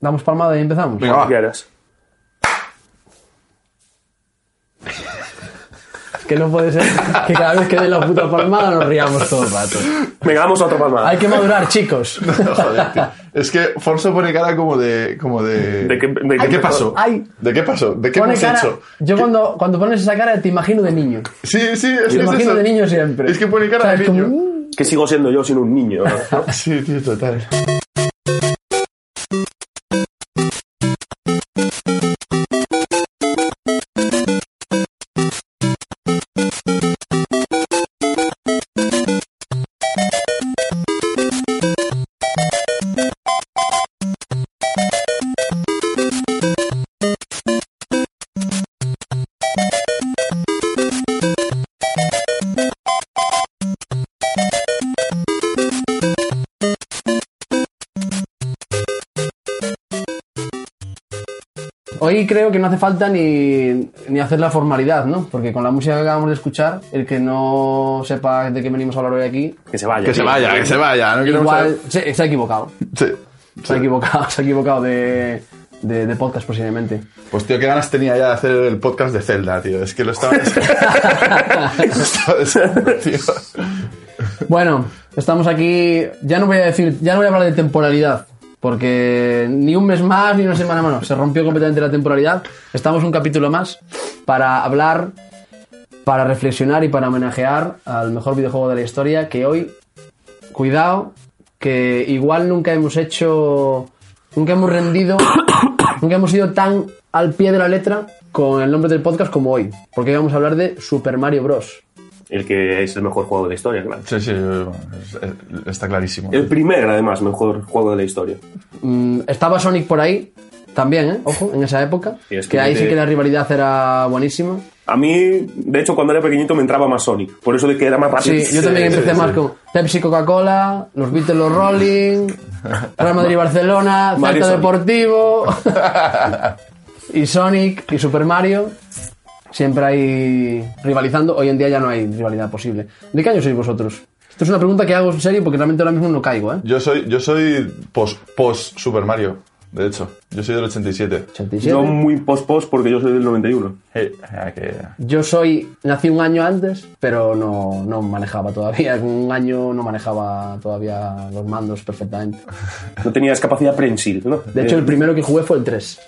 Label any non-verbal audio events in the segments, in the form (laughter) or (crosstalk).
Damos palmada y empezamos. Venga, Como va. quieras. (laughs) Que no puede ser que cada vez que dé la puta palmada nos riamos todo el rato. Venga, vamos a otra palmada. Hay que madurar, chicos. (laughs) Joder, tío. Es que Fonso pone cara como de. Como de, ¿De qué- de qué qué pasó? Ay. ¿De qué pasó? ¿De qué hemos cara- hecho? Yo cuando, cuando pones esa cara te imagino de niño. Sí, sí, es, Te es imagino eso. de niño siempre. Es que pone cara ¿Sabes? de Como, niño. "Mm". Que sigo siendo yo sin un niño. ¿no? (laughs) Sí, tío, total. Hoy creo que no hace falta ni, ni hacer la formalidad, ¿no? Porque con la música que acabamos de escuchar, el que no sepa de qué venimos a hablar hoy aquí, Que se vaya. Que se vaya, que se vaya. No igual se, se ha equivocado. Sí. Se ha equivocado, (laughs) se ha equivocado de, de, de podcast posiblemente. Pues tío, qué ganas tenía ya de hacer el podcast de Zelda, tío. Es que lo estaba. (laughs) (laughs) Lo estaba tío. Bueno, estamos aquí. Ya no voy a decir, ya no voy a hablar de temporalidad, porque ni un mes más ni una semana más, se rompió completamente la temporalidad. Estamos un capítulo más para hablar, para reflexionar y para homenajear al mejor videojuego de la historia. Que hoy, cuidado, que igual nunca hemos hecho, nunca hemos rendido, (coughs) nunca hemos ido tan al pie de la letra con el nombre del podcast como hoy, porque hoy vamos a hablar de Super Mario Bros. El que es el mejor juego de la historia, claro. Sí, sí, está clarísimo. El primer, además, mejor juego de la historia. Mm, estaba Sonic por ahí, también, ¿eh? Ojo, en esa época. Sí, es que que ahí te- sí que la rivalidad era buenísima. A mí, de hecho, cuando era pequeñito me entraba más Sonic. Por eso de que era más rápido. Sí, yo también sí, empecé sí. más con Pepsi, Coca-Cola, los Beatles, los Rolling, (laughs) Real Madrid, Barcelona, Sonic. Deportivo, (laughs) y Sonic y Super Mario. Siempre hay rivalizando. Hoy en día ya no hay rivalidad posible. ¿De qué año sois vosotros? Esto es una pregunta que hago en serio porque realmente ahora mismo no caigo, ¿eh? Yo soy, yo soy post, post Super Mario, de hecho. Yo soy del 87. 87. Yo muy post-post porque yo soy del 91. Eh, ah, que- Yo soy, nací un año antes, pero no, no manejaba todavía. Un año no manejaba todavía los mandos perfectamente. (laughs) No tenías capacidad prensil, ¿no? De hecho, el primero que jugué fue el 3.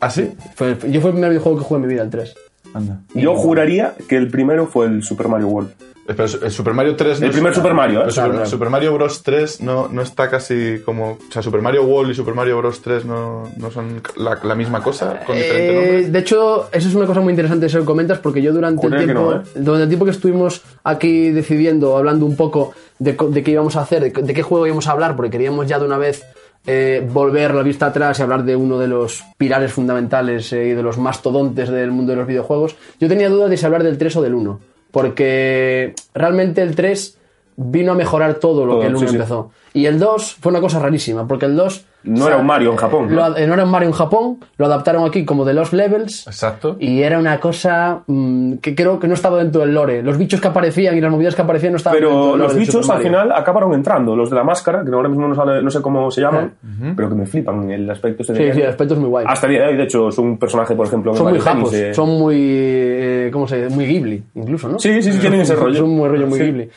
¿Ah, sí? Fue yo fue el primer videojuego que jugué en mi vida, el 3. Anda. Yo juraría que el primero fue el Super Mario World. Pero el Super Mario 3 no El es- primer Super Mario, ¿eh? el Super, Claro. Super Mario Bros 3 no, no está casi como... O sea, Super Mario World y Super Mario Bros 3 no, no son la, la misma cosa, con diferente Eh, nombre. de hecho, eso es una cosa muy interesante eso que comentas, porque yo durante el, tiempo, no, ¿eh? durante el tiempo que estuvimos aquí decidiendo, hablando un poco de, co- de qué íbamos a hacer, de, de qué juego íbamos a hablar, porque queríamos ya de una vez eh, volver la vista atrás y hablar de uno de los pilares fundamentales eh, y de los mastodontes del mundo de los videojuegos, yo tenía dudas de si hablar del 3 o del 1, porque realmente el 3 vino a mejorar todo lo Todo, que el 1 sí, sí. empezó. Y el 2 fue una cosa rarísima, porque el 2... No era un Mario en Japón, Lo ¿no? era un Mario en Japón, lo adaptaron aquí como de Lost Levels. Exacto. Y era una cosa mm, que creo que no estaba dentro del lore. Los bichos que aparecían y las movidas que aparecían no estaban dentro Pero del lore los de bichos al final acabaron entrando, los de la máscara, que ahora mismo no, sale- no sé cómo se llaman, pero que me flipan el aspecto este Sí, sí, el aspecto es muy guay. Hasta el día de hoy, de hecho, es un personaje, por ejemplo, son muy japos, son muy. eh, ¿Cómo se dice? Muy Ghibli, incluso, ¿no? Sí, sí, sí, tienen (laughs) ese rollo. Son muy rollo muy Sí. Ghibli.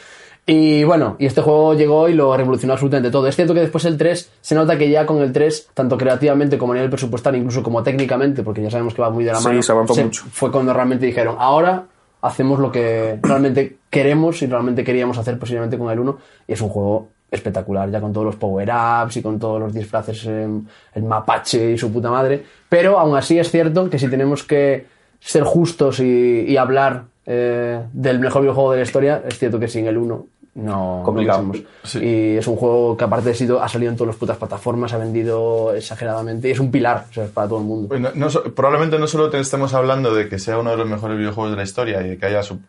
Y bueno, y este juego llegó y lo revolucionó absolutamente todo. Es cierto que después el 3, se nota que ya con el 3, tanto creativamente como a nivel presupuestal, incluso como técnicamente, porque ya sabemos que va muy de la Sí, mano, se avanzó mucho. fue cuando realmente dijeron, ahora hacemos lo que realmente queremos y realmente queríamos hacer posiblemente con el 1, y es un juego espectacular, ya con todos los power-ups y con todos los disfraces, eh, el mapache y su puta madre. Pero aún así es cierto que si tenemos que ser justos y, y hablar eh, del mejor videojuego de la historia, es cierto que sin el 1 no, Complicado. no. Sí. Y es un juego que aparte de sido, ha salido en todas las putas plataformas, ha vendido exageradamente y es un pilar o sea, para todo el mundo. No- no so- probablemente no solo te estemos hablando de que sea uno de los mejores videojuegos de la historia y de que haya su-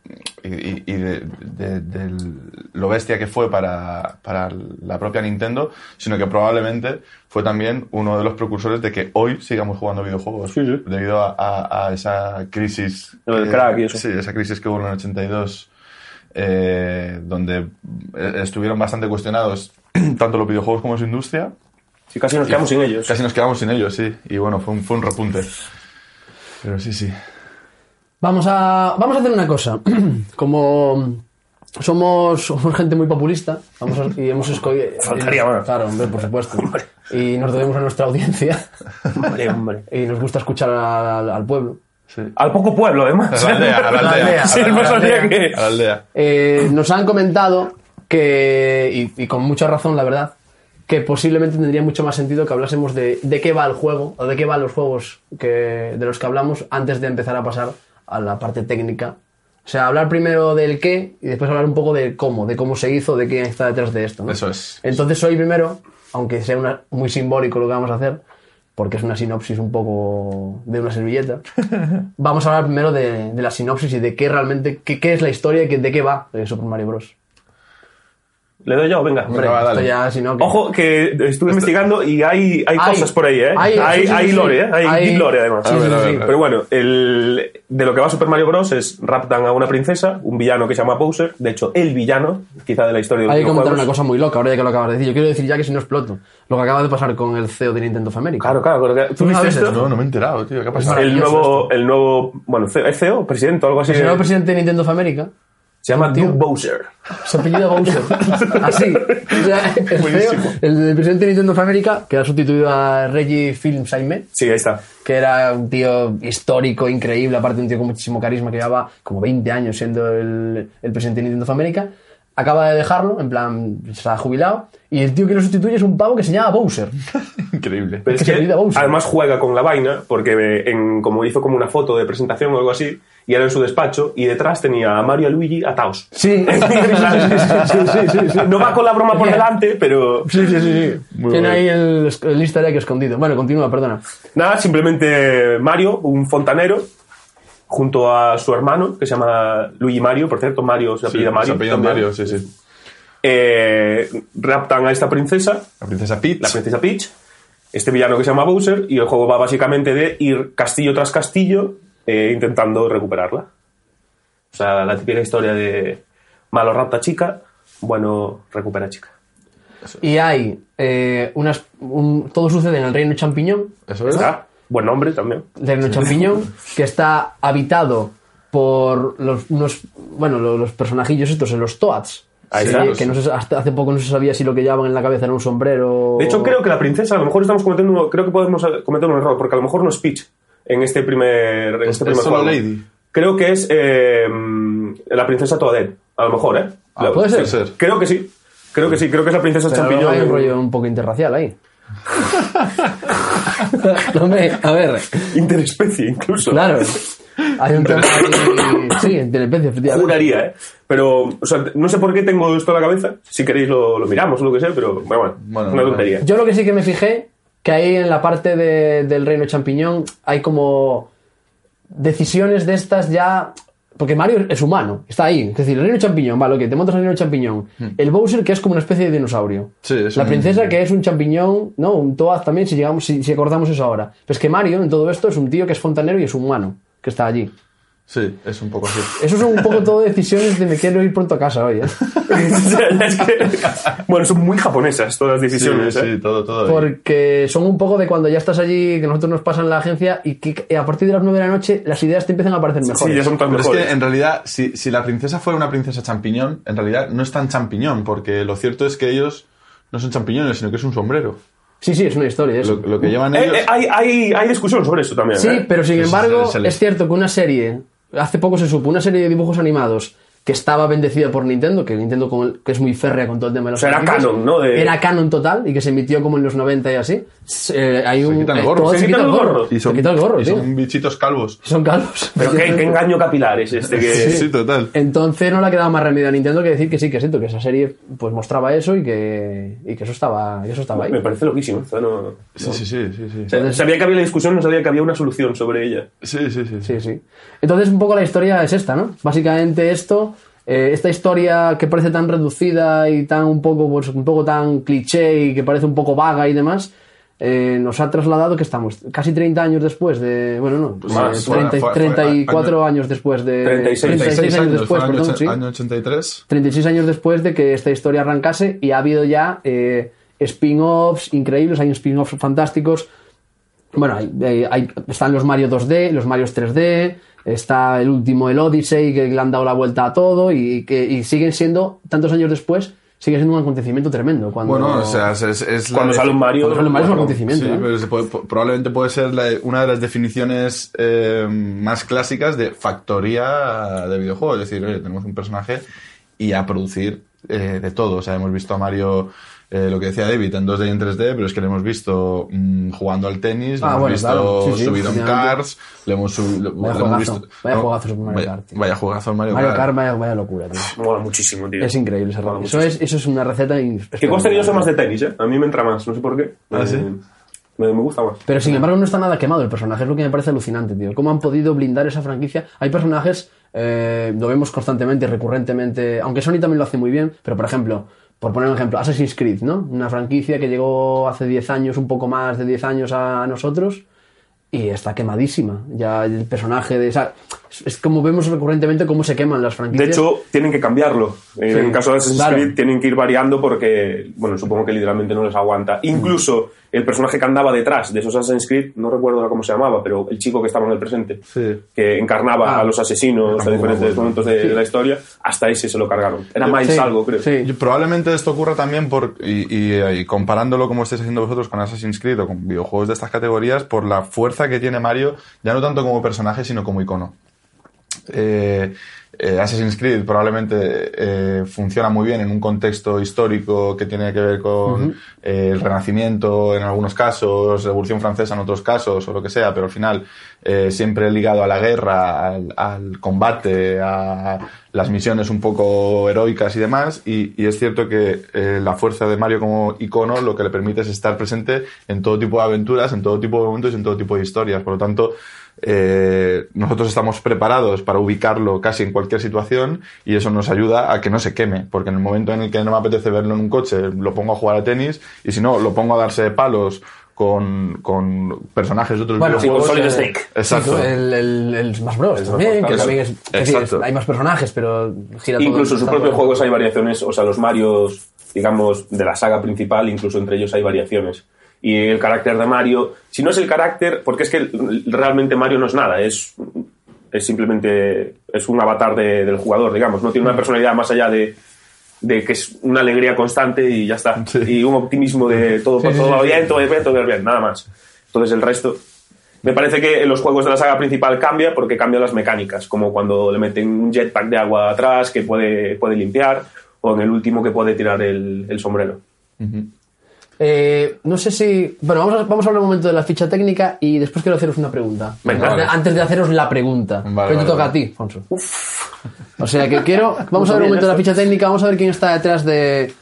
y, y- y de, de- de lo bestia que fue para, para la propia Nintendo, sino que probablemente fue también uno de los precursores de que hoy sigamos jugando videojuegos Sí, sí. debido a, a- a esa crisis Lo del que- crack y eso. sí, esa crisis que hubo en el 82 eh, donde eh, estuvieron bastante cuestionados (clears throat) tanto los videojuegos como su industria Sí, casi nos quedamos sin ellos. Casi nos quedamos sin ellos, sí. Y bueno, fue un, fue un repunte. Pero sí, sí. Vamos a, vamos a hacer una cosa. (clears throat) Como somos, somos gente muy populista, vamos a- y hemos escogido. Faltaría más. Claro, hombre, por supuesto. (laughs) Y nos debemos a nuestra audiencia. (laughs) Hombre, hombre. Y nos gusta escuchar al, al pueblo. Sí. Al poco pueblo, además. A la aldea, a la (laughs) aldea. aldea. Sí, a la no aldea. sabía que... A la aldea. Eh, nos han comentado que, y, y con mucha razón, la verdad, que posiblemente tendría mucho más sentido que hablásemos de, de qué va el juego, o de qué van los juegos que, de los que hablamos antes de empezar a pasar a la parte técnica. O sea, hablar primero del qué y después hablar un poco del cómo, de cómo se hizo, de quién está detrás de esto. ¿no? Eso es. Entonces hoy primero, aunque sea una- muy simbólico lo que vamos a hacer, porque es una sinopsis un poco de una servilleta, (laughs) vamos a hablar primero de, de la sinopsis y de qué realmente, qué, qué es la historia y de qué va eh, Super Mario Bros. Le doy yo, venga. Hombre, va, esto dale. ya, si no, que- Ojo, que estuve investigando y hay, hay, Hay. cosas por ahí, ¿eh? Hay, Hay, sí, hay sí, lore. ¿eh? Hay, Hay- deep lore, además. A ver, a ver, a ver. Pero bueno, el, de lo que va Super Mario Bros. es raptan a una princesa, un villano que se llama Bowser, de hecho, el villano, quizá de la historia de Hay que videojuegos. una cosa muy loca, ahora ya que lo acabas de decir. Yo quiero decir ya que si no exploto, lo que acaba de pasar con el CEO de Nintendo of America. Claro, claro, claro. ¿Tú ¿Tú viste esto? No, no me he enterado, tío. ¿Qué ha pasado? El nuevo, el nuevo, bueno, ¿es CEO? ¿Presidente o algo así? El señor presidente de Nintendo of America Se llama. Duke Bowser. se apellida Bowser. Así. O sea, el, Buenísimo. CEO, el presidente de Nintendo of America, que ha sustituido a Reggie Fils-Aimé, Sí, ahí está. que era un tío histórico, increíble, aparte un tío con muchísimo carisma, que llevaba como 20 años siendo el, el presidente de Nintendo of America, acaba de dejarlo, en plan, se ha jubilado, y el tío que lo sustituye es un pavo que se llama Bowser. (laughs) Increíble. Pero que es que olvida Bowser. además juega con la vaina, porque eh, en, como hizo como una foto de presentación o algo así, y era en su despacho, y detrás tenía a Mario y a Luigi atados. (laughs) Sí, sí, sí, sí, sí, sí, sí. No va con la broma por delante, pero Sí, sí, sí. Tiene bueno. ahí el, el easter egg escondido. Bueno, continúa, perdona. nada, simplemente Mario, un fontanero, junto a su hermano, que se llama Luigi Mario, por cierto, Mario se apellida Sí, Mario. se apellida. Mario, sí, sí. Eh, raptan a esta princesa, La princesa Peach. la princesa Peach, este villano que se llama Bowser, y el juego va básicamente de ir castillo tras castillo eh, intentando recuperarla. O sea, la típica historia de malo rapta chica, bueno recupera chica. Y hay eh, unas. un- todo sucede en el reino champiñón. Eso es. ¿Está? Buen nombre también. Reino champiñón, que está habitado por los, unos. Bueno, los, los personajillos estos, los Toads. Ahí Sí, que no se- hasta hace poco no se sabía si lo que llevaban en la cabeza era un sombrero. De hecho, creo que la princesa, a lo mejor estamos cometiendo, creo que podemos eh, cometer un error, porque a lo mejor no es Peach en este primer, en Es- este es primer solo juego. Lady. Creo que es eh, la princesa Toadette, a lo mejor, ¿eh? Ah, La- puede ser. Puede ser. Creo que sí. Creo que sí, creo que es la princesa Pero champiñón. hay un rollo un poco interracial ahí. (laughs) No me- a ver, Interespecie, incluso. claro. Hay un tema ahí. Sí, interespecie, efectivamente. Juraría, ¿eh? Pero, o sea, no sé por qué tengo esto en la cabeza. Si queréis lo, lo miramos o lo que sea, pero bueno, bueno, una bueno. tontería. Yo lo que sí que me fijé, que ahí en la parte de- del reino champiñón hay como decisiones de estas ya... Porque Mario es humano, está ahí. Es decir, el reino champiñón, vale, ok, te montas el reino champiñón. El Bowser, que es como una especie de dinosaurio. Hmm. Sí, es La un- princesa, que es un champiñón, ¿no? Un Toad también, si, llegamos, si, si acordamos eso ahora. Pero es que Mario, en todo esto, es un tío que es fontanero y es humano, que está allí. Sí, es un poco así. Eso son un poco todo decisiones de me quiero ir pronto a casa hoy, ¿eh? Es (laughs) que- bueno, son muy japonesas todas las Sí, decisiones, ¿eh? sí, todo, todo. ahí. Porque son un poco de cuando ya estás allí, que nosotros nos pasan la agencia y que y a partir de las 9 de la noche las ideas te empiezan a parecer mejores. Sí, ya son tan Pero es mejores. que en realidad, si, si la princesa fuera una princesa champiñón, en realidad no es tan champiñón, porque lo cierto es que ellos no son champiñones, sino que es un sombrero. Sí, sí, es una historia eso. Lo, lo que llevan Eh, ellos. eh, hay, hay, hay discusión sobre eso también. Sí, ¿eh? pero sin Pues embargo, es cierto que una serie, hace poco se supo, una serie de dibujos animados que estaba bendecida por Nintendo, que Nintendo con el- que es muy férrea con todo el tema de los O sea, era canon, ¿no? De- Era canon total y que se emitió como en los 90 y así. Se, hay un, quitan el eh, gorro. todo Se quitan el gorro. y son, se quita el gorro, y tío. son bichitos calvos. Son calvos. (laughs) Pero qué, qué engaño capilar es este que... Sí, sí, total. Entonces no le ha quedado más remedio a Nintendo que decir que sí, que siento que esa serie pues mostraba eso y que, y que eso estaba, y eso estaba ahí. Me parece loquísimo. o sea, no- Sí, sí, sí, sí, sí. o sea, sabía que había la discusión, no sabía que había una solución sobre ella. Sí, sí, sí. Sí, sí. Entonces, un poco la historia es esta, ¿no? Básicamente esto, eh, esta historia que parece tan reducida y tan un poco, pues, un poco tan cliché y que parece un poco vaga y demás, eh, nos ha trasladado que estamos casi 30 años después de. Bueno, no, Pues eh, más, 30 fue- fue- fue 34 año- años después de. 36, 36 años después, fue año, perdón, sí. año 83. 36 años después de que esta historia arrancase y ha habido ya eh, spin-offs increíbles, hay spin-offs fantásticos. Bueno, hay- hay- están los Mario 2D, los Mario 3D, está el último, el Odyssey, que le han dado la vuelta a todo y que y siguen siendo, tantos años después, sigue siendo un acontecimiento tremendo. Cuando, Bueno, o sea, es, es- Cuando sale un Mario... cuando sale un Mario es un acontecimiento. Sí, ¿eh? pero se puede- po- probablemente puede ser la- una de las definiciones eh, más clásicas de factoría de videojuegos. Es decir, oye, tenemos un personaje y a producir eh, de todo. O sea, hemos visto a Mario, eh, lo que decía David, en 2D y en 3D, pero es que le hemos visto mm, jugando al tenis, Ah, le hemos bueno, visto claro. Sí, sí, subido en cars, le hemos, Vaya le hemos visto... vaya no, juegazo Super Mario vaya- Kart, tío. Vaya jugazo Mario, Mario Kart. Kart, vaya, vaya locura, tío. (laughs) Mola muchísimo, tío. Es increíble ese Mola. Eso es, eso es una receta. in- Que conste que yo soy más de tenis, ¿eh? A mí me entra más, no sé por qué. ¿Ah, sí? Me, me gusta más. Pero sin embargo no está nada quemado el personaje, es lo que me parece alucinante, tío. ¿Cómo han podido blindar esa franquicia? Hay personajes, eh, lo vemos constantemente y recurrentemente, aunque Sony también lo hace muy bien, pero por ejemplo, por poner un ejemplo, Assassin's Creed, ¿no? Una franquicia que llegó hace 10 años, un poco más de 10 años a nosotros y está quemadísima. Ya el personaje de esa... Es, como vemos recurrentemente cómo se queman las De franquicias. hecho, tienen que cambiarlo. En Sí, el caso de Assassin's claro. Creed tienen que ir variando porque, bueno, supongo que literalmente no les aguanta. Incluso el personaje que andaba detrás de esos Assassin's Creed, no recuerdo ahora cómo se llamaba, pero el chico que estaba en el presente, Sí. que encarnaba Ah. a los asesinos a Tampoco diferentes momentos de, de la historia, hasta ese se lo cargaron. Era Miles Sí, algo, creo. sí. Probablemente esto ocurra también por, y, y- y comparándolo como estáis haciendo vosotros con Assassin's Creed o con videojuegos de estas categorías, por la fuerza que tiene Mario, ya no tanto como personaje, sino como icono. Eh, eh, Assassin's Creed probablemente eh, funciona muy bien en un contexto histórico que tiene que ver con eh, el Renacimiento en algunos casos, Revolución Francesa en otros casos o lo que sea, pero al final eh, siempre ligado a la guerra, al, al combate, a las misiones un poco heroicas y demás. Y, y es cierto que la fuerza de Mario como icono lo que le permite es estar presente en todo tipo de aventuras, en todo tipo de momentos y en todo tipo de historias. Por lo tanto, eh, nosotros estamos preparados para ubicarlo casi en cualquier situación y eso nos ayuda a que no se queme, porque en el momento en el que no me apetece verlo en un coche, lo pongo a jugar a tenis y si no, lo pongo a darse palos con, con personajes de otros Bueno, Sí, con videojuegos. Solid Snake. Exacto. Sí, el, el, el Smash Bros. también, que también es, es Exacto. hay más personajes, pero gira todo- Incluso en sus propios juegos hay variaciones, o sea, los Marios, digamos, de la saga principal, incluso entre ellos hay variaciones. Y el carácter de Mario, si no es el carácter, porque es que realmente Mario no es nada, es, es simplemente es un avatar de- del jugador, digamos, no tiene una personalidad más allá de, de que es una alegría constante y ya está. Sí. Y un optimismo de todo, Sí, todo va bien, todo va bien, todo va bien, nada más. Entonces el resto... Me parece que en los juegos de la saga principal cambia porque cambian las mecánicas, como cuando le meten un jetpack de agua atrás que puede, puede limpiar, o en el último que puede tirar el, el sombrero. Eh, no sé si. Bueno, vamos a, vamos a hablar un momento de la ficha técnica y después quiero haceros una pregunta. Venga, antes, vale. antes de haceros la pregunta. Vale, pero te toca vale. a ti, Fonso. O sea que quiero. (laughs) Vamos a ver un momento de la ficha técnica, vamos a ver quién está detrás de,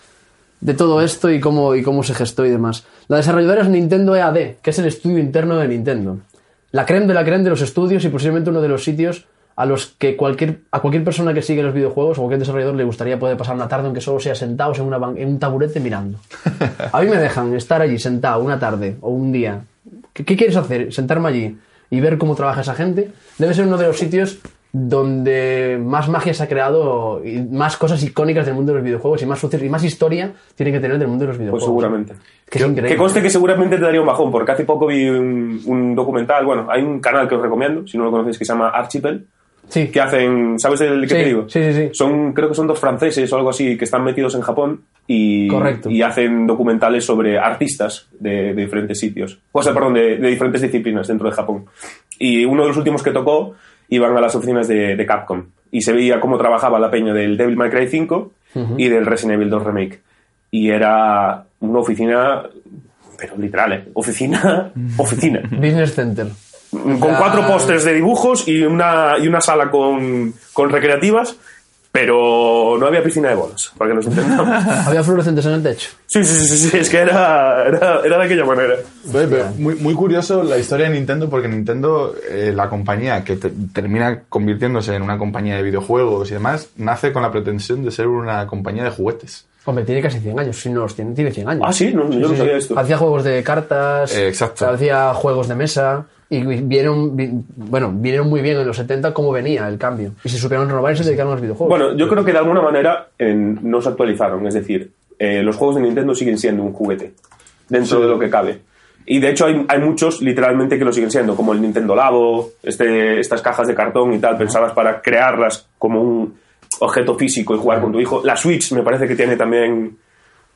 de todo esto y cómo, y cómo se gestó y demás. La desarrolladora es Nintendo EAD, que es el estudio interno de Nintendo. La creme de la creme de los estudios y posiblemente uno de los sitios a los que cualquier, a cualquier persona que sigue los videojuegos o cualquier desarrollador le gustaría poder pasar una tarde aunque solo sea sentados en, una en un taburete mirando. (laughs) A mí me dejan estar allí sentado una tarde o un día. ¿Qué, qué quieres hacer? Sentarme allí y ver cómo trabaja esa gente. Debe ser uno de los sitios donde más magia se ha creado y más cosas icónicas del mundo de los videojuegos y más y más historia tiene que tener del mundo de los Pues videojuegos. seguramente. Que increíble. Que conste que seguramente te daría un bajón, porque hace poco vi un, un documental, bueno, hay un canal que os recomiendo, si no lo conocéis, que se llama Archipel, Sí. que hacen, ¿sabes el que Sí, te digo? sí, sí, sí. Son, creo que son dos franceses o algo así que están metidos en Japón y, Correcto. y hacen documentales sobre artistas de, de diferentes sitios, o sea, perdón, de, de diferentes disciplinas dentro de Japón. Y uno de los últimos que tocó iban a las oficinas de, de Capcom y se veía cómo trabajaba la peña del Devil May Cry 5 y del Resident Evil 2 Remake. Y era una oficina, pero literal, ¿eh? Oficina, (laughs) oficina Business Center. Con Ya. cuatro pósters de dibujos y una, y una sala con, con recreativas, pero no había piscina de bolas, para que nos entendamos. (laughs) Había fluorescentes en el techo. Sí, sí, sí, sí, sí, es que era, era, era de aquella manera. Oye, pero muy, muy curioso la historia de Nintendo porque Nintendo, eh, la compañía que te- termina convirtiéndose en una compañía de videojuegos y demás, nace con la pretensión de ser una compañía de juguetes. Hombre, tiene casi 100 años. Si no los tiene, tiene 100 años. Ah, sí, no, yo no sabía esto. Hacía juegos de cartas, Eh, exacto. hacía juegos de mesa y vieron, vi- bueno, vinieron muy bien en los 70 cómo venía el cambio. Y se supieron renovar y se dedicaron a los videojuegos. Bueno, yo creo que de alguna manera en- no se actualizaron, es decir, eh, los juegos de Nintendo siguen siendo un juguete dentro de lo que cabe. Y de hecho hay, hay muchos literalmente que lo siguen siendo, como el Nintendo Labo, este, estas cajas de cartón y tal, pensadas para crearlas como un objeto físico y jugar con tu hijo. La Switch me parece que tiene también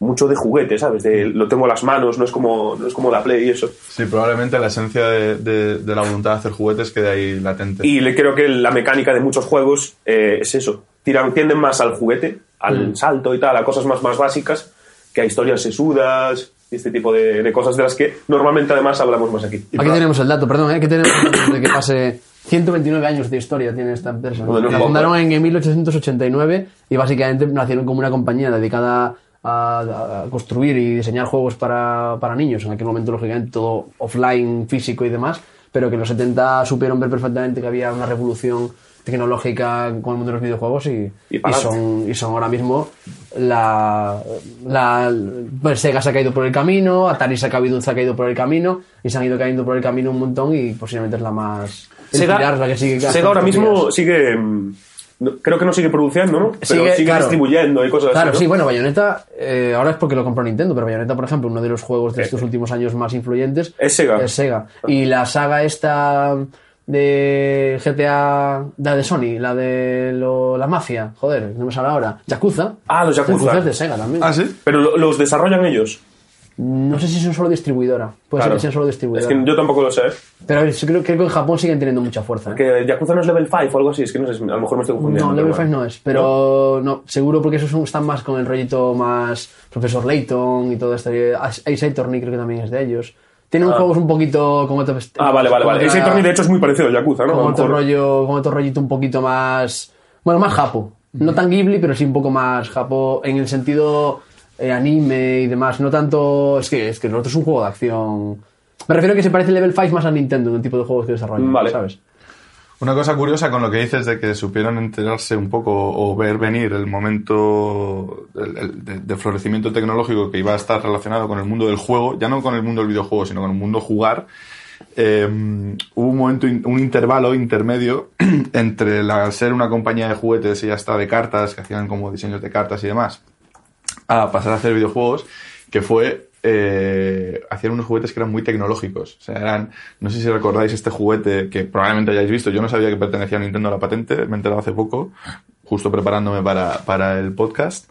mucho de juguete, ¿sabes? De, lo tengo a las manos, no es como, no es como la Play y eso. Sí, probablemente la esencia de, de- de la voluntad de hacer juguetes quede ahí latente. Y le creo que la mecánica de muchos juegos eh, es eso. Tiran, tienden más al juguete, al salto y tal, a cosas más, más básicas, que a historias sesudas y este tipo de, de cosas de las que normalmente además hablamos más aquí. Aquí tenemos el dato, perdón, ¿eh? Aquí tenemos el dato de que pase 129 años de historia tiene esta empresa. Bueno, la poco, fundaron en 1889 y básicamente nacieron como una compañía dedicada a, a construir y diseñar juegos para, para niños. En aquel momento, lógicamente, todo offline, físico y demás, pero que en los 70 supieron ver perfectamente que había una revolución tecnológica con el mundo de los videojuegos y, Y son, y son ahora mismo la, la pues Sega se ha caído por el camino, Atari se ha, caído, se ha caído por el camino y se han ido cayendo por el camino un montón y posiblemente es la más pilar, la que sigue Sega ahora mismo sigue. No- creo que no sigue produciendo, ¿no? Pero Sigue, sigue, claro. distribuyendo y cosas Claro, así. sí, ¿no? bueno, Bayonetta eh, ahora es porque lo compró Nintendo, pero Bayonetta, por ejemplo, uno de los juegos de estos últimos años más influyentes Es Sega. es Sega. Y la saga esta de GTA, la de Sony, la de lo- la mafia, joder, no me sale ahora, Yakuza. Ah, los Yakuza. es de Sega también. ¿Ah, sí? Pero lo- los desarrollan ellos. No sé si son solo distribuidora. Puede Claro. ser que sean solo Es distribuidora. que yo tampoco lo sé. Pero a ver, yo creo, creo que en Japón siguen teniendo mucha fuerza. ¿eh? Que Yakuza no es level 5 o algo así. Es que no sé, a lo mejor me estoy confundiendo. No, Level 5 bueno. no es, pero no, seguro porque esos están más con el rollito más Profesor Layton y todo este. Ace Attorney creo que también es de ellos. Tienen Ah. juegos un poquito otro. Ah, vale, vale, vale. Ese Attorney, de hecho, es muy parecido a Yakuza, ¿no? Lo otro rollo, con otro rollito un poquito más. Bueno, más japo. No tan Ghibli, pero sí un poco más japo en el sentido eh, anime y demás. No tanto. Es que, es que el otro es un juego de acción. Me refiero a que se parece Level 5 más a Nintendo en el tipo de juegos que desarrollan. Vale. ¿Sabes? Una cosa curiosa con lo que dices de que supieron enterarse un poco o ver venir el momento de, de florecimiento tecnológico que iba a estar relacionado con el mundo del juego, ya no con el mundo del videojuego, sino con el mundo jugar, eh, hubo un momento, un intervalo intermedio (clears throat) entre la, ser una compañía de juguetes y ya está de cartas, que hacían como diseños de cartas y demás, a pasar a hacer videojuegos, que fue eh, hacían unos juguetes que eran muy tecnológicos. O sea, eran, no sé si recordáis este juguete que probablemente hayáis visto. Yo no sabía que pertenecía a Nintendo la patente, me he enterado hace poco, justo preparándome para, para el podcast.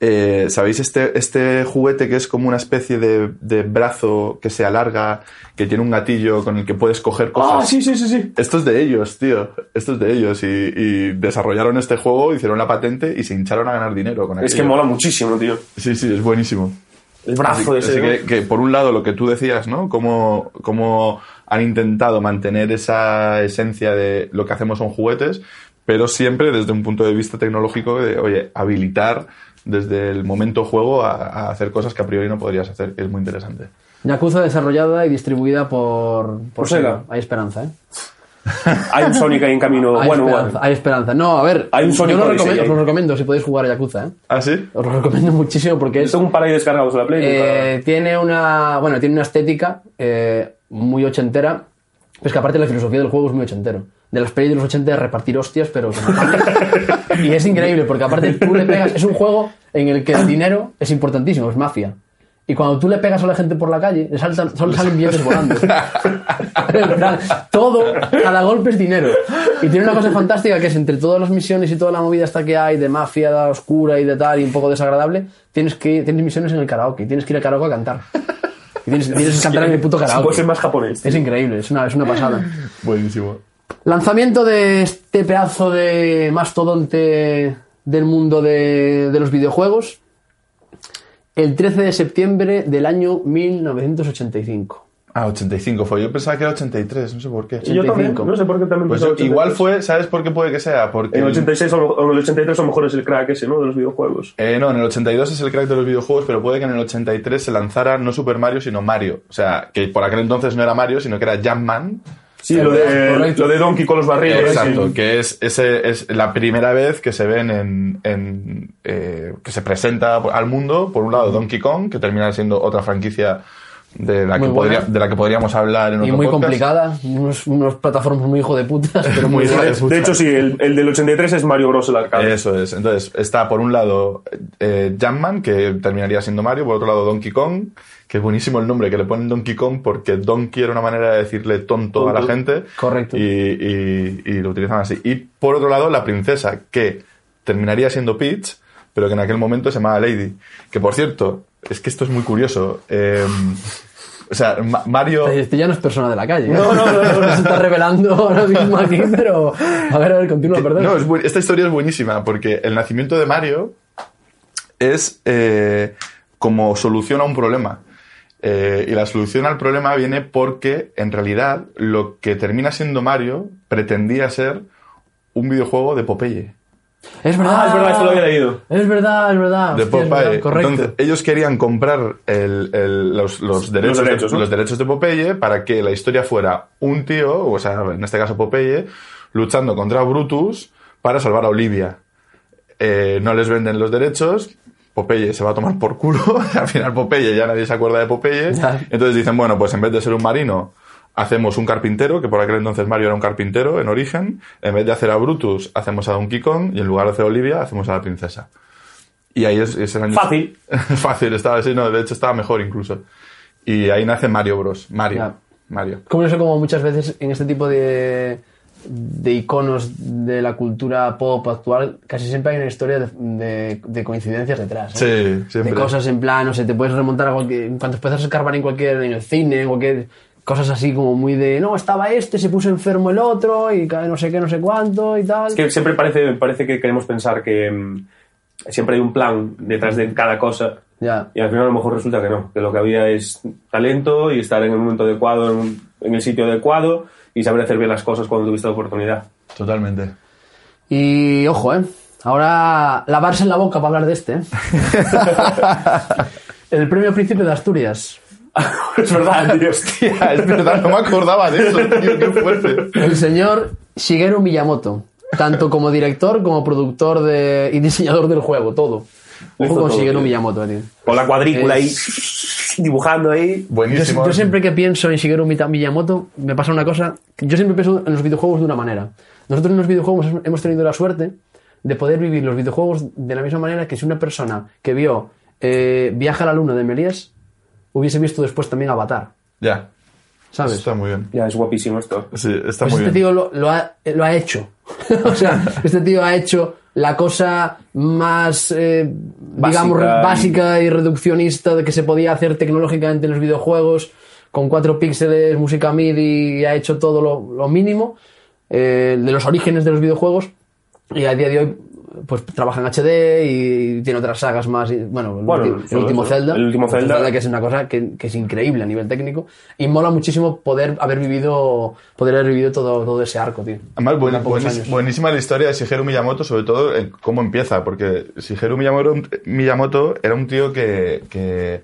Eh, ¿Sabéis este, este juguete que es como una especie de, de brazo que se alarga, que tiene un gatillo con el que puedes coger cosas? Ah, sí, sí, sí, sí. Esto es de ellos, tío. Esto es de ellos. Y, y desarrollaron este juego, hicieron la patente y se hincharon a ganar dinero con Es que mola muchísimo, tío. Sí, sí, es buenísimo. El brazo Así, ese. que, que, por un lado lo que tú decías, ¿no? Cómo, cómo han intentado mantener esa esencia de lo que hacemos son juguetes, pero siempre desde un punto de vista tecnológico de, oye, habilitar desde el momento juego a, a hacer cosas que a priori no podrías hacer, que es muy interesante. Yakuza desarrollada y distribuida por, por Por Sega. Hay esperanza, ¿eh? (laughs) Hay un Sonic ahí en camino. Hay, bueno, esperanza, bueno. hay esperanza. No, a ver, Hay un Sonic yo lo recomiendo, os lo recomiendo si podéis jugar a Yakuza, ¿eh? ¿Ah, sí? Os lo recomiendo muchísimo porque es, tengo un par ahí descargados en la Play. eh, tiene una, bueno, tiene una estética eh, muy ochentera, pues que aparte la filosofía del juego es muy ochentero. De las pelis de los 80 de repartir hostias, pero. (laughs) Y es increíble, porque aparte tú le pegas, es un juego en el que el dinero es importantísimo, es mafia. Y cuando tú le pegas a la gente por la calle, le saltan, solo salen billetes volando. (laughs) Todo, cada golpe es dinero. Y tiene una cosa fantástica que es entre todas las misiones y toda la movida hasta que hay de mafia de oscura y de tal y un poco desagradable, tienes que tienes misiones en el karaoke, tienes que ir al karaoke a cantar. Y tienes, tienes que cantar en el puto karaoke. puede ser más japonés. Es increíble, es una, es una pasada. Buenísimo. Lanzamiento de este pedazo de mastodonte del mundo de, de los videojuegos el 13 de septiembre del año 1985. Ah, 85 fue. Yo pensaba que era 83, no sé por qué. Y yo también. 85. No sé por qué también. Pues yo- igual 83. fue, ¿sabes por qué puede que sea? Porque En el el- 86 o o en el 83 a lo mejor es el crack ese, ¿no? De los videojuegos. Eh, no, en el 82 es el crack de los videojuegos, pero puede que en el 83 se lanzara no Super Mario, sino Mario. O sea, que por aquel entonces no era Mario, sino que era Jumpman. Sí, lo de, correcto. lo de Donkey con los barriles. Exacto, sí. que es, ese, es la primera vez que se ven en, en, eh, que se presenta al mundo, por un lado Donkey Kong, que termina siendo otra franquicia de la, que podría- de la que podríamos hablar en Y otro muy podcast. complicada, unos, unos plataformas muy hijo de putas, (laughs) pero muy Muy hija de puta. De hecho, sí, el, el del 83 es Mario Bros. el arcade. Eso es. Entonces, está por un lado eh, Jumpman, que terminaría siendo Mario, por otro lado Donkey Kong, que es buenísimo el nombre que le ponen Donkey Kong porque Donkey era una manera de decirle tonto, a la gente. Correcto. Y, y- y lo utilizan así. Y por otro lado, la princesa, que terminaría siendo Peach, pero que en aquel momento se llamaba Lady. Que por cierto, es que esto es muy curioso. eh, o sea, Ma- Mario. Este ya no es persona de la calle. No, no, no, no, no. (laughs) se está revelando ahora mismo aquí, pero a ver, a ver, continúa, perdón. No, es bu- esta historia es buenísima porque el nacimiento de Mario es eh, como solución a un problema. Eh, y la solución al problema viene porque, en realidad, lo que termina siendo Mario pretendía ser un videojuego de Popeye. Es verdad. Ah, es verdad, esto lo había leído. Es verdad, es verdad. De Hostia, Popeye. verdad, correcto. Entonces, ellos querían comprar el- el- los, los derechos, derechos, de, ¿no? los derechos de Popeye para que la historia fuera un tío, o sea, en este caso Popeye, luchando contra Brutus para salvar a Olivia. Eh, no les venden los derechos, Popeye se va a tomar por culo, (laughs) al final Popeye ya nadie se acuerda de Popeye, Ya. entonces dicen, bueno, pues en vez de ser un marino, hacemos un carpintero, que por aquel entonces Mario era un carpintero en origen, en vez de hacer a Brutus, hacemos a Donkey Kong, y en lugar de hacer a Olivia, hacemos a la princesa. Y ahí es, es el año... Fácil. (laughs) Fácil, estaba así, no, de hecho estaba mejor incluso. Y ahí nace Mario Bros. Mario. Ya. Mario. Como no sé, como muchas veces en este tipo de, de iconos de la cultura pop actual, casi siempre hay una historia de, de- de coincidencias detrás. ¿eh? Sí, siempre. De cosas en plan, no sé, te puedes remontar a cualquier. Cuando empiezas a escarbar en cualquier. en el cine, en cualquier. Cosas así como muy de. No, estaba este, se puso enfermo el otro, y cada no sé qué, no sé cuánto, y tal. Es que siempre parece, parece que queremos pensar que mm, siempre hay un plan detrás de cada cosa Ya. y al final a lo mejor resulta que no, que lo que había es talento y estar en el momento adecuado, en, en el sitio adecuado y saber hacer bien las cosas cuando tuviste la oportunidad. Totalmente. Y ojo, ¿eh? Ahora lavarse en la boca para hablar de este. ¿eh? (laughs) (laughs) el premio Príncipe de Asturias. (laughs) es verdad, tío. Hostia, es verdad, no me acordaba de eso, tío, qué fuerte. El señor Shigeru Miyamoto. Tanto como director, como productor de, y diseñador del juego, todo. Ojo con todo, Shigeru tío. Miyamoto, tío. Con la cuadrícula ahí, dibujando ahí. Buenísimo. yo siempre que pienso en Shigeru Miyamoto, me pasa una cosa. Yo siempre pienso en los videojuegos de una manera. Nosotros en los videojuegos hemos tenido la suerte de poder vivir los videojuegos de la misma manera que si una persona que vio eh, Viaja a la Luna de Melías hubiese visto después también Avatar. Ya. ¿Sabes? Está muy bien. Ya, es guapísimo esto. Sí, está Pues muy este bien. tío lo, lo ha, lo ha hecho. (laughs) o sea, (laughs) este tío ha hecho la cosa más, eh, digamos, Básica. básica y reduccionista de que se podía hacer tecnológicamente en los videojuegos, con cuatro píxeles, música MIDI, y ha hecho todo lo, lo mínimo eh, de los orígenes de los videojuegos. Y a día de hoy, pues trabaja en HD y tiene otras sagas más. y, bueno, el, Bueno, ulti- el último eso. Zelda. El último Zelda. que es una cosa que, que es increíble a nivel técnico. Y mola muchísimo poder haber vivido, poder haber vivido todo, todo ese arco, tío. Además, buenísima, la historia de Shigeru Miyamoto, sobre todo en cómo empieza, porque Shigeru Miyamoto, Miyamoto era un tío que, que,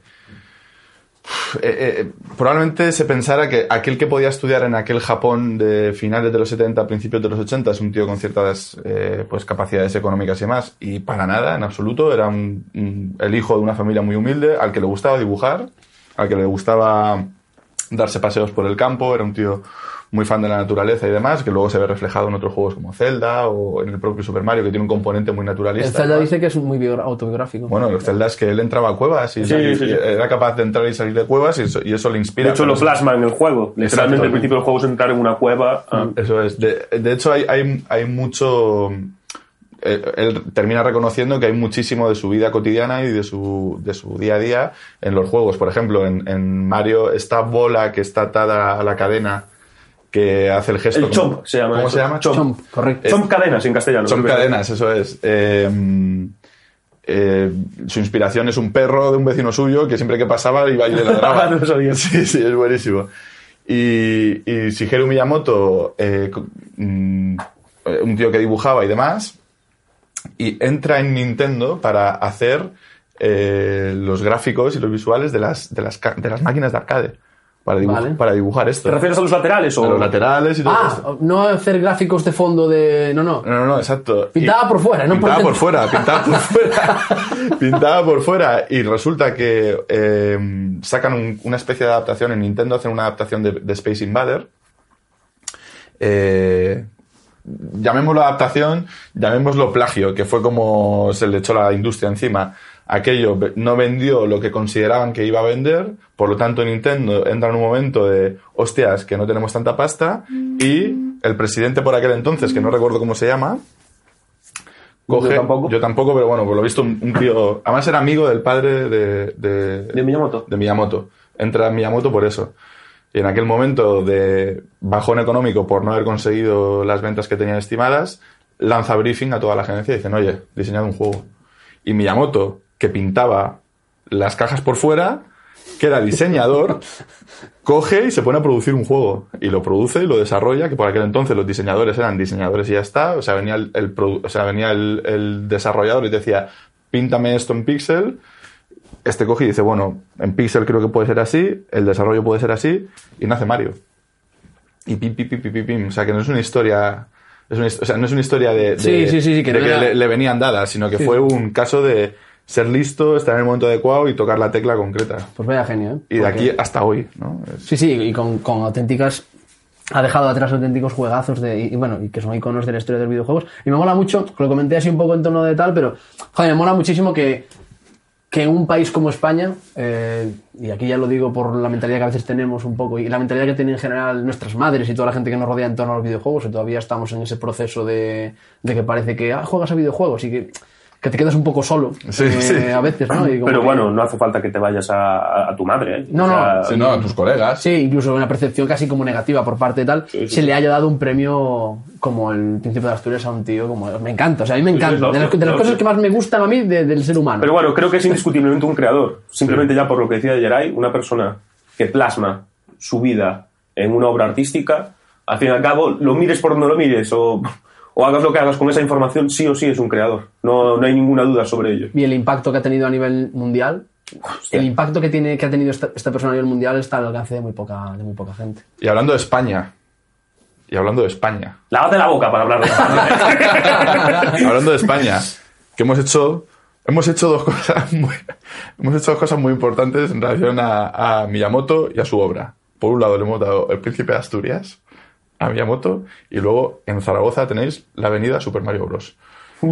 eh, eh, probablemente se pensara que aquel que podía estudiar en aquel Japón de finales de los 70, principios de los 80, es un tío con ciertas eh, pues, capacidades económicas y demás, y para nada, en absoluto, era un- un- el hijo de una familia muy humilde, al que le gustaba dibujar, al que le gustaba darse paseos por el campo, era un tío muy fan de la naturaleza y demás, que luego se ve reflejado en otros juegos como Zelda o en el propio Super Mario, que tiene un componente muy naturalista. El Zelda además. dice que es muy autobiográfico. Bueno, los Zelda es que él entraba a cuevas y, Sí, y- sí, sí. y era capaz de entrar y salir de cuevas y eso, y eso le inspira. De hecho, lo plasma en el juego. Literalmente, al principio del juego es entrar en una cueva. ah, Eso es. De, de hecho, hay, hay, hay mucho. eh, Él termina reconociendo que hay muchísimo de su vida cotidiana y de su, de su día a día en los juegos. Por ejemplo, en, en Mario, esta bola que está atada a la cadena que hace el gesto. El chomp se llama ¿Cómo eso. se llama? Chomp. Chomp, correcto. Son cadenas en castellano. Que- cadenas, eso es. Eh, eh, su inspiración es un perro de un vecino suyo que siempre que pasaba iba y le (laughs) ladraba. No sabía. Sí, sí, es buenísimo. Y, y Shigeru Miyamoto, eh, mm, un tío que dibujaba y demás, y entra en Nintendo para hacer eh, los gráficos y los visuales de las, de las, de las máquinas de arcade. Para, dibuj- Vale. para dibujar esto. ¿Te refieres a los laterales o...? A los laterales y todo esto. Ah, no hacer gráficos de fondo de. No, no. No, no, no, exacto. Pintaba Y- por fuera, no por Pintaba por dentro. fuera, pintaba por (laughs) fuera. pintaba por fuera. Y resulta que eh, sacan un- una especie de adaptación en Nintendo, hacen una adaptación de, de Space Invader. Eh, llamémoslo adaptación, llamémoslo plagio, que fue como se le echó la industria encima. Aquello no vendió lo que consideraban que iba a vender, por lo tanto Nintendo entra en un momento de, hostias, que no tenemos tanta pasta, y el presidente por aquel entonces, que no recuerdo cómo se llama, coge, Yo tampoco. yo tampoco, pero bueno, por lo visto un, un tío, además era amigo del padre de, de, ¿De Miyamoto? de Miyamoto. Entra en Miyamoto por eso. Y en aquel momento de bajón económico por no haber conseguido las ventas que tenían estimadas, lanza briefing a toda la agencia y dicen, oye, diseñad un juego. Y Miyamoto, que pintaba las cajas por fuera, que era diseñador, coge y se pone a producir un juego. Y lo produce y lo desarrolla, que por aquel entonces los diseñadores eran diseñadores y ya está. O sea, venía el, o sea, venía el, el desarrollador y te decía, píntame esto en pixel, este coge y dice, bueno, en Pixel creo que puede ser así, el desarrollo puede ser así, y nace Mario. Y pim, pim, pim, pim, pim, pim. O sea, que no es una historia... Es una, his- o sea, no es una historia de, de- Sí, sí, sí, sí, que de no que era- le, le venían dadas, sino que fue un caso de ser listo, estar en el momento adecuado y tocar la tecla concreta. Pues vaya genio, ¿eh? Y de aquí hasta hoy, ¿no? Es- Sí, sí, y con, con auténticas. Ha dejado atrás auténticos juegazos de, y, bueno, y que son iconos de la historia de los videojuegos. Y me mola mucho, lo comenté así un poco en tono de tal, pero joder, me mola muchísimo que, que en un país como España, eh, y aquí ya lo digo por la mentalidad que a veces tenemos un poco, y la mentalidad que tienen en general nuestras madres y toda la gente que nos rodea en torno a los videojuegos, y todavía estamos en ese proceso de, de que parece que ah, juegas a videojuegos y que, que te quedas un poco solo Sí, eh, sí. a veces, ¿no? Y como Pero que- bueno, no hace falta que te vayas a, tu madre, ¿eh? No, no, Sí, no, a tus colegas. Sí, incluso una percepción casi como negativa por parte de tal, Sí, sí, se sí. le haya dado un premio como el Príncipe de Asturias a un tío como... Me encanta, o sea, a mí me encanta. sí, de las, de cosas sí. que más me gustan a mí de- del ser humano. Pero bueno, creo que es indiscutiblemente un creador. Simplemente ya por lo que decía Geray, una persona que plasma su vida en una obra artística, al fin y al cabo, lo mires por donde lo mires o, o hagas lo que hagas con esa información, sí o sí es un creador. No, no hay ninguna duda sobre ello. Y el impacto que ha tenido a nivel mundial, Hostia. el impacto que, tiene, que ha tenido esta, esta persona a nivel mundial está al alcance de muy poca, de muy poca gente. Y hablando de España. Y hablando de España. Lávate la boca para hablar de (laughs) hablando de España, que hemos hecho, hemos hecho dos cosas (laughs) muy, hemos hecho dos cosas muy importantes en relación a, a Miyamoto y a su obra. Por un lado le hemos dado El Príncipe de Asturias a Miyamoto y luego en Zaragoza tenéis la avenida Super Mario Bros. (laughs)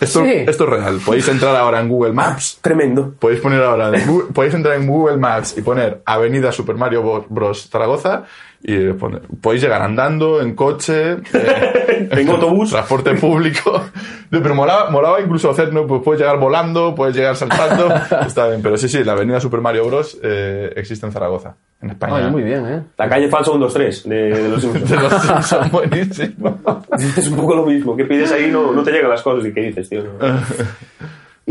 Esto, Sí. esto es real. Podéis entrar ahora en Google Maps. (laughs) Tremendo. Podéis poner ahora, en Google- podéis entrar en Google Maps y poner Avenida Super Mario Bros. Zaragoza y poner- podéis llegar andando, en coche, (laughs) eh, En autobús. (laughs) transporte público. No, Pero molaba, molaba incluso hacer, ¿no? Pues puedes llegar volando, puedes llegar saltando. (laughs) Está bien, pero sí, sí, la Avenida Super Mario Bros. eh, existe en Zaragoza, en España. Oye, muy bien, ¿eh? La calle falsa 123 de, de los Simpsons. De los Simpsons, buenísimo. Es un poco lo mismo. ¿Qué pides ahí? No, no te llegan las cosas. ¿Y qué dices, tío? No.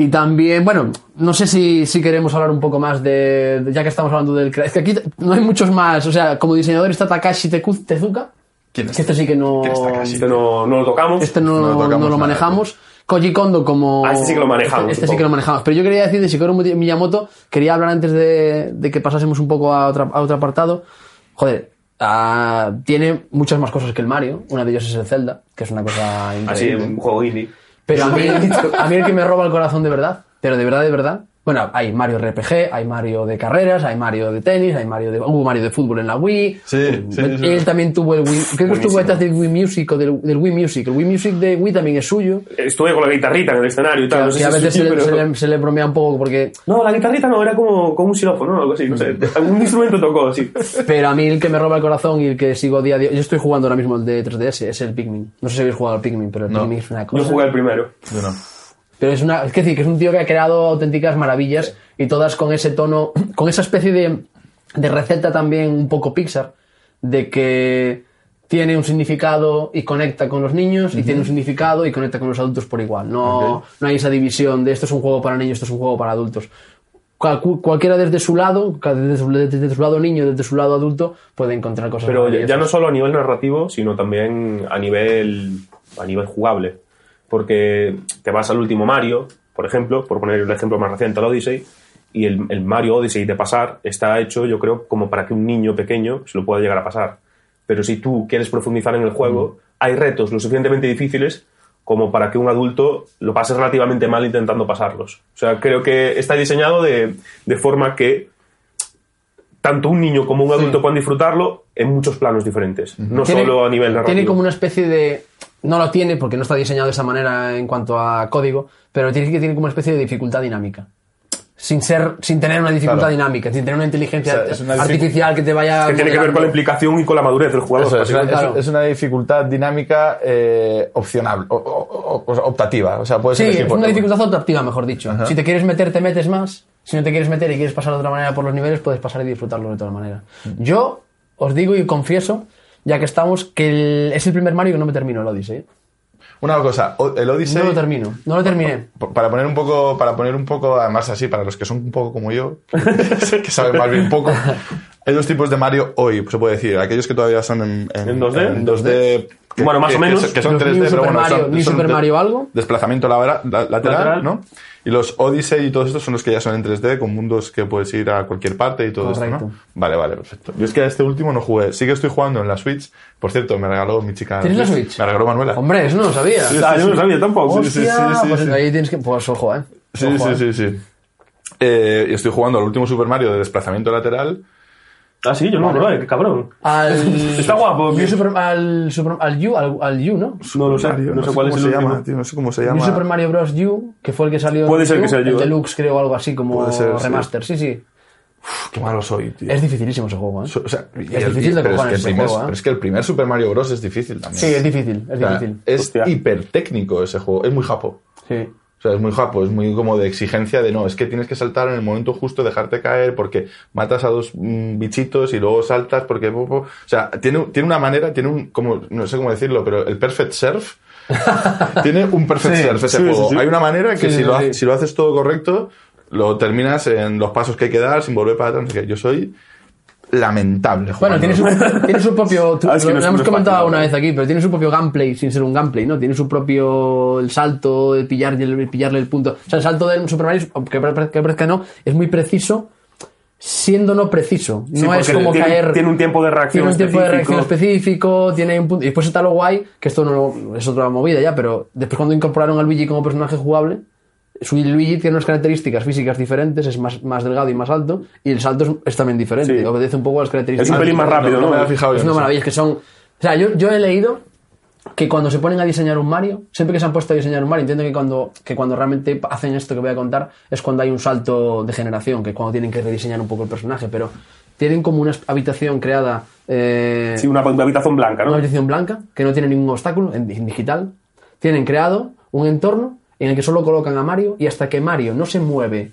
Y también, bueno, no sé si, si queremos hablar un poco más de, de- ya que estamos hablando del... Es que aquí no hay muchos más, o sea, como diseñador está Takashi Tezuka, ¿Quién es? que este sí que no... Este no, no lo tocamos. Este no, No lo no tocamos lo nada, manejamos. Koji Kondo como... Ah, este sí que lo manejamos, Este, este sí que lo manejamos. Pero yo quería decir de Shigeru Miyamoto, quería hablar antes de, de que pasásemos un poco a, otra- a otro apartado. Joder, ah, tiene muchas más cosas que el Mario. Una de ellas es el Zelda, que es una cosa Así, increíble. un juego indie. Pero a mí, (laughs) a mí el que me roba el corazón de verdad, pero de verdad, de verdad. Bueno, hay Mario RPG, hay Mario de carreras, hay Mario de tenis, hay Mario de, hubo Mario de fútbol en la Wii. Sí, sí, sí. Él también tuvo el Wii, creo que estuvo detrás del Wii Music o del, del Wii Music. El Wii Music de Wii también es suyo. Estuve con la guitarrita en el escenario y Que, tal. no sé que a veces se le, pero- se le- se le bromea un poco porque... No, la guitarrita no, era como, como un xilófono o algo así, no sé. Algún instrumento tocó así. Pero a mí el que me roba el corazón y el que sigo día a día... Yo estoy jugando ahora mismo el de 3DS, es el Pikmin. No sé si habéis jugado al Pikmin, pero el No. Pikmin es una cosa... Yo jugué el primero. Yo no. Pero es una, es decir, que es un tío que ha creado auténticas maravillas y todas con ese tono, (clears throat) con esa especie de, de receta también un poco Pixar, de que tiene un significado y conecta con los niños y tiene un significado y conecta con los adultos por igual. No, Ok. no hay esa división de esto es un juego para niños, esto es un juego para adultos. Cual- cualquiera desde su lado, desde su, desde su lado niño, desde su lado adulto, puede encontrar cosas Pero ya, no solo a nivel narrativo, sino también a nivel, a nivel jugable. Porque te vas al último Mario, por ejemplo, por poner el ejemplo más reciente, al Odyssey, Y el, el Mario Odyssey de pasar está hecho, yo creo, como para que un niño pequeño se lo pueda llegar a pasar. Pero si tú quieres profundizar en el juego, hay retos lo suficientemente difíciles como para que un adulto lo pase relativamente mal intentando pasarlos. O sea, creo que está diseñado de, de forma que tanto un niño como un adulto puedan disfrutarlo en muchos planos diferentes, no Tiene- solo a nivel narrativo. Tiene como una especie de. No lo tiene porque no está diseñado de esa manera en cuanto a código, pero tiene que tiene como una especie de dificultad dinámica. Sin ser, sin tener una dificultad Claro. dinámica, sin tener una inteligencia O sea, es una dific- artificial que te vaya. que tiene que ver con la implicación y con la madurez del jugador. Eso es, una, básicamente. Claro. es- es una dificultad dinámica eh, opcional, o- optativa. O sea, puedes Sí, elegir es una dificultad adaptativa, mejor dicho. Si te quieres meter, te metes más. Si no te quieres meter y quieres pasar de otra manera por los niveles, puedes pasar y disfrutarlo de otra manera. Yo os digo y confieso, ya que estamos, que el- es el primer Mario que no me termino el Odyssey. Una cosa, el Odyssey... No lo termino, no lo terminé. Para poner un poco, para poner un poco, además así, para los que son un poco como yo, (laughs) que saben más bien poco, (laughs) hay dos tipos de Mario hoy, se puede decir. Aquellos que todavía son en, ¿En 2D? en 2D que- Bueno, más que- o menos. Que, son Los 3D, New pero Super bueno, Mario- son, son Super Mario algo. Desplazamiento lateral, Lateral. ¿no? Y los Odyssey y todos estos son los que ya son en 3D, con mundos que puedes ir a cualquier parte y todo esto. ¿no? Vale, vale, perfecto. Yo es que a este último no jugué. Sí que estoy jugando en la Switch. Por cierto, me regaló mi chica. ¿Tienes la Switch? Me regaló Manuela. Hombre, eso no lo sabía. Ah, yo no lo sabía tampoco. Sí, sí, Hostia, sí, sí, pues sí. ahí tienes que. Pues ojo, eh. Sí, Ojo, sí, eh. sí, sí. Eh, y estoy jugando al último Super Mario de desplazamiento lateral. Ah, sí, yo no, no, qué cabrón. Al. (laughs) Está guapo. New Super, al, Super, al U, al, al U, ¿no? No lo sé, Mario, no sé cuál es el se llama, último. tío, no sé cómo se New llama. Super Mario Bros. U, que fue el que salió. Puede en ser que sea el U, el ¿eh? Deluxe, creo, o algo así como ser, sí. remaster. Sí, sí. Uf, qué malo soy, tío. Es dificilísimo ese juego, ¿eh? So- o sea, Es el- difícil de pero es cojones que ese primer- juego, ¿eh? pero es que el primer Super Mario Bros. es difícil también. Sí, es difícil, es O sea, difícil. es hiper técnico ese juego. Es muy japo. Sí. O sea, es muy japo, es muy como de exigencia de no, es que tienes que saltar en el momento justo, dejarte caer porque matas a dos mm, bichitos y luego saltas porque... po, po. O sea, tiene, tiene una manera, tiene un, como, no sé cómo decirlo, pero el perfect surf (laughs) tiene un perfect Sí, surf ese sí, juego. sí. Hay una manera que si, lo, si lo haces todo correcto, lo terminas en los pasos que hay que dar sin volver para atrás. qué. Yo soy lamentable Bueno, jugando. tiene su, (laughs) tiene su propio. tú- (laughs) Ah, es que lo, no lo hemos comentado fácil, una vez aquí, pero tiene su propio gameplay sin ser un gameplay, ¿no? Tiene su propio. El salto, el, pillar, el pillarle el punto. O sea, el salto del Super Mario, que parezca no, es muy preciso, siendo no preciso. Sí, no es como tiene, caer. Tiene un tiempo de reacción tiene un tiempo de específico. reacción específico, tiene un punto. Y después está lo guay, que esto no es otra movida ya, pero después cuando incorporaron al Luigi como personaje jugable, Luigi tiene unas características físicas diferentes, es más, más delgado y más alto, y el salto es, es también diferente, Sí. obedece un poco a las características. Es un pelín más rápido, no, ¿no? me había fijado Es una maravilla, es que son... O sea, yo, yo he leído que cuando se ponen a diseñar un Mario, siempre que se han puesto a diseñar un Mario, entiendo que cuando, que cuando realmente hacen esto que voy a contar, es cuando hay un salto de generación, que es cuando tienen que rediseñar un poco el personaje, pero tienen como una habitación creada... eh, Sí, una habitación blanca, una ¿no? habitación blanca que no tiene ningún obstáculo en, en digital. Tienen creado un entorno en el que solo colocan a Mario y hasta que Mario no se mueve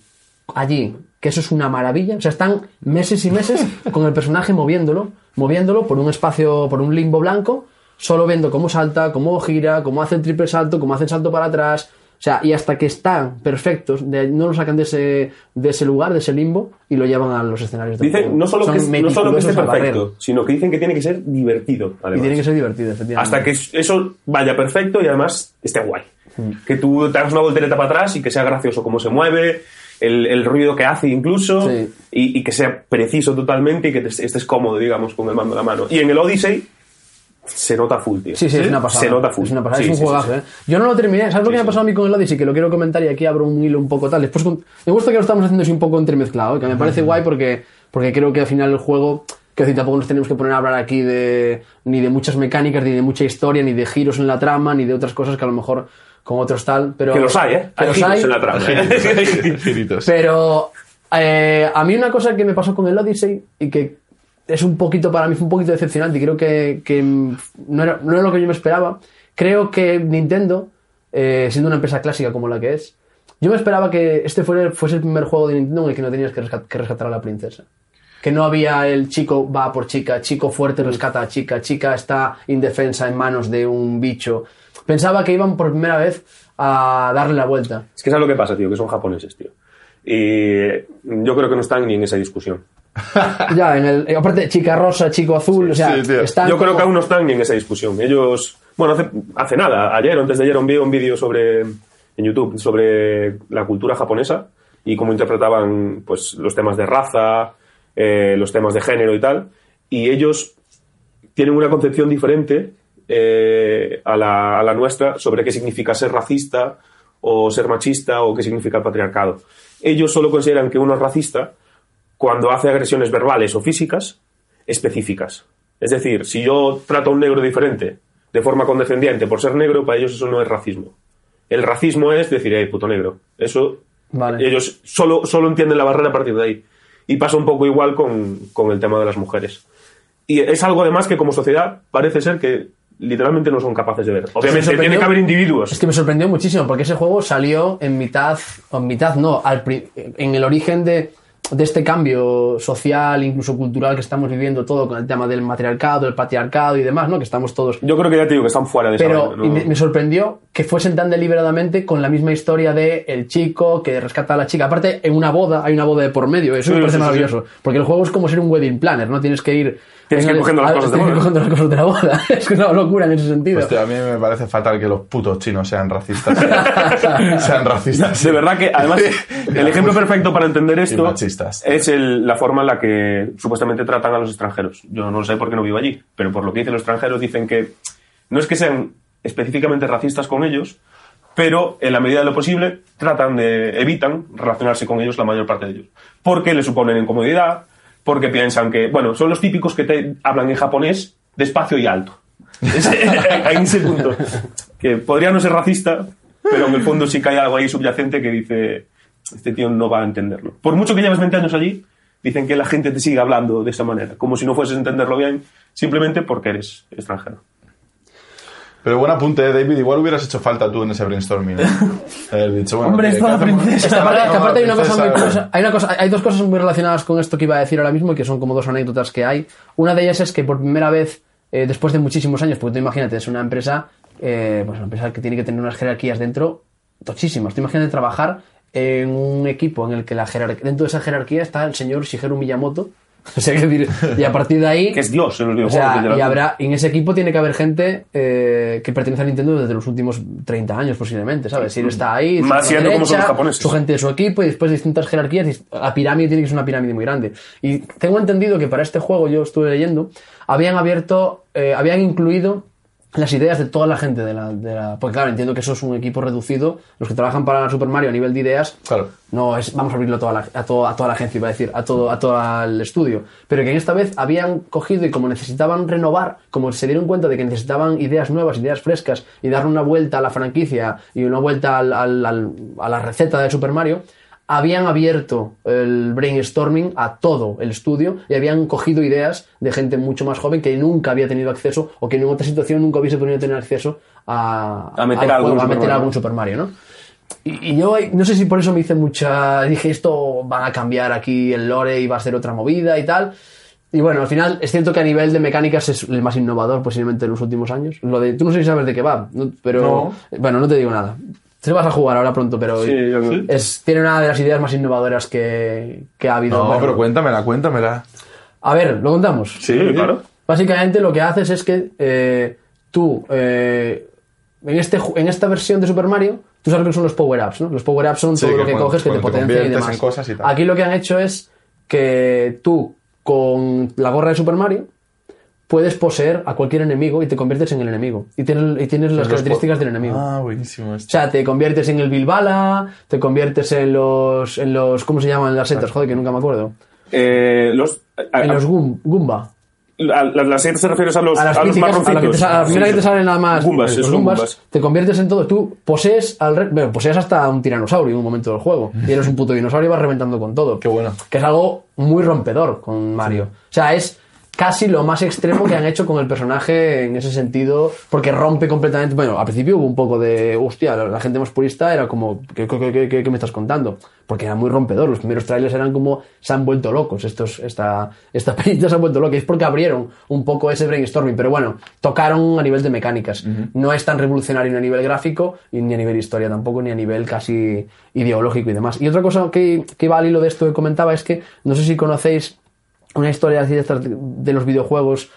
allí, que eso es una maravilla. O sea, están meses y meses (laughs) con el personaje moviéndolo, moviéndolo por un espacio, por un limbo blanco, solo viendo cómo salta, cómo gira, cómo hace el triple salto, cómo hace el salto para atrás. O sea, y hasta que están perfectos, de- no lo sacan de ese, de ese lugar, de ese limbo, y lo llevan a los escenarios Dicen no solo, Son que, es- no solo que esté perfecto, sino que dicen que tiene que ser divertido. Y además. tiene que ser divertido, efectivamente. Hasta que eso vaya perfecto y además esté guay. Que tú te hagas una voltereta para atrás y que sea gracioso cómo se mueve, el, el ruido que hace incluso, Sí. y, y que sea preciso totalmente y que te- estés cómodo, digamos, con el mando en la mano. Y en el Odyssey se nota full, tío. Sí, sí, es una pasada. Se nota full. Es una pasada, Sí, es un sí, juegazo, sí. ¿eh? Yo no lo terminé. ¿Sabes lo que me ha pasado a mí con el Odyssey? Que lo quiero comentar y aquí abro un hilo un poco tal. Después, con- me gusta que lo estamos haciendo así un poco entremezclado, ¿eh? que me parece guay porque, porque creo que al final el juego, que decir, tampoco nos tenemos que poner a hablar aquí de ni de muchas mecánicas, ni de mucha historia, ni de giros en la trama, ni de otras cosas que a lo mejor con otros tal. Pero, Que los hay, ¿eh? que Hay los hay. en la trama. (laughs) ¿eh? Pero eh, a mí una cosa que me pasó con el Odyssey y que es un poquito, para mí fue un poquito decepcionante y creo que, que no, era, no era lo que yo me esperaba. Creo que Nintendo, eh, siendo una empresa clásica como la que es, yo me esperaba que este fuera, fuese el primer juego de Nintendo en el que no tenías que, rescat- que rescatar a la princesa. Que no había el chico va por chica, chico fuerte rescata a chica, chica está indefensa en manos de un bicho. Pensaba que iban por primera vez a darle la vuelta. Es que sabes lo que pasa, tío, que son japoneses, tío. Y yo creo que no están ni en esa discusión. (laughs) Ya, en el, eh, aparte, chica rosa, chico azul, o sea, sí, están Yo creo como- que aún no están ni en esa discusión. Ellos, bueno, hace, hace nada, ayer o antes de ayer envié un vídeo sobre, en YouTube sobre la cultura japonesa y cómo interpretaban pues, los temas de raza, eh, los temas de género y tal. Y ellos tienen una concepción diferente eh, a, la, a la nuestra sobre qué significa ser racista o ser machista o qué significa el patriarcado. Ellos solo consideran que uno es racista cuando hace agresiones verbales o físicas específicas. Es decir, si yo trato a un negro diferente de forma condescendiente por ser negro, para ellos eso no es racismo. El racismo es decir, hey, puto negro. Eso Vale. ellos solo, solo entienden la barrera a partir de ahí. Y pasa un poco igual con, con el tema de las mujeres. Y es algo además que como sociedad parece ser que literalmente no son capaces de ver. Obviamente tiene que haber individuos. Es que me sorprendió muchísimo porque ese juego salió en mitad, o en mitad no, al pri- en el origen de, de este cambio social, incluso cultural que estamos viviendo todo con el tema del matriarcado, el patriarcado y demás, ¿no? Que estamos todos Yo creo que ya te digo que están fuera de esa Pero me, sorprendió que fuesen tan deliberadamente con la misma historia de el chico que rescata a la chica. Aparte, en una boda, hay una boda de por medio, eso Sí, me parece sí, sí, maravilloso. Porque el juego es como ser un wedding planner, ¿no? Tienes que ir... Tienes que ir cogiendo las cosas de tienes que ir boda. cogiendo las cosas de la boda. (laughs) es una locura en ese sentido. Hostia, a mí me parece fatal que los putos chinos sean racistas. (laughs) sean racistas. De verdad que, además, el ejemplo perfecto para entender esto es el- la forma en la que supuestamente tratan a los extranjeros. Yo no lo sé porque no vivo allí, pero por lo que dicen los extranjeros dicen que no es que sean específicamente racistas con ellos, pero en la medida de lo posible tratan de, evitan relacionarse con ellos la mayor parte de ellos. Porque les suponen incomodidad, porque piensan que, bueno, son los típicos que te hablan en japonés despacio y alto. En (laughs) ese (laughs) punto. Que podría no ser racista, pero en el fondo sí que hay algo ahí subyacente que dice, este tío no va a entenderlo. Por mucho que lleves 20 años allí, dicen que la gente te sigue hablando de esa manera, como si no fueses a entenderlo bien, simplemente porque eres extranjero. Pero buen apunte, eh, David. Igual hubieras hecho falta tú en ese brainstorming. ¿eh? Haber (laughs) dicho, bueno, Hombre, ¿qué- es toda qué hacemos? princesa. Que aparte, No, que aparte hay una cosa princesa, muy curiosa. Hay, una cosa, hay dos cosas muy relacionadas con esto que iba a decir ahora mismo y que son como dos anécdotas que hay. Una de ellas es que por primera vez, eh, después de muchísimos años, porque tú imagínate, es una empresa, eh, pues una empresa que tiene que tener unas jerarquías dentro tochísimas. Tú imagínate trabajar en un equipo en el que la jerar- dentro de esa jerarquía está el señor Shigeru Miyamoto. (laughs) O sea, que decir, y a partir de ahí Que es Dios en los o videojuegos. sea, y habrá, en ese equipo tiene que haber gente eh, que pertenece a Nintendo desde los últimos 30 años posiblemente, ¿sabes? Si él está ahí, Más su siendo como son los derecha, japoneses. su gente de su equipo y después distintas jerarquías, la pirámide tiene que ser una pirámide muy grande. Y tengo entendido que para este juego, yo estuve leyendo, habían abierto, eh, habían incluido las ideas de toda la gente de la, de la... Porque claro, entiendo que eso es un equipo reducido, los que trabajan para Super Mario a nivel de ideas, Claro. no es vamos a abrirlo a toda la, a, todo- a toda la agencia, iba a decir, a todo, a todo el estudio. Pero que esta vez habían cogido y como necesitaban renovar, como se dieron cuenta de que necesitaban ideas nuevas, ideas frescas y darle una vuelta a la franquicia y una vuelta al- al- al- a la receta de Super Mario, habían abierto el brainstorming a todo el estudio y habían cogido ideas de gente mucho más joven que nunca había tenido acceso o que en otra situación nunca hubiese podido tener acceso a, A meter al algún a Super meter Mario. algún Super Mario, ¿no? Y, y yo no sé si por eso me hice mucha. Dije, esto van a cambiar aquí el lore y va a ser otra movida y tal. Y bueno, al final es cierto que a nivel de mecánicas es el más innovador posiblemente en los últimos años. Lo de, tú no sé si sabes de qué va, ¿no? pero bueno, no te digo nada. Te vas a jugar ahora pronto, pero Sí, yo creo. es, tiene una de las ideas más innovadoras que, que ha habido. No, Bueno, pero cuéntamela, cuéntamela. A ver, lo contamos. Sí, claro. Básicamente lo que haces es que eh, tú, eh, en, este, en esta versión de Super Mario, tú sabes lo que son los power-ups, ¿no? Los power-ups son Sí, todo que lo que cuando- coges que te potencia y demás. en cosas y tal. Aquí lo que han hecho es que tú, con la gorra de Super Mario, puedes poseer a cualquier enemigo y te conviertes en el enemigo. Y tienes, y tienes las características del enemigo. Ah, buenísimo O sea, te conviertes en el Bilbala, te conviertes en los, en los, ¿cómo se llaman las setas? Joder, que nunca me acuerdo. Eh, los, a- En a- los Gum- Goomba. a- las siguientes te refieres a los, a las a los críticas, a la, que te primera Sí, que te sale nada más Goombas, los Goombas, Goombas. te conviertes en todo tú posees al re- bueno, posees hasta un tiranosaurio en un momento del juego y eres un puto dinosaurio y vas reventando con todo Qué bueno. que es algo muy rompedor con Mario o sea es casi lo más extremo que han hecho con el personaje en ese sentido porque rompe completamente bueno al principio hubo un poco de hostia la, gente más purista era como ¿qué, qué, qué- qué- me estás contando? porque era muy rompedor los primeros trailers eran como se han vuelto locos estos esta esta (laughs) película se han vuelto locos es porque abrieron un poco ese brainstorming pero bueno tocaron a nivel de mecánicas. No es tan revolucionario ni a nivel gráfico ni a nivel historia tampoco ni a nivel casi ideológico y demás. Y otra cosa que, que va al hilo de esto que comentaba es que no sé si conocéis una historia así de, estas de los videojuegos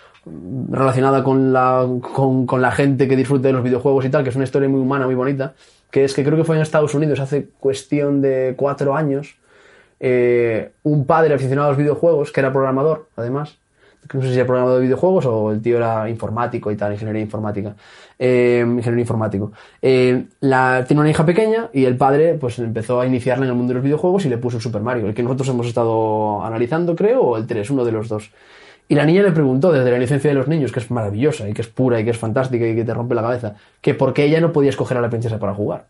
relacionada con la, con, con la gente que disfruta de los videojuegos y tal, que es una historia muy humana, muy bonita, que es que creo que fue en Estados Unidos hace cuestión de cuatro años, eh, un padre aficionado a los videojuegos, que era programador, además. No sé si era programador de videojuegos o el tío era informático y tal, ingeniería informática. Eh, ingeniero informático. Eh, la, tiene una hija pequeña y el padre pues empezó a iniciarla en el mundo de los videojuegos y le puso el Super Mario, el que nosotros hemos estado analizando, creo, o el 3, uno de los dos. Y la niña le preguntó desde la inocencia de los niños, que es maravillosa y que es pura y que es fantástica y que te rompe la cabeza, que por qué ella no podía escoger a la princesa para jugar.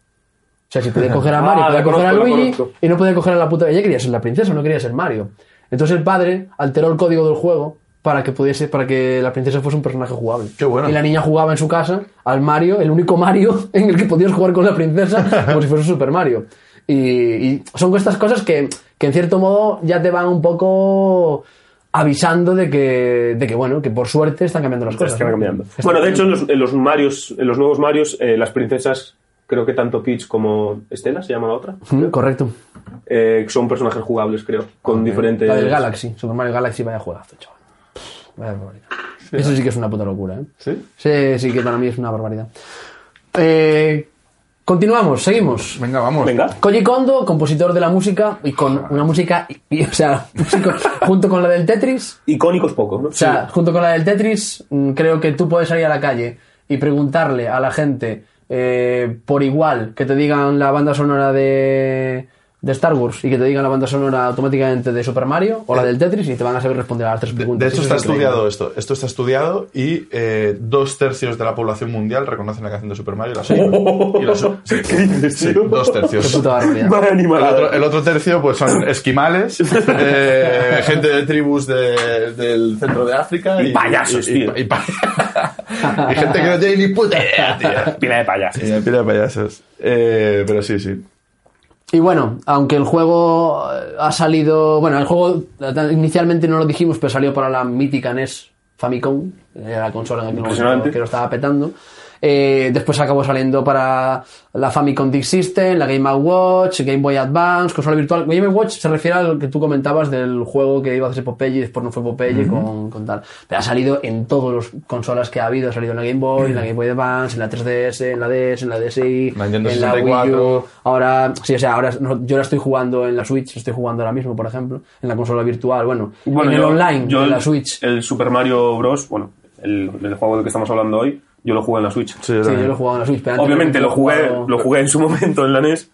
O sea, si podía (laughs) coger a Mario, Ah, podía coger a conozco, Luigi y no podía coger a la puta. Ella quería ser la princesa, no quería ser Mario. Entonces el padre alteró el código del juego para que pudiese, para que la princesa fuese un personaje jugable. Qué bueno. Y la niña jugaba en su casa al Mario, el único Mario (laughs) en el que podías jugar con la princesa, (laughs) como si fuese Super Mario. Y, y son estas cosas que, que en cierto modo ya te van un poco avisando de que, de que bueno, que por suerte están cambiando las cosas. Están cambiando. Bueno, de hecho, en los, en los Marios, en los nuevos Marios, eh, las princesas, creo que tanto Peach como Estela, se llama la otra, Mm, Correcto. eh, son personajes jugables, creo, con diferentes... La del Galaxy, Super Mario Galaxy, vaya juegazo, chaval. Vaya barbaridad. Eso sí que es una puta locura, ¿eh? ¿Sí? Sí, sí que para mí es una barbaridad. Eh, continuamos, seguimos. Venga, vamos. Venga. Koji Kondo, compositor de la música, y con una música, y- o sea, (laughs) músico- junto con la del Tetris, Icónicos poco, ¿no? o sea, junto con la del Tetris, mm, creo que tú puedes salir a la calle y preguntarle a la gente eh, por igual que te digan la banda sonora de, de Star Wars y que te digan la banda sonora automáticamente de Super Mario o la del Tetris y te van a saber responder a las tres De, preguntas. de hecho, Eso está es estudiado esto. Esto está estudiado y eh, dos tercios de la población mundial reconocen la canción de Super Mario y la suben. Y la (laughs) su- sí, ¿Qué dices, sí, tío? dos tercios. El otro, el otro tercio pues son (laughs) esquimales, eh, gente de tribus de- del centro de África Y payasos, y, tío. y pa- (laughs) y gente que no tiene ni puta idea, tío. Pila de payasos. Y pila de payasos. Eh, pero sí, sí. Y bueno, aunque el juego eh, ha salido. Bueno, el juego eh, inicialmente no lo dijimos, pero salió para la mítica NES Famicom, era la consola Impresionante. que lo estaba petando. Eh, después acabó saliendo para la Famicom Disk System, la Game Watch, Game Boy Advance, consola virtual. Game Watch se refiere al que tú comentabas del juego que iba a hacer Popeye y después no fue Popeye con, con tal. Pero ha salido en todas las consolas que ha habido. Ha salido en la Game Boy, en la Game Boy Advance, en la 3DS, en la DS, en la DSi, La Nintendo en la Wii U. 64. Ahora, sí, o sea, ahora no, yo la estoy jugando en la Switch, estoy jugando ahora mismo, por ejemplo, en la consola virtual, bueno, Bueno, en el online yo el- la Switch. El Super Mario Bros. Bueno, el, el juego del que estamos hablando hoy, yo lo jugué en la Switch. Sí, yo Sí, lo he jugado en la Switch. pero antes Obviamente lo jugué, jugado- lo jugué en su (laughs) momento en la NES.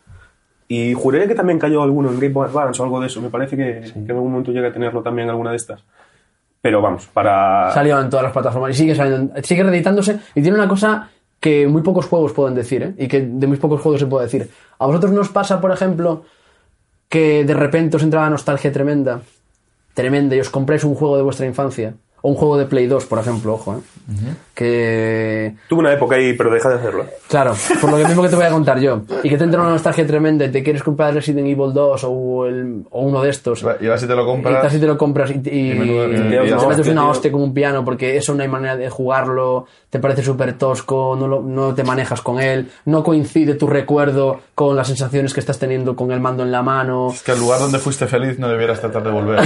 Y juré que también cayó alguno en Game Boy Advance o algo de eso. Me parece que, que en algún momento llegue a tenerlo también alguna de estas. Pero vamos, para. Salió en todas las plataformas y sigue saliendo, sigue reeditándose y tiene una cosa que muy pocos juegos pueden decir, ¿eh? Y que de muy pocos juegos se puede decir. ¿A vosotros nos pasa, por ejemplo, que de repente os entra la nostalgia tremenda, tremenda, y os compráis un juego de vuestra infancia? O un juego de Play 2, por ejemplo, ojo, ¿eh? Que Tuve una época ahí, pero dejé de hacerlo. Claro, por lo que mismo que te voy a contar yo. Y que te entra una nostalgia tremenda y te quieres comprar Resident Evil 2 o, el- o uno de estos. Y ahora si te lo Y compras... casi te lo compras y, y- menudo- y y te ya metes una hostia como un piano porque eso no hay manera de jugarlo, te parece súper tosco, no, lo- no te manejas con él, no coincide tu recuerdo con las sensaciones que estás teniendo con el mando en la mano. Es que al lugar donde fuiste feliz no debieras tratar de volver. (laughs)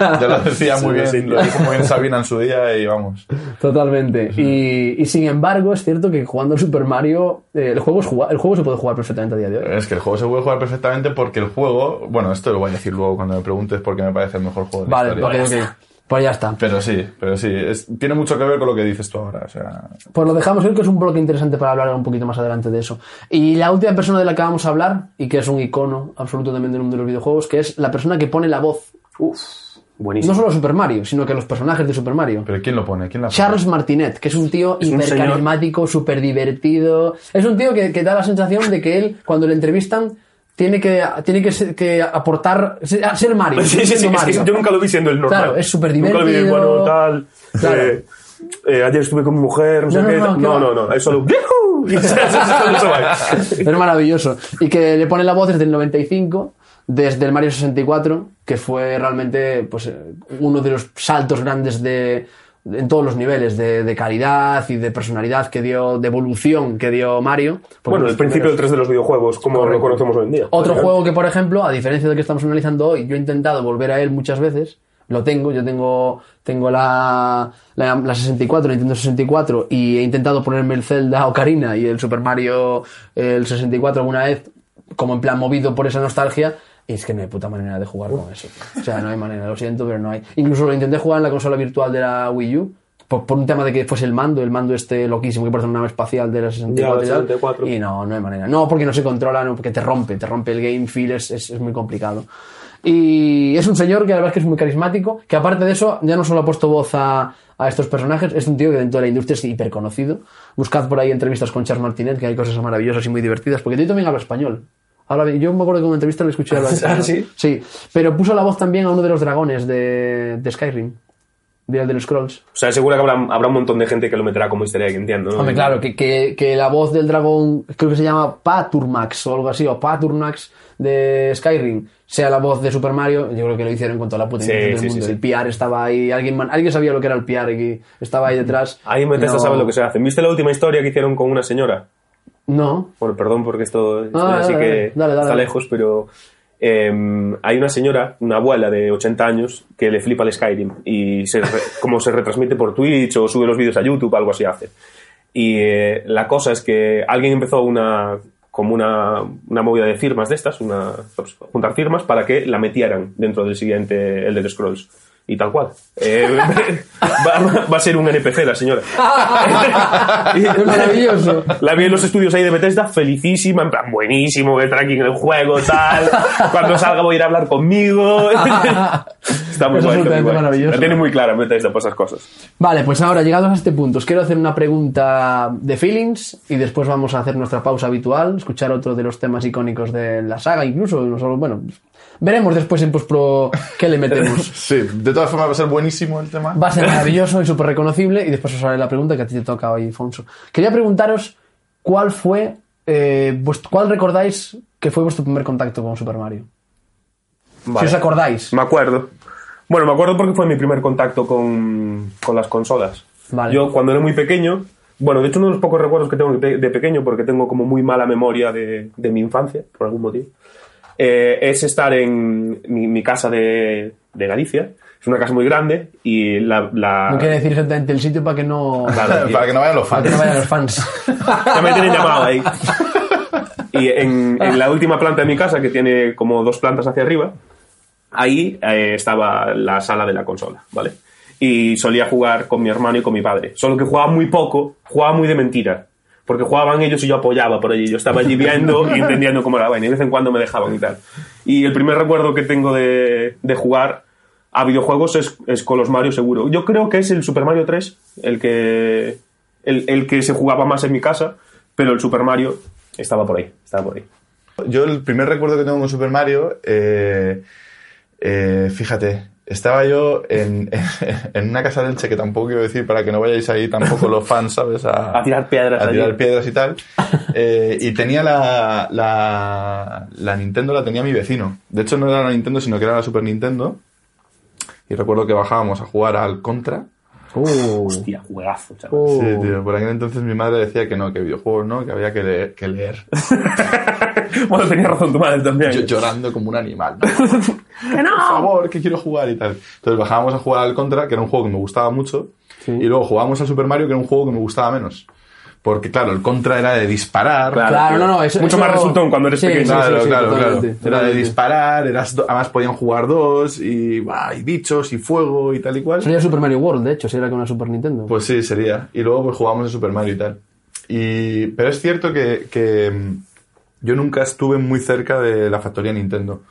ya lo decía muy Sí, sí. bien, lo muy bien Sabina en su día y vamos. Totalmente. Y, y sin embargo, es cierto que jugando al Super Mario, eh, el, juego es el juego se puede jugar perfectamente a día de hoy. Es que el juego se puede jugar perfectamente porque el juego... Bueno, esto lo voy a decir luego cuando me preguntes porque me parece el mejor juego de la Vale, historia. ok, ok. Pues ya está. Pero sí, pero sí, es- tiene mucho que ver con lo que dices tú ahora. O sea, Pues lo dejamos hoy, que es un bloque interesante para hablar un poquito más adelante de eso. Y la última persona de la que vamos a hablar, y que es un icono absoluto también del mundo de los videojuegos, que es la persona que pone la voz. Uf, buenísimo. No solo Super Mario, sino que los personajes de Super Mario. ¿pero quién lo pone? ¿Quién la pone? Charles Martinet, que es un tío Es un hiper carismático, súper divertido. Es un tío que, que da la sensación de que él, cuando le entrevistan, tiene que, tiene que, ser- que aportar, ser, Mario. Sí, sí, sí, es que yo nunca lo vi siendo el normal. Claro, es súper Nunca lo vi divertido. bueno, tal. Claro. eh, eh, ayer estuve con mi mujer, no, sé no, qué. no, tal. ¿qué no, no, no, es solo. (laughs) Es maravilloso. Y que le pone la voz desde el 95, desde el Mario 64, que fue realmente pues, eh, uno de los saltos grandes de en todos los niveles de, de calidad y de personalidad que dio, de evolución que dio Mario. Bueno, el principio del primeros- 3 de los videojuegos, como Correcto. lo conocemos hoy en día. Otro juego que, por ejemplo, a diferencia del que estamos analizando hoy, yo he intentado volver a él muchas veces. Lo tengo, yo tengo, tengo la, la, la 64, Nintendo 64, y he intentado ponerme el Zelda Ocarina y el Super Mario el 64 alguna vez, como en plan movido por esa nostalgia. Y es que no hay puta manera de jugar con eso. O sea, no hay manera, lo siento, pero no hay. Incluso lo intenté jugar en la consola virtual de la Wii U. Por, por un tema de que fuese el mando, el mando este loquísimo que parece una nave espacial de la 64 y, Ya, tal. 64. y no, no hay manera. No, porque no se controla, no, porque te rompe, te rompe el game feel, es, es, es muy complicado. Y es un señor que la verdad es que es muy carismático, que aparte de eso, ya no solo ha puesto voz a, a estos personajes, es un tío que dentro de la industria es hiper conocido. Buscad por ahí entrevistas con Charles Martinet, que hay cosas maravillosas y muy divertidas, porque tío también habla español. Habla bien. Yo me acuerdo que en una entrevista le escuché hablar (laughs) ¿Ah, sí? Sí, pero puso la voz también a uno de los dragones de, de Skyrim, de Elder Scrolls. O sea, seguro que habrá, habrá un montón de gente que lo meterá como easter egg, entiendo. ¿no? Hombre, claro, que, que, que la voz del dragón, creo que se llama Paturmax o algo así, o Paturnax de Skyrim, sea la voz de Super Mario, yo creo que lo hicieron con toda la puta Sí, del sí, mundo. sí. El PR estaba ahí, alguien, alguien sabía lo que era el PR y estaba ahí detrás. Ahí en Bethesda No- saben lo que se hace. ¿Viste la última historia que hicieron con una señora? No. Bueno, perdón porque esto, esto Ah, así dale, que dale, dale, está lejos, pero eh, hay una señora, una abuela de 80 años, que le flipa el Skyrim y se re- (laughs) como se retransmite por Twitch o sube los vídeos a YouTube, algo así hace. Y eh, la cosa es que alguien empezó una como una, una movida de firmas de estas, una, juntar firmas para que la metieran dentro del siguiente Elder Scrolls. Y tal cual. Eh, (laughs) va, va a ser un NPC la señora. (laughs) Es maravilloso. La vi en los estudios ahí de Bethesda, felicísima, en plan, buenísimo, voy a estar aquí en el juego, tal. Cuando salga voy a ir a hablar conmigo. (laughs) Está muy Es guay, está muy absolutamente guay. maravilloso. La tiene muy clara Bethesda para esas cosas. Vale, pues ahora, llegados a este punto, os quiero hacer una pregunta de feelings y después vamos a hacer nuestra pausa habitual, escuchar otro de los temas icónicos de la saga, incluso, no solo, bueno, veremos después en postpro qué le metemos. (laughs) Sí, de todas formas va a ser buenísimo el tema. Va a ser (laughs) maravilloso y súper reconocible y después os haré la pregunta que a ti te toca hoy, Fonso. Quería preguntaros cuál fue, eh, cuál recordáis que fue vuestro primer contacto con Super Mario. Si os acordáis. Me acuerdo. Bueno, me acuerdo porque fue mi primer contacto con, con las consolas. Vale. Yo cuando era muy pequeño, bueno, de hecho uno de los pocos recuerdos que tengo de, de pequeño, porque tengo como muy mala memoria de, de mi infancia, por algún motivo, eh, es estar en mi, mi casa de, de Galicia. Es una casa muy grande y la... la- No quiere decir exactamente el sitio para que no, Claro, (laughs) Para que no vayan los para que fans. no vayan los fans. (laughs) Ya me tienen llamado ahí. Y en, en la última planta de mi casa, que tiene como dos plantas hacia arriba, ahí eh, estaba la sala de la consola, ¿vale? Y solía jugar con mi hermano y con mi padre. Solo que jugaba muy poco, jugaba muy de mentira. Porque jugaban ellos y yo apoyaba por allí. Yo estaba allí viendo y (laughs) entendiendo cómo era la vaina. Y de vez en cuando me dejaban y tal. Y el primer recuerdo que tengo de, de jugar a videojuegos es, es con los Mario seguro. Yo creo que es el Super Mario 3 el que, el, el que se jugaba más en mi casa, pero el Super Mario estaba por ahí, estaba por ahí. Yo el primer recuerdo que tengo con Super Mario, eh, eh, fíjate, estaba yo en, (laughs) en una casa de Elche que tampoco quiero decir para que no vayáis ahí tampoco los fans, ¿sabes? A, A tirar piedras A allí. tirar piedras y tal. (laughs) Eh, y tenía la, la, la Nintendo, la tenía mi vecino. De hecho no era la Nintendo, sino que era la Super Nintendo. Y recuerdo que bajábamos a jugar al Contra. Uh, Hostia, juegazo, chaval. uh. Sí, tío. Por aquel entonces mi madre decía que no, que videojuegos no, que había que leer. Que leer. (laughs) bueno, tenía razón tu madre también. Yo llorando como un animal. ¿no? (laughs) Por favor, que quiero jugar y tal. Entonces bajábamos a jugar al Contra, que era un juego que me gustaba mucho. Y luego jugábamos al Super Mario, que era un juego que me gustaba menos. Porque, claro, el Contra era de disparar. Claro. Claro, no, no, eso, Mucho eso- más resultón cuando eres Sí, pequeño. sí, Claro, sí, sí, claro, totalmente, claro. Era de disparar, eras do- además podían jugar dos y, buah, y bichos y fuego y tal y cual. Sería Super Mario World, de hecho, si era con una Super Nintendo. Pues sí, sería. Y luego pues jugamos a Super Mario y tal. Y, pero es cierto que, que, mm, yo nunca estuve muy cerca de la factoría Nintendo.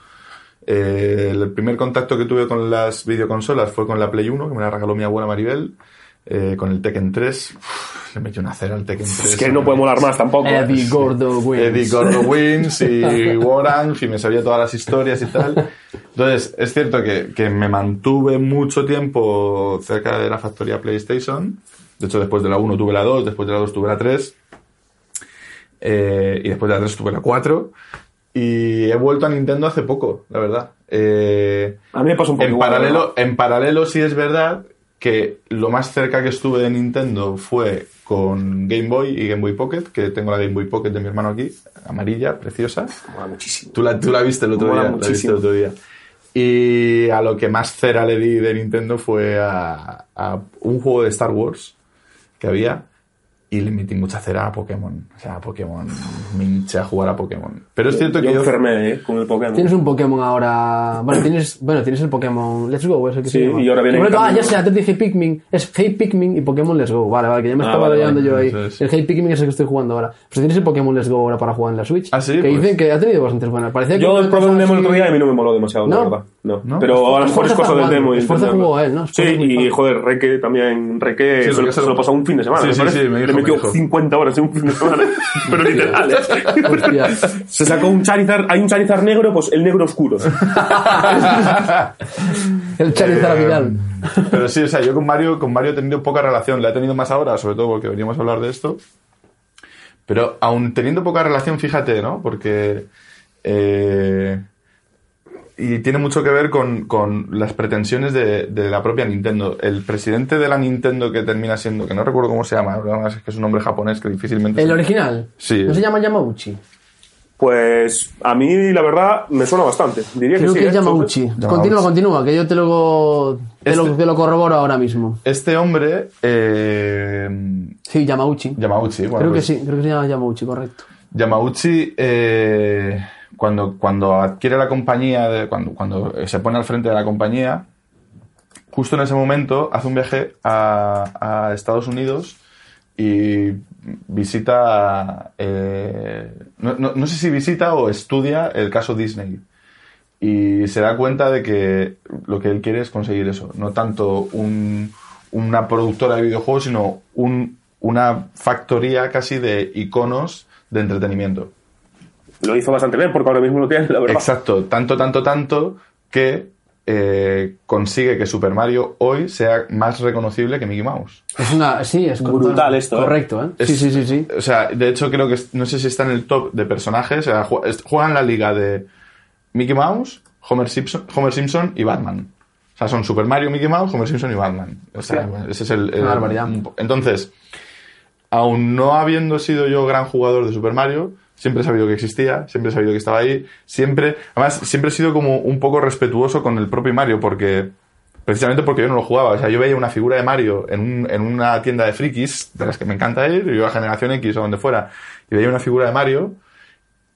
Eh, el primer contacto que tuve con las videoconsolas fue con la Play 1, que me la regaló mi abuela Maribel. eh, con el Tekken 3. Uf, le metí una cera al Tekken 3. Es que no puede molar más tampoco. Eddie Gordo wins. Eddie Gordo Wins y (laughs) Orange y me sabía todas las historias y tal. Entonces, es cierto que, que me mantuve mucho tiempo cerca de la factoría PlayStation. De hecho, después de la 1 tuve la 2, después de la 2 tuve la 3. eh, y después de la 3 tuve la 4. Y he vuelto a Nintendo hace poco, la verdad. Eh, A mí me pasa un poco en igual, paralelo, en paralelo sí es verdad que lo más cerca que estuve de Nintendo fue con Game Boy y Game Boy Pocket, que tengo la Game Boy Pocket de mi hermano aquí, amarilla, preciosa. Mola muchísimo. Tú la, tú la viste el otro Mola día. La viste el otro día. Y a lo que más cera le di de Nintendo fue a, a un juego de Star Wars que había, y le metí mucha cera a Pokémon. O sea, a Pokémon. Me hinché a jugar a Pokémon. Pero es cierto Yo que yo... enfermé ¿eh? con el Pokémon. Tienes un Pokémon ahora. Bueno, tienes, bueno, tienes el Pokémon Let's Go, es el que Sí, se llama. y ahora viene en ejemplo, Ah, ya sé, antes dije Pikmin. Es Hey Pikmin y Pokémon Let's Go. Vale, vale, que ya me Ah, estaba vale, liando vale, yo ahí. es. El Hey Pikmin es el que estoy jugando ahora. Pues tienes el Pokémon Let's Go ahora para jugar en la Switch. Ah, sí, Que pues. dicen que ha tenido bastantes buenas. Parecía que Yo probé un demo el otro día y a mí no me moló demasiado, ¿No? la verdad. No. ¿No? Pero a lo mejor es cosa del demo. entenderlo. jugó a él, ¿no? Sí, y joder, Reque también. Reque Sí, se, lo, se pasó un fin de semana. Sí, me sí, parece. sí, me dijo, Le me metió dijo. 50 horas en un fin de semana. (laughs) Pero literal. ¿eh? Se sacó un Charizard. Hay un Charizard negro, pues el negro oscuro. (laughs) El Charizard Eh, Vidal. Pero sí, o sea, yo con Mario, con Mario he tenido poca relación. La he tenido más ahora, sobre todo porque veníamos a hablar de esto. Pero aún teniendo poca relación, fíjate, ¿no? Porque. eh, y tiene mucho que ver con, con las pretensiones de, de la propia Nintendo. El presidente de la Nintendo que termina siendo, que no recuerdo cómo se llama, es que es un nombre japonés que difícilmente. El se- original. Sí. ¿No se llama Yamauchi? Pues a mí, la verdad, me suena bastante. Diría Creo que que sí. es ¿eh? Yamauchi. Yamauchi. Continúa, continúa, que yo te lo, te, lo, Este- te lo corroboro ahora mismo. Este hombre. Eh, Sí, Yamauchi. Yamauchi, bueno, creo que pues- sí, creo que se llama Yamauchi, correcto. Yamauchi, eh, cuando, cuando adquiere la compañía, cuando, cuando se pone al frente de la compañía, justo en ese momento hace un viaje a, a Estados Unidos y visita, eh, no, no- no sé si visita o estudia el caso Disney. Y se da cuenta de que lo que él quiere es conseguir eso, no tanto un- una productora de videojuegos, sino un- una factoría casi de iconos de entretenimiento. Lo hizo bastante bien porque ahora mismo lo tiene, la verdad. Exacto, tanto, tanto, tanto que eh, consigue que Super Mario hoy sea más reconocible que Mickey Mouse. Es una, sí, es Brutal esto, ¿eh? Correcto, ¿eh? Es- Sí, sí, sí, sí. O sea, de hecho creo que no sé si está en el top de personajes. O sea, juegan la liga de Mickey Mouse, Homer Simpson, Homer Simpson y Batman. O sea, son Super Mario, Mickey Mouse, Homer Simpson y Batman. O sea, bueno, ese es el... el- Una barbaridad. Entonces, aún no habiendo sido yo gran jugador de Super Mario, siempre he sabido que existía, siempre he sabido que estaba ahí, siempre, además, siempre he sido como un poco respetuoso con el propio Mario, porque, precisamente porque yo no lo jugaba, o sea, yo veía una figura de Mario en, un- en una tienda de frikis, de las que me encanta ir, yo iba a Generación X o donde fuera, y veía una figura de Mario,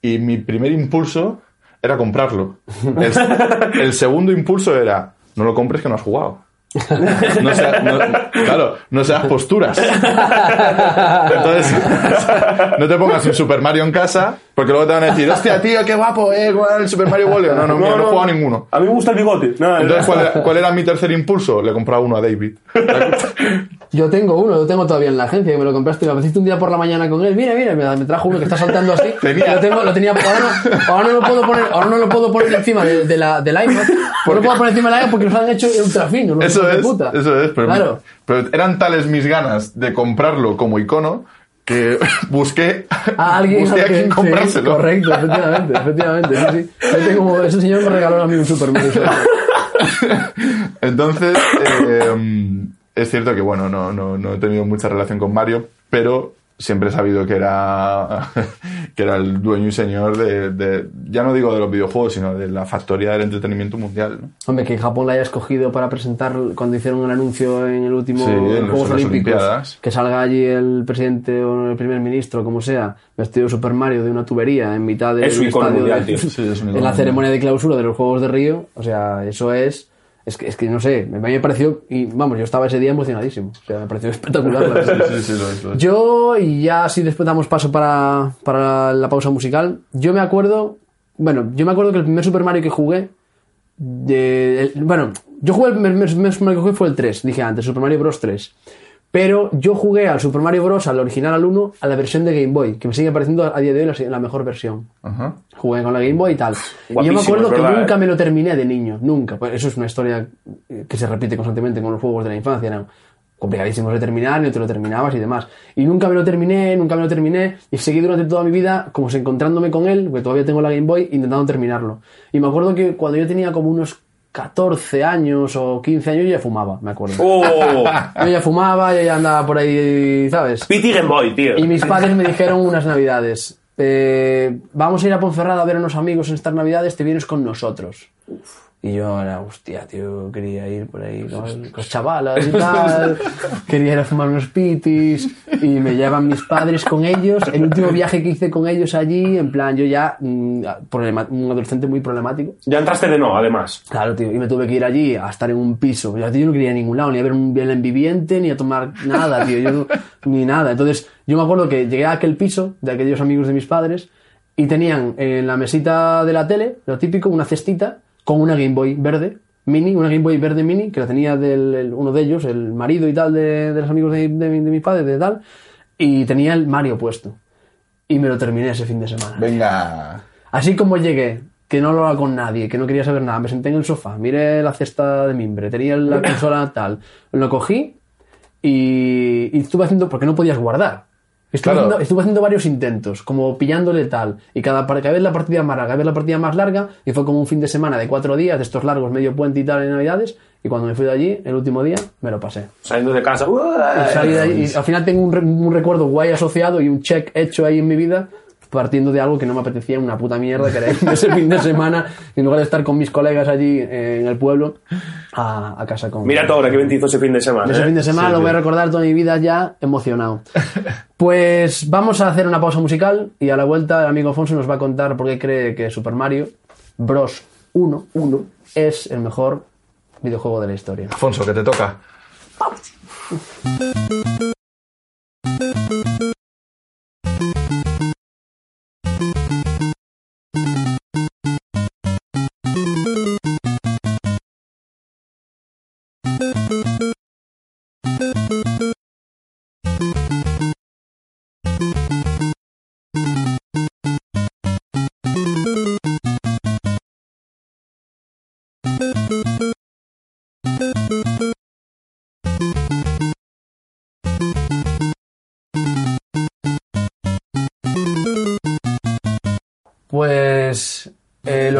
y mi primer impulso era comprarlo. (laughs) El, el segundo impulso era, no lo compres que no has jugado. (laughs) No sea- no- claro, no seas posturas. Entonces, (laughs) no te pongas un Super Mario en casa, porque luego te van a decir, hostia, tío, qué guapo, eh, ¿cuál el Super Mario World? No, no, mira, no, he jugado a ninguno. A mí me gusta el bigote. Entonces, ¿cuál era, cuál era mi tercer impulso? Le compraba uno a David. (laughs) Yo tengo uno, lo tengo todavía en la agencia, que me lo compraste, me apareciste un día por la mañana con él. Mira, mira, me, trajo uno que está saltando así. (laughs) Tenía- Lo, tengo, lo tenía, ahora no, ahora no lo puedo poner, ahora no lo puedo poner encima de, de la, del iPad. No lo puedo poner encima del iPad porque los han hecho ultra fino. los Eso es, puta. eso es, pero, Claro. pero eran tales mis ganas de comprarlo como icono que (laughs) busqué A alguien busqué a que- quien sí, comprárselo. correcto, efectivamente, efectivamente. Sí, sí. Yo tengo- ese señor me regaló a mí un Super Mario. (laughs) Entonces, eh, es cierto que, bueno, no, no, no he tenido mucha relación con Mario, pero siempre he sabido que era, (laughs) que era el dueño y señor de, de- ya no digo de los videojuegos, sino de la factoría del entretenimiento mundial. ¿no? Hombre, que Japón la haya escogido para presentar cuando hicieron el anuncio en el último Sí, en los- Juegos en las Olímpicos. Olimpiadas. Que salga allí el presidente o el primer ministro, como sea, vestido de Super Mario de una tubería en mitad del Es su icono estadio mundial, de- tío. Sí, es un (laughs) en la mundial. ceremonia de clausura de los Juegos de Río. O sea, eso es. Es que, es que no sé, a mí me pareció. Y vamos, yo estaba ese día emocionadísimo. O sea, me pareció (laughs) espectacular. Sí, sí, lo es, lo es. Yo, y ya así después damos paso para, para la pausa musical, yo me acuerdo, bueno, yo me acuerdo que el primer Super Mario que jugué, de- el- bueno, yo jugué el primer, primer Super Mario que jugué fue el 3, dije antes, Super Mario Bros. 3. Pero yo jugué al Super Mario Bros. al original al 1, a la versión de Game Boy, que me sigue pareciendo a día de hoy la, la mejor versión. Ajá. Jugué con la Game Boy y tal. y yo me acuerdo que nunca ¿eh? me lo terminé de niño, nunca. Pues eso es una historia eh, que se repite constantemente con los juegos de la infancia, ¿no? Complicadísimos de terminar, ni te lo terminabas y demás. Y nunca me lo terminé, nunca me lo terminé, y seguí durante toda mi vida como si encontrándome con él, porque todavía tengo la Game Boy, intentando terminarlo. Y me acuerdo que cuando yo tenía como unos 14 años o 15 años, yo ya fumaba, me acuerdo. ¡Oh! Yo ya fumaba, yo ya andaba por ahí, ¿sabes? Pity Game Boy, tío. Y mis padres me dijeron unas navidades, eh, vamos a ir a Ponferrada a ver a unos amigos en estas navidades, te vienes con nosotros. Y yo era, hostia, tío, quería ir por ahí con, los chavalas y tal, (laughs) quería ir a fumar unos pitis. y me llevan mis padres con ellos. El último viaje que hice con ellos allí, en plan, yo ya, mm, un adolescente muy problemático. Ya entraste de no, además. Claro, tío, y me tuve que ir allí a estar en un piso. Yo, tío, yo no quería ir a ningún lado, ni a ver un bien viviente, ni a tomar nada, tío, yo (laughs) ni nada. Entonces, yo me acuerdo que llegué a aquel piso de aquellos amigos de mis padres y tenían en la mesita de la tele, lo típico, una cestita con una Game Boy verde, mini, una Game Boy verde mini, que la tenía del, el- uno de ellos, el marido y tal de, de los amigos de, de, de mis padres, de tal, y tenía el Mario puesto. Y me lo terminé ese fin de semana. Venga. Así como llegué, que no hablaba con nadie, que no quería saber nada, me senté en el sofá, miré la cesta de mimbre, tenía la (coughs) consola tal, lo cogí y, y estuve haciendo, porque no podías guardar. Estuve, Claro. haciendo, estuve haciendo varios intentos, como pillándole tal, y cada, cada vez la partida más larga, cada vez la partida más larga, y fue como un fin de semana de cuatro días, de estos largos, medio puente y tal en Navidades, y cuando me fui de allí, el último día, me lo pasé. Saliendo de casa. Salí de allí, y al final tengo un, un recuerdo guay asociado y un check hecho ahí en mi vida partiendo de algo que no me apetecía una puta mierda que era irme ese fin de semana en lugar de estar con mis colegas allí eh, en el pueblo a, a casa con Mira tú ahora te hizo ese fin de semana. ese ¿eh? fin de semana Sí, lo sí. voy a recordar toda mi vida ya emocionado pues vamos a hacer una pausa musical y a la vuelta el amigo Alfonso nos va a contar por qué cree que Super Mario Bros 1 1 es el mejor videojuego de la historia Alfonso, que te toca. Pues (laughs)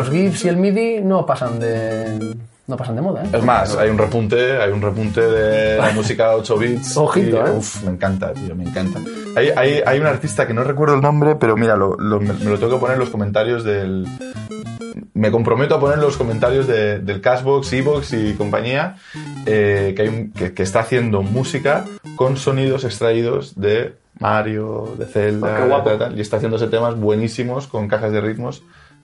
los GIFs y el MIDI no pasan de no pasan de moda, ¿eh? Es más, hay un repunte, hay un repunte de la (laughs) música 8 bits. Ojito, Y, ¿eh? Uf, me encanta, tío, me encanta. Hay, hay, hay un artista que no recuerdo el nombre, pero mira, lo, lo- me, me lo tengo que poner en los comentarios del... Me comprometo a poner en los comentarios de- del Cashbox, Evox y compañía, eh, que, hay un- que, que está haciendo música con sonidos extraídos de Mario, de Zelda, qué guapo. tal, tal, y está haciéndose temas buenísimos con cajas de ritmos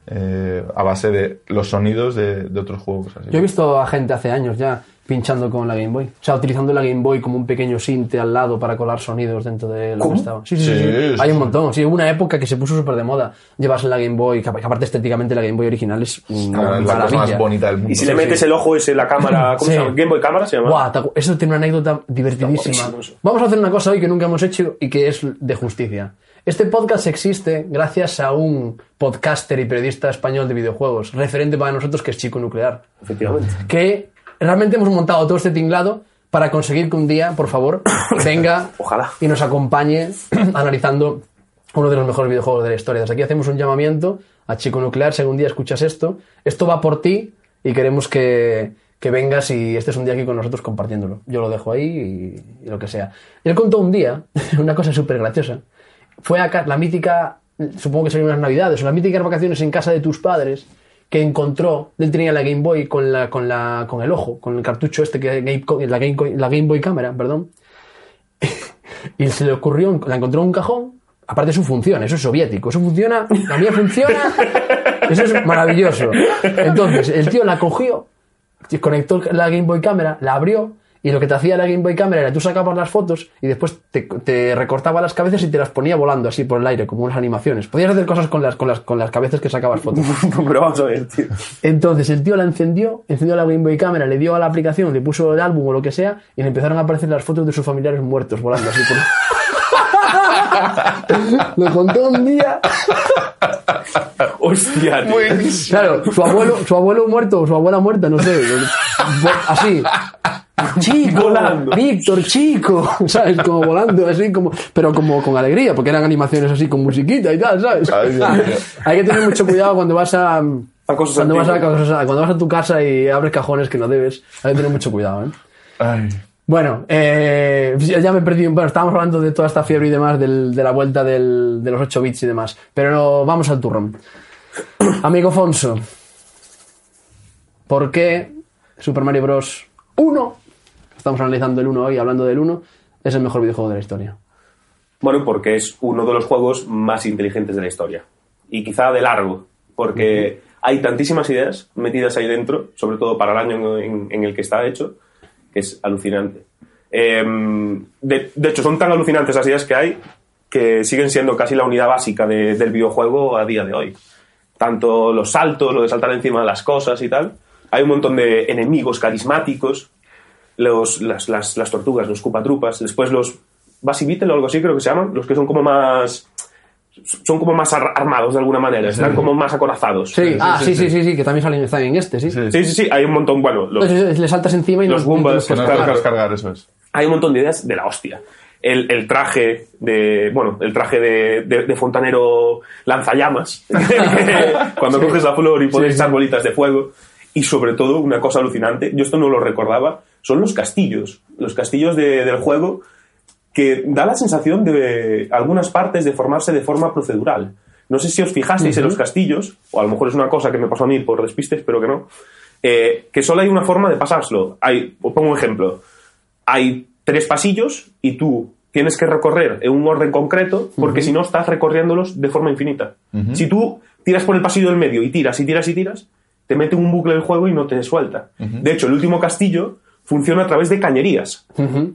eh, a base de los sonidos de, de otros juegos. así Yo he visto a gente hace años ya pinchando con la Game Boy. O sea, utilizando la Game Boy como un pequeño sinte al lado para colar sonidos dentro de lo ¿Cómo? que estaba. Sí, sí, sí. Sí, Hay un montón. Sí, hubo una época que se puso súper de moda llevarse la Game Boy, que aparte estéticamente la Game Boy original es una la cosa más bonita del mundo. Y si le metes el ojo ese, la cámara, ¿cómo Sí. se llama? Game Boy Cámara se llama. Buah, eso tiene una anécdota divertidísima. Vamos a hacer una cosa hoy que nunca hemos hecho y que es de justicia. Este podcast existe gracias a un podcaster y periodista español de videojuegos, referente para nosotros que es Chico Nuclear. Efectivamente. que realmente hemos montado todo este tinglado para conseguir que un día, por favor, (coughs) venga Ojalá. y nos acompañe (coughs) analizando uno de los mejores videojuegos de la historia. Desde aquí hacemos un llamamiento a Chico Nuclear, si algún día escuchas esto, esto va por ti y queremos que, que vengas y estés un día aquí con nosotros compartiéndolo. Yo lo dejo ahí y, y lo que sea. Él contó un día (laughs) una cosa súper graciosa. Fue a la mítica, supongo que serían unas navidades, o las míticas vacaciones en casa de tus padres, que encontró, él tenía la Game Boy con, la, con, la, con el ojo, con el cartucho este, que Game- la, Game, la Game Boy Cámara, perdón, (laughs) y se le ocurrió, la encontró en un cajón, aparte su función, eso es soviético, eso funciona, la mía funciona, (laughs) eso es maravilloso. Entonces, el tío la cogió, conectó la Game Boy Cámara, la abrió, y lo que te hacía la Game Boy Cámara era tú sacabas las fotos y después te, te recortaba las cabezas y te las ponía volando así por el aire, como unas animaciones. Podías hacer cosas con las, con las, con las cabezas que sacabas fotos. (laughs) Pero vamos a ver, tío. Entonces el tío la encendió, encendió la Game Boy Cámara, le dio a la aplicación, le puso el álbum o lo que sea, y le empezaron a aparecer las fotos de sus familiares muertos volando así por. (laughs) lo contó un día. Hostia, tío. Claro, su abuelo, su abuelo muerto o su abuela muerta, no sé. (laughs) Así. (laughs) Chico, Volando. Víctor, chico, (laughs) ¿sabes? Como volando, así como, pero como con alegría, porque eran animaciones así con musiquita y tal, ¿sabes? Ay. (laughs) Hay que tener mucho cuidado cuando vas a, A cosas cuando vas a, cuando vas a tu casa y abres cajones que no debes. Hay que tener mucho cuidado, ¿eh? Ay. Bueno, eh, ya me perdí. Bueno, estábamos hablando de toda esta fiebre y demás, del- de la vuelta del- de los 8 bits y demás. Pero no, vamos al turrón. (clears throat) Amigo Fonso, ¿por qué Super Mario Bros. 1, estamos analizando el 1 hoy, hablando del 1, es el mejor videojuego de la historia? Bueno, porque es uno de los juegos más inteligentes de la historia. Y quizá de largo, porque hay tantísimas ideas metidas ahí dentro, sobre todo para el año en, en el que está hecho, que es alucinante. Em, de, de hecho, son tan alucinantes las ideas que hay que siguen siendo casi la unidad básica de- del videojuego a día de hoy. Tanto los saltos, lo de saltar encima de las cosas y tal. Hay un montón de enemigos carismáticos, los, las, las, las tortugas, los cupatrupas, después los Basibitel o algo así creo que se llaman, los que son como más son como más ar- armados de alguna manera, están como más acorazados. Sí, ah, sí, sí, sí, sí, que también salen están en este, sí. Sí. Sí, sí, sí, hay un montón, bueno, los- Entonces, le saltas encima y los no- no te Goombas, Claro. puedes cargar, eso es. hay un montón de ideas de la hostia. El, el traje de, bueno, el traje de, de- de fontanero lanzallamas, (laughs) (laughs) cuando coges la flor y puedes Sí, sí. bolitas de fuego. Y sobre todo, una cosa alucinante, yo esto no lo recordaba, son los castillos. Los castillos de- del juego que da la sensación de algunas partes de formarse de forma procedural. No sé si os fijasteis en los castillos, o a lo mejor es una cosa que me pasó a mí por despiste, espero que no, eh, que solo hay una forma de pasárselo. Hay, os pongo un ejemplo. Hay tres pasillos y tú tienes que recorrer en un orden concreto porque si no estás recorriéndolos de forma infinita. Si tú tiras por el pasillo del medio y tiras y tiras y tiras, te mete un bucle el juego y no te suelta. De hecho, el último castillo funciona a través de cañerías.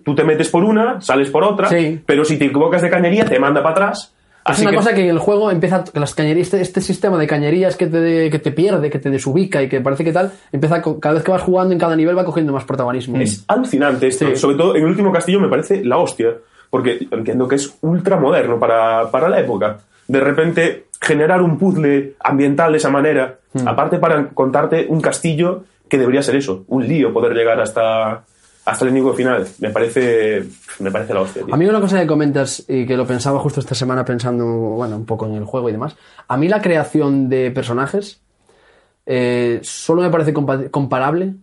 Tú te metes por una, sales por otra, Sí. pero si te equivocas de cañería te manda para atrás. Es Así una que- cosa que el juego empieza, que las cañerías, este, este sistema de cañerías que te, que te pierde, que te desubica y que parece que tal, empieza cada vez que vas jugando en cada nivel va cogiendo más protagonismo. Es alucinante esto. Sí. Sobre todo en el último castillo me parece la hostia. Porque entiendo que es ultra moderno para, para la época. De repente, generar un puzzle ambiental de esa manera, Hmm. aparte para contarte un castillo que debería ser eso, un lío poder llegar hasta, hasta el enemigo final. Me parece, me parece la hostia, tío. A mí una cosa que comentas y que lo pensaba justo esta semana pensando, bueno, un poco en el juego y demás, a mí la creación de personajes eh, solo me parece compa- comparable.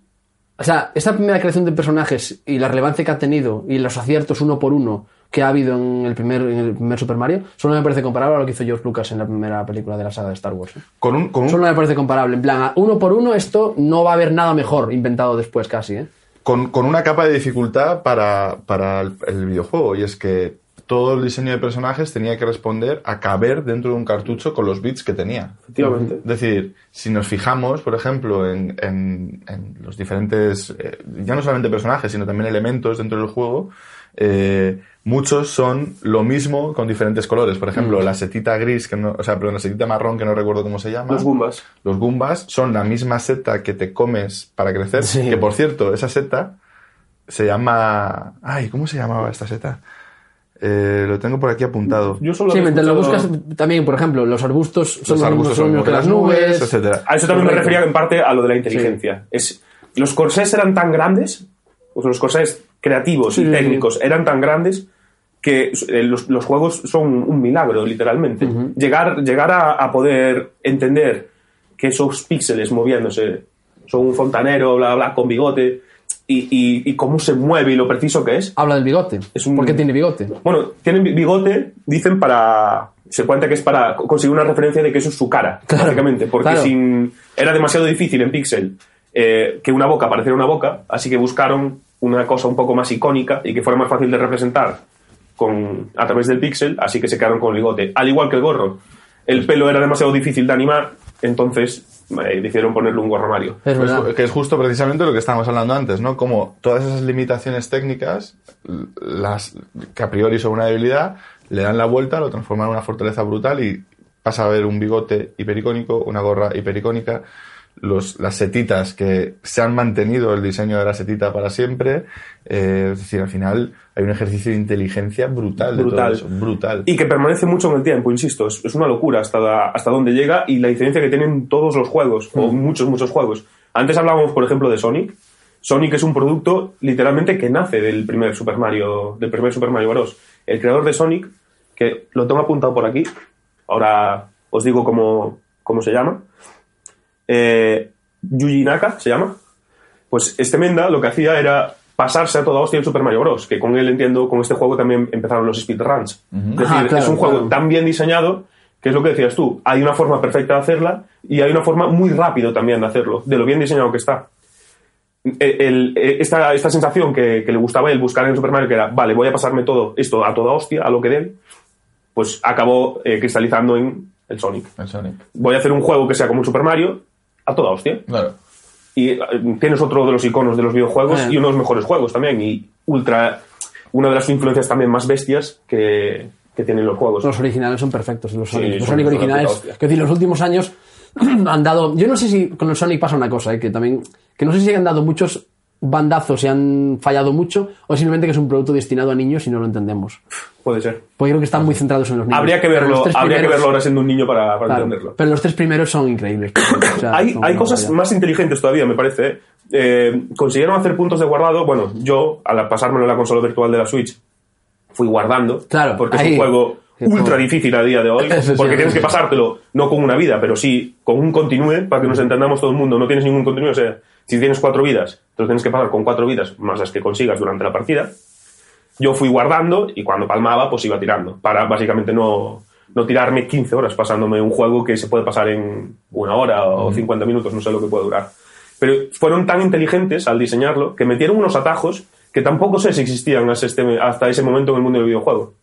O sea, esta primera creación de personajes y la relevancia que ha tenido y los aciertos uno por uno que ha habido en el primer, en el primer Super Mario, solo me parece comparable a lo que hizo George Lucas en la primera película de la saga de Star Wars. Con un, con un Solo me parece comparable. En plan, uno por uno esto no va a haber nada mejor inventado después casi, ¿eh? con, con una capa de dificultad para, para el, el videojuego y es que todo el diseño de personajes tenía que responder a caber dentro de un cartucho con los bits que tenía. Efectivamente. Es decir, si nos fijamos, por ejemplo, en, en- en los diferentes, eh, ya no solamente personajes, sino también elementos dentro del juego, eh, muchos son lo mismo con diferentes colores. Por ejemplo, la setita gris, que no, o sea, perdón, la setita marrón, que no recuerdo cómo se llama. Los Goombas. Los Goombas son la misma seta que te comes para crecer. Sí. Que por cierto, esa seta se llama. Ay, ¿cómo se llamaba esta seta? Eh, lo tengo por aquí apuntado. Yo solo Sí, mientras lo buscas también, por ejemplo, los arbustos son Los los, arbustos mismos son que las nubes, etcétera. A eso también me refería en parte a lo de la inteligencia. Es, los corsés eran tan grandes, pues los corsés creativos Sí, y sí, técnicos eran tan grandes que eh, los, los juegos son un milagro, literalmente. Llegar, llegar a, a poder entender que esos píxeles moviéndose son un fontanero, bla, bla, con bigote, y, y- y cómo se mueve y lo preciso que es. Habla del bigote. Es un- ¿Por qué tiene bigote? Bueno, tienen bi- bigote, dicen para. Se cuenta que es para co- conseguir una referencia de que eso es su cara, Claro, básicamente. Porque claro. sin, era demasiado difícil en Pixel eh, que una boca pareciera una boca, así que buscaron una cosa un poco más icónica y que fuera más fácil de representar con, a través del Pixel, así que se quedaron con el bigote. Al igual que el gorro. El pelo era demasiado difícil de animar, entonces eh, decidieron ponerle un gorro a Mario. Es Pues, que es justo precisamente lo que estábamos hablando antes, ¿no? Como todas esas limitaciones técnicas, las que a priori son una debilidad, le dan la vuelta, lo transforman en una fortaleza brutal y pasa a haber un bigote hipericónico, una gorra hipericónica, los, las setitas que se han mantenido el diseño de la setita para siempre, eh, es decir, al final hay un ejercicio de inteligencia brutal, de Brutal. todo eso, brutal. Y que permanece mucho en el tiempo, insisto. Es, es una locura hasta, hasta dónde llega y la diferencia que tienen todos los juegos, o muchos, muchos juegos. Antes hablábamos, por ejemplo, de Sonic. Sonic es un producto literalmente que nace del primer Super Mario, del primer Super Mario Bros. El creador de Sonic, que lo tengo apuntado por aquí, ahora os digo cómo, cómo se llama, eh, Yuji Naka se llama, pues este Menda lo que hacía era pasarse a toda hostia el Super Mario Bros. Que con él entiendo, con este juego también empezaron los speedruns. Es decir, Ah, claro, es un juego claro. tan bien diseñado que es lo que decías tú. Hay una forma perfecta de hacerla y hay una forma muy rápido también de hacerlo, de lo bien diseñado que está. el- el- eh, esta, esta sensación que, que le gustaba él buscar en Super Mario, que era, vale, voy a pasarme todo esto a toda hostia, a lo que den, pues acabó eh, cristalizando en el Sonic. El Sonic. Voy a hacer un juego que sea como un Super Mario a toda hostia. Claro. Y eh, tienes otro de los iconos de los videojuegos Eh. y uno de los mejores juegos también. Y ultra. Una de las influencias también más bestias que, que tienen los juegos. Los originales son perfectos, los Sonic. los son Sonic una originales, que decir, los últimos años (clears throat) han dado. Yo no sé si con el Sonic pasa una cosa, eh, que también. Que no sé si han dado muchos bandazos y han fallado mucho, o simplemente que es un producto destinado a niños y no lo entendemos. Puede ser. Porque creo que están muy centrados en los niños. Habría que verlo, habría que primeros- verlo ahora siendo un niño para, para claro, entenderlo. pero los tres primeros son increíbles. (coughs) O sea, hay, son hay cosas más inteligentes todavía, me parece. ¿eh? Eh, consiguieron hacer puntos de guardado. Bueno, yo, al pasármelo en la consola virtual de la Switch, fui guardando. Claro, Porque es ahí. un juego ultra difícil a día de hoy. (laughs) Sí, porque tienes sí. que pasártelo no con una vida, pero sí con un continúe, para que nos entendamos todo el mundo. No tienes ningún continúe. O sea, si tienes cuatro vidas, te lo tienes que pasar con cuatro vidas más las que consigas durante la partida. Yo fui guardando y cuando palmaba, pues iba tirando. Para básicamente no, no tirarme 15 horas pasándome un juego que se puede pasar en una hora o 50 minutos, no sé lo que puede durar. Pero fueron tan inteligentes al diseñarlo que metieron unos atajos que tampoco sé si existían hasta, este- hasta ese momento en el mundo del videojuego.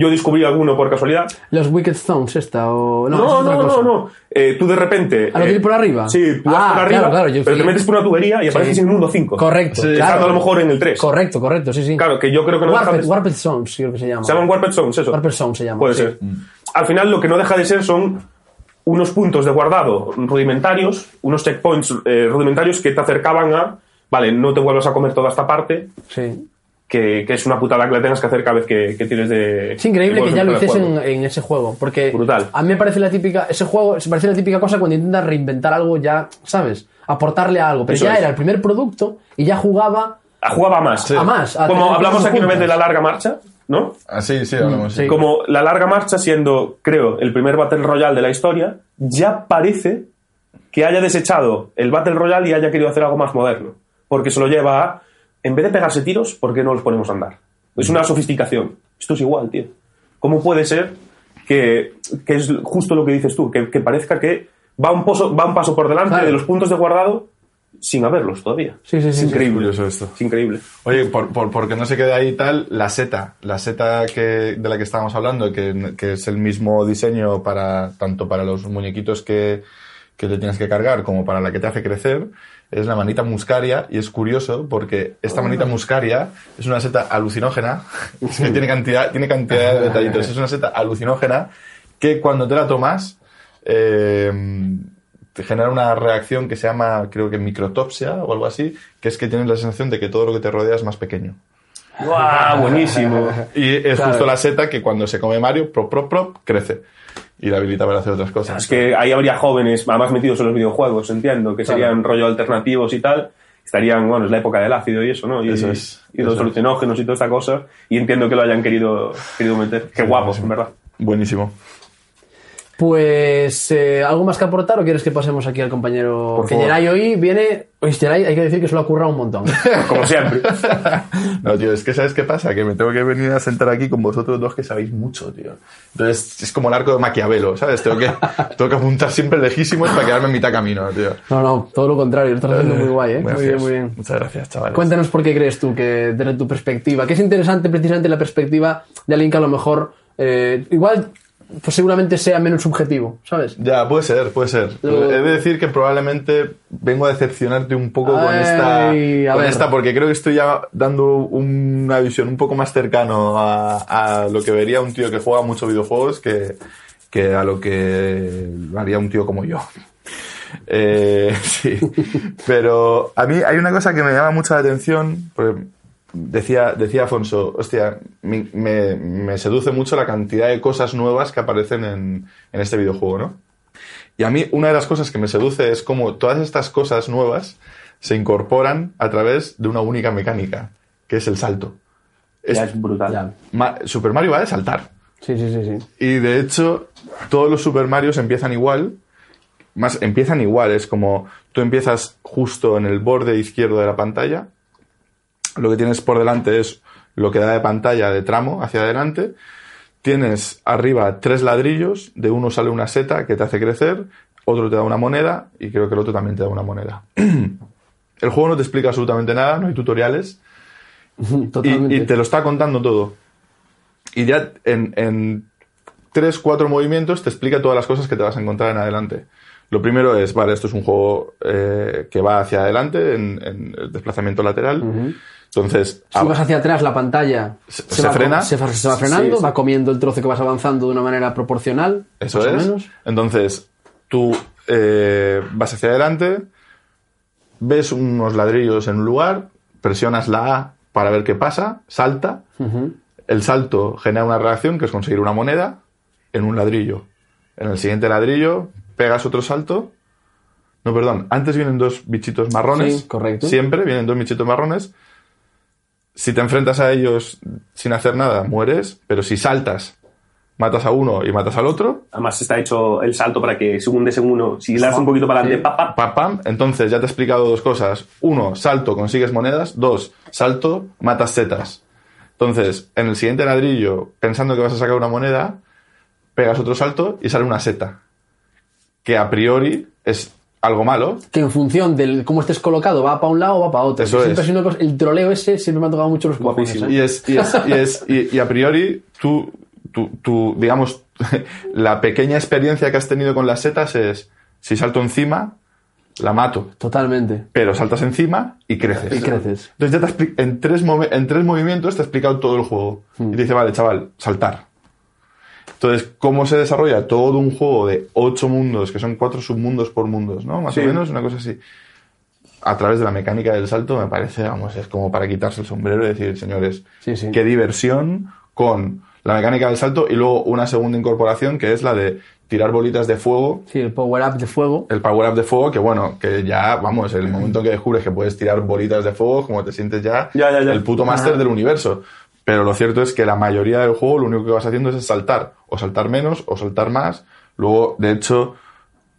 Yo descubrí alguno por casualidad. Los Wicked Stones, esta o. No, No, es no, otra no, cosa. no, no. Eh, tú de repente. ¿A lo eh, que ir por arriba? Sí, tú vas Ah, por arriba, claro, claro, yo pero fui- te metes por una tubería y apareces Sí. en el mundo 5. Correcto. Sí, claro. A lo mejor en el 3. Correcto, correcto, sí, sí. Claro, que yo creo que no deja Warped, de- Warped Zones, creo que se llama. Se llaman Warped Zones, eso. Warped Zones se llama. Puede sí. ser. Al final, lo que no deja de ser son unos puntos de guardado rudimentarios, unos checkpoints eh, rudimentarios que te acercaban a. Vale, no te vuelvas a comer toda esta parte, Sí. Que, que es una putada que la tengas que hacer cada vez que, que tienes de. Es increíble que ya lo hiciesen en ese juego, porque Brutal. a mí me parece la típica, ese juego se parece la típica cosa cuando intentas reinventar algo ya, ¿sabes? Aportarle algo, pero Eso ya es. era el primer producto y ya jugaba Ah, Jugaba más. a más. a Como hablamos aquí una vez de la larga marcha, ¿no? Ah, sí, sí, hablamos. sí. Como la larga marcha siendo, creo, el primer Battle Royale de la historia, ya parece que haya desechado el Battle Royale y haya querido hacer algo más moderno. Porque se lo lleva a, en vez de pegarse tiros, ¿por qué no los ponemos a andar? Es una sofisticación. Esto es igual, tío. ¿Cómo puede ser que, que es justo lo que dices tú, que, que parezca que va un, poso- va un paso por delante Claro. de los puntos de guardado sin haberlos todavía? Sí, sí, sí, Es sí. increíble. curioso esto. Es increíble. Oye, por, por, porque no se quede ahí tal, la seta, la seta que, de la que estábamos hablando, que, que es el mismo diseño para tanto para los muñequitos que, que te tienes que cargar como para la que te hace crecer, es la manita muscaria y es curioso porque esta manita muscaria es una seta alucinógena, (laughs) es que tiene cantidad, tiene cantidad de detallitos, es una seta alucinógena que cuando te la tomas, eh, te genera una reacción que se llama, creo que microtopsia o algo así, que es que tienes la sensación de que todo lo que te rodea es más pequeño. ¡Guau! Buenísimo. Y es Claro. justo la seta que cuando se come Mario, prop, prop, prop, crece. Y la habilita para hacer otras cosas. Es que ahí habría jóvenes, además metidos en los videojuegos, entiendo, que serían rollo alternativos y tal. Estarían, bueno, es la época del ácido y eso, ¿no? Y, Eso es, y los alucinógenos y toda esta cosa. Y entiendo que lo hayan querido, querido meter. Qué guapo, en verdad. Buenísimo. Pues, eh, ¿algo más que aportar o quieres que pasemos aquí al compañero? Por que favor. Geray hoy viene. Oye, Geray, hay que decir que se lo ha currado un montón. (laughs) Como siempre. (laughs) No, tío, es que ¿sabes qué pasa? Que me tengo que venir a sentar aquí con vosotros dos que sabéis mucho, tío. Entonces es como el arco de Maquiavelo, ¿sabes? Tengo que, (laughs) tengo que apuntar siempre lejísimos para quedarme en mitad camino, tío. No, no, todo lo contrario, lo estás haciendo muy guay, ¿eh? Muy bien, muy bien. Muchas gracias, chavales. Cuéntanos por qué crees tú que desde tu perspectiva, que es interesante precisamente la perspectiva de alguien que a lo mejor, eh, igual, pues seguramente sea menos subjetivo, ¿sabes? Ya, puede ser, puede ser. He de decir que probablemente vengo a decepcionarte un poco con esta, a con esta, porque creo que estoy ya dando una visión un poco más cercano a, a lo que vería un tío que juega mucho videojuegos que, que a lo que haría un tío como yo. Eh, (laughs) sí, pero a mí hay una cosa que me llama mucho la atención, porque decía, decía Afonso, hostia, mi- me, me seduce mucho la cantidad de cosas nuevas que aparecen en, en este videojuego, ¿no? Y a mí una de las cosas que me seduce es cómo todas estas cosas nuevas se incorporan a través de una única mecánica, que es el salto. Es- Ya es brutal. Ma- Super Mario va de saltar. Sí, sí, sí, sí. Y de hecho, todos los Super Marios empiezan igual. Más, empiezan igual. Es como tú empiezas justo en el borde izquierdo de la pantalla. Lo que tienes por delante es lo que da de pantalla de tramo hacia adelante. Tienes arriba tres ladrillos. De uno sale una seta que te hace crecer. Otro te da una moneda. Y creo que el otro también te da una moneda. (clears throat) El juego no te explica absolutamente nada, no hay tutoriales. (laughs) Y, y te lo está contando todo. Y ya en, en tres, cuatro movimientos te explica todas las cosas que te vas a encontrar en adelante. Lo primero es, vale, esto es un juego eh, que va hacia adelante en, en el desplazamiento lateral. Ab- vas hacia atrás, la pantalla Se- se va, frena. Se, va- se va frenando, Sí, sí. va comiendo el trozo que vas avanzando de una manera proporcional. Eso más es. o menos. Entonces, tú eh, vas hacia adelante, ves unos ladrillos en un lugar, presionas la A para ver qué pasa, salta. El salto genera una reacción que es conseguir una moneda en un ladrillo. En el siguiente ladrillo pegas otro salto. No, perdón. Antes vienen dos bichitos marrones. Sí, correcto. Siempre vienen dos bichitos marrones. Si te enfrentas a ellos sin hacer nada, mueres. Pero si saltas, matas a uno y matas al otro, Además está hecho el salto para que según des en uno, si le das un poquito para adelante, Pam, pam. Entonces ya te he explicado dos cosas. Uno, salto, consigues monedas. Dos, salto, matas setas. Entonces, en el siguiente ladrillo, pensando que vas a sacar una moneda, pegas otro salto y sale una seta. Que a priori es algo malo. Que en función de cómo estés colocado, va para un lado o va para otro. Eso siempre es. cosa- el troleo ese siempre me ha tocado mucho los cojones. ¿eh? Y es, y es, y es, y, y a priori, tú, tú, tú, digamos, (laughs) la pequeña experiencia que has tenido con las setas es, si salto encima, la mato. Totalmente. Pero saltas encima y creces. Y creces. Entonces ya te en tres, en tres movimientos te ha explicado todo el juego. Hmm. Y te dice, vale, chaval, saltar. Entonces, ¿cómo se desarrolla todo un juego de ocho mundos, que son cuatro submundos por mundos, ¿no? Más Sí. o menos, una cosa así. A través de la mecánica del salto, me parece, vamos, es como para quitarse el sombrero y decir, señores, Sí, sí. qué diversión con la mecánica del salto y luego una segunda incorporación que es la de tirar bolitas de fuego Sí, el power up de fuego. el power up de fuego, que bueno, que ya, vamos, el momento en que descubres que puedes tirar bolitas de fuego, como te sientes ya, Ya, ya, ya. el puto máster del universo. Pero lo cierto es que la mayoría del juego lo único que vas haciendo es saltar, o saltar menos, o saltar más. Luego, de hecho,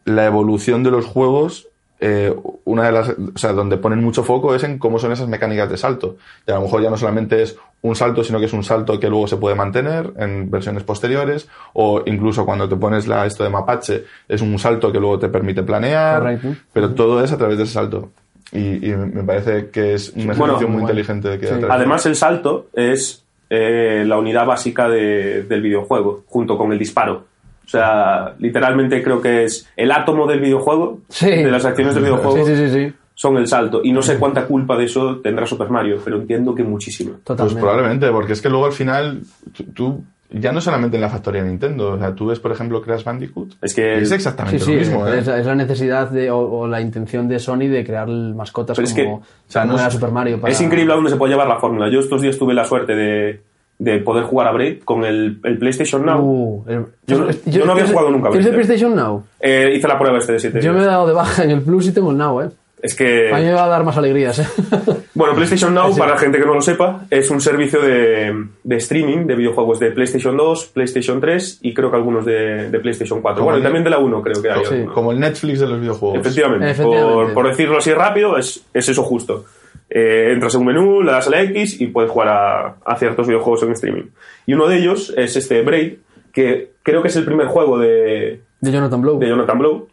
la evolución de los juegos, eh, una de las, o sea, donde ponen mucho foco es en cómo son esas mecánicas de salto. Y a lo mejor ya no solamente es un salto, sino que es un salto que luego se puede mantener en versiones posteriores, o incluso cuando te pones la, esto de mapache, es un salto que luego te permite planear, Correcto. pero todo es a través de ese salto. Y, y me parece que es un ejercicio Bueno, muy bueno. inteligente de que Sí. Además, el salto es eh, la unidad básica de- del videojuego, junto con el disparo. O sea, literalmente creo que es el átomo del videojuego, Sí. de las acciones del videojuego, Sí, sí, sí, sí. son el salto. Y no sé cuánta culpa de eso tendrá Super Mario, pero entiendo que muchísima. Pues Totalmente. probablemente, porque es que luego al final, tú, tú- ya no solamente en la factoría de Nintendo, o sea, tú ves, por ejemplo, Crash Bandicoot, Es que- es exactamente sí, lo mismo, ¿eh? es, es la necesidad de, o, o la intención de Sony de crear mascotas Pero es como, que, o sea, como no era es- Super Mario. para- Es increíble a dónde se puede llevar la fórmula. Yo estos días tuve la suerte de, de poder jugar a Braid con el, el PlayStation Now. Uh, el- Yo no- yo no había ¿tienes- jugado nunca a ¿Tienes el Braid. PlayStation Now? Eh, hice la prueba este de 7 Yo me he dado de baja en el Plus y tengo el Now, ¿eh? Es que... A mí me va a dar más alegrías, ¿eh? (laughs) Bueno, PlayStation Now, Sí. para la gente que no lo sepa, es un servicio de, de streaming de videojuegos de PlayStation 2, PlayStation 3 y creo que algunos de, de PlayStation 4. Como Bueno, y también de la 1 creo que hay. Sí. Como el Netflix de los videojuegos. Efectivamente, Efectivamente. Por, por decirlo así rápido, es, es eso justo. Eh, entras en un menú, le das a la X y puedes jugar a, a ciertos videojuegos en streaming. Y uno de ellos es este Braid, que creo que es el primer juego de, De Jonathan Blow. de Jonathan Blow,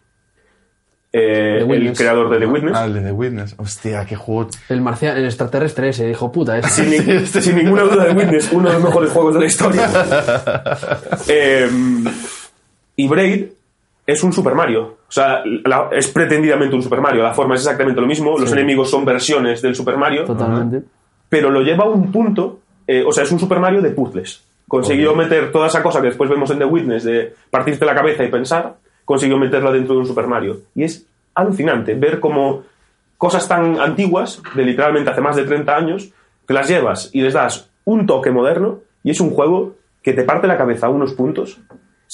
eh, The el creador de The Witness. Ah, el de The Witness. Hostia, qué juego. El extraterrestre ese, hijo puta. Ese. sin, ni- (laughs) sin ninguna duda de Witness, uno de los mejores juegos de la historia. (laughs) Eh, y Braid es un Super Mario. O sea, la- es pretendidamente un Super Mario. La forma es exactamente lo mismo. Los enemigos son versiones del Super Mario. Totalmente. Pero lo lleva a un punto. eh, o sea, es un Super Mario de puzzles. Consiguió meter toda esa cosa que después vemos en The Witness de partirte la cabeza y pensar. Consiguió meterla dentro de un Super Mario. Y es alucinante ver cómo cosas tan antiguas, de literalmente hace más de 30 años, que las llevas y les das un toque moderno y es un juego que te parte la cabeza a unos puntos.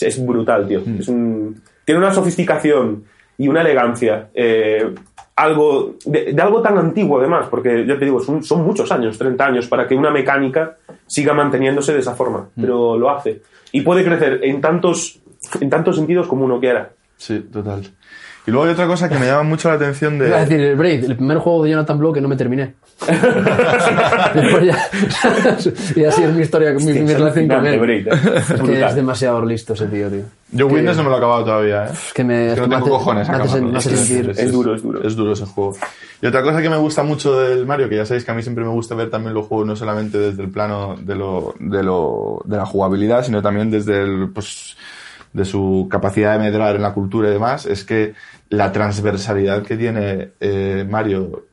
Es- brutal, tío. Es un- tiene una sofisticación y una elegancia. eh, algo de, de algo tan antiguo, además, porque ya te digo, son, son muchos años, 30 años, para que una mecánica siga manteniéndose de esa forma. Pero lo hace. Y puede crecer en tantos, en tantos sentidos como uno quiera. Sí, total. Y luego hay otra cosa que me llama mucho la atención de... A decir, el Braid, el primer juego de Jonathan Blow que no me terminé. (laughs) Ya, (laughs) y así es mi historia, mi, mi relación con él. Braid, ¿eh? Es que es demasiado listo ese tío, tío. Yo Que- Witness no me lo he acabado todavía, ¿eh? Es que me, Es que no tengo cojones acabarlo. hace Es es duro, es duro. Es duro ese juego. Y otra cosa que me gusta mucho del Mario, que ya sabéis que a mí siempre me gusta ver también los juegos no solamente desde el plano de, lo, de, lo, de la jugabilidad, sino también desde el, pues, de su capacidad de medrar en la cultura y demás, es que la transversalidad que tiene eh, Mario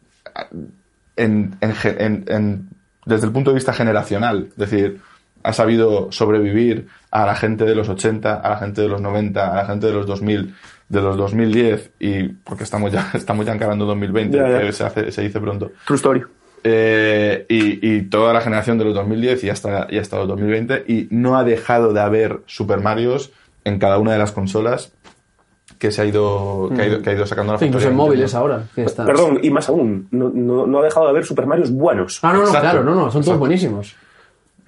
en, en ge- en- en- desde el punto de vista generacional. Es decir, ha sabido sobrevivir a la gente de los 80, a la gente de los 90, a la gente de los 2000, de los 2010, y porque estamos ya, (laughs) estamos ya encarando 2020, Ya, ya. que se, hace, se dice pronto. True story. Eh, y, y toda la generación de los 2010 y hasta, y hasta los 2020, y no ha dejado de haber Super Marios en cada una de las consolas que se ha ido, que ha ido, que ha ido sacando la Sí, incluso en móviles Nintendo. ahora. que está- Perdón, y más aún, no, no, no ha dejado de haber Super Marios buenos. Ah, no, no, Exacto. claro, no, no, son todos Exacto. buenísimos.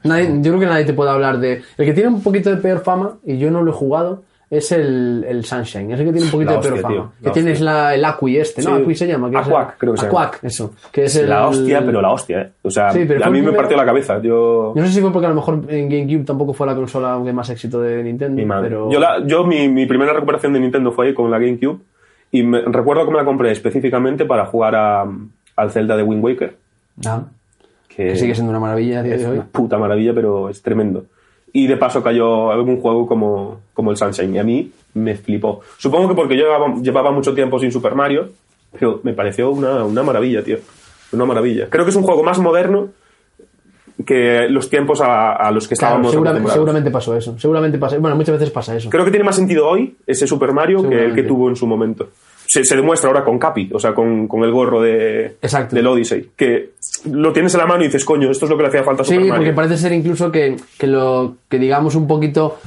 Nadie- yo creo que nadie te puede hablar de. El que tiene un poquito de peor fama, y yo no lo he jugado, es el, el Sunshine. Es el que tiene un poquito La de peor hostia, fama. tío, que tienes la, el Acui este, ¿no? Sí. Acui se llama. que es el- Aquac, creo que se llama. Aquac, eso. Que es el, La hostia, pero la hostia, ¿eh? O sea, Sí, a mí me partió la cabeza. Yo, Yo no sé si fue porque a lo mejor en GameCube tampoco fue la consola de más éxito de Nintendo. mi. Pero... Yo, la- yo mi, mi primera recuperación de Nintendo fue ahí con la GameCube y me, recuerdo que me la compré específicamente para jugar a, al Zelda de Wind Waker, Ah, que, que sigue siendo una maravilla a día es de hoy. una puta maravilla, pero es tremendo. Y de paso cayó algún juego como, como el Sunshine y a mí me flipó. Supongo que porque yo llevaba, llevaba mucho tiempo sin Super Mario, pero me pareció una, una maravilla, tío. Una maravilla. Creo que es un juego más moderno que los tiempos a, a los que Claro, estábamos segura- acostumbrados. seguramente pasó eso. Seguramente pasa. Bueno, muchas veces pasa eso. Creo que tiene más sentido hoy ese Super Mario que el que tuvo en su momento. Se, se demuestra ahora con Capi, o sea, con, con el gorro de, Exacto. del Odyssey. Que lo tienes en la mano y dices, coño, esto es lo que le hacía falta a Sí, Super Mario. porque parece ser incluso que, que lo que digamos un poquito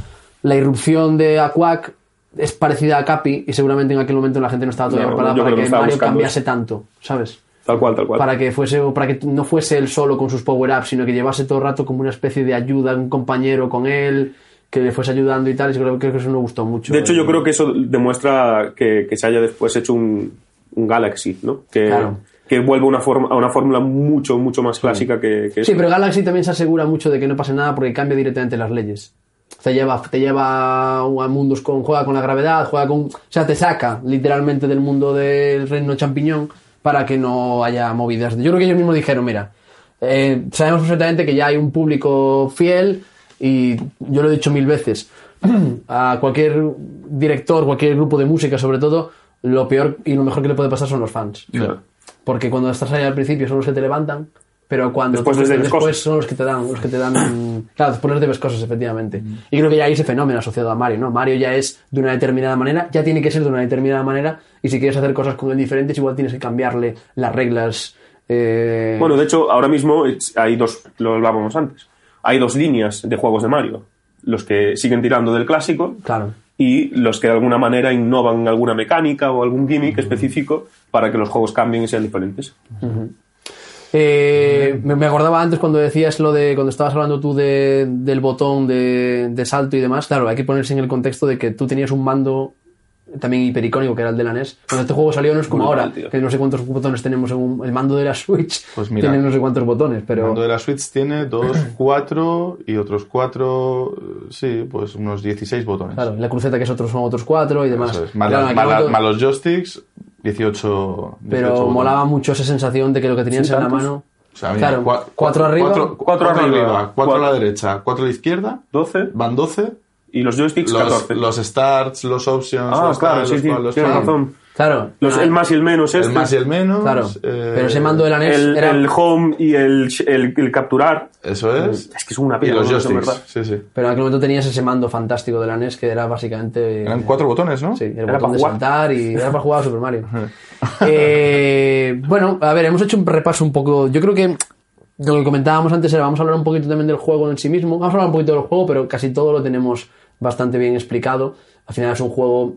la irrupción de Aquac es parecida a Capi y seguramente en aquel momento la gente no estaba todavía No, preparada para que Mario buscando cambiase tanto, ¿sabes? Tal cual, tal cual. Para que fuese para que no fuese él solo con sus power-ups, sino que llevase todo el rato como una especie de ayuda, un compañero con él, que le fuese ayudando y tal, y creo, creo que eso me gustó mucho. De hecho, yo creo que eso demuestra que, que se haya después hecho un, un Galaxy, ¿no? Que, Claro. que vuelve una forma, a una fórmula mucho, mucho más clásica que, que Sí, pero Galaxy también se asegura mucho de que no pase nada porque cambia directamente las leyes. Te lleva, te lleva a mundos con. juega con la gravedad, juega con. O sea, te saca literalmente del mundo del reino champiñón para que no haya movidas. Yo creo que ellos mismos dijeron: mira, eh, sabemos perfectamente que ya hay un público fiel y yo lo he dicho mil veces. (clears throat) A cualquier director, cualquier grupo de música, sobre todo, lo peor y lo mejor que le puede pasar son los fans. Claro. Porque cuando estás ahí al principio son los que te levantan, pero cuando Después después son los que te dan, los que te dan, (clears throat) claro, después les debes cosas, efectivamente. Y creo que ya hay ese fenómeno asociado a Mario, ¿no? Mario ya es de una determinada manera, ya tiene que ser de una determinada manera, y si quieres hacer cosas con él diferentes, igual tienes que cambiarle las reglas. eh, Bueno, de hecho, ahora mismo hay dos, lo hablábamos antes, hay dos líneas de juegos de Mario. Los que siguen tirando del clásico claro. y los que de alguna manera innovan alguna mecánica o algún gimmick específico para que los juegos cambien y sean diferentes. Eh, me, me acordaba antes cuando decías lo de cuando estabas hablando tú de, del botón de, de salto y demás. Claro, hay que ponerse en el contexto de que tú tenías un mando también hipericónico que era el de la NES. Cuando este juego salió no es como ahora, tío. que no sé cuántos botones tenemos en un- el mando de la Switch. Pues mira, tiene no sé cuántos botones, El pero mando de la Switch tiene dos, (clears throat) cuatro y otros cuatro, sí, pues unos 16 botones. claro, la cruceta que es otros son otros cuatro y demás. Es. Más, Claro, la- en más aquel la- momento- más los joysticks, 18. 18 pero botones. molaba mucho esa sensación de que lo que tenías ¿Sí, en la mano. O sea, mira, claro, cua- cuatro arriba. Cuatro, cuatro cuatro arriba, arriba, cuatro a la derecha, cuatro a la izquierda, 12 van 12. Y los joysticks Los, 14. los starts, los options, ah, los claro, tal, sí, los sí, los tienes razón. Claro, Los, Ah, el más y el menos El este. más y el menos. Claro, eh, pero ese mando de la NES el, era... el home y el, el, el capturar. Eso es. Es que es una Y pena. los ¿no? Eso es joysticks. verdad. Sí, sí. Pero en aquel momento tenías ese mando fantástico de la NES que era básicamente... Eran cuatro botones, ¿no? Sí, el Era botón para de jugar. saltar y era para jugar a Super Mario. (laughs) Eh, bueno, a ver, hemos hecho un repaso un poco. Yo creo que lo que comentábamos antes era, vamos a hablar un poquito también del juego en sí mismo. Vamos a hablar un poquito del juego, pero casi todo lo tenemos bastante bien explicado. Al final es un juego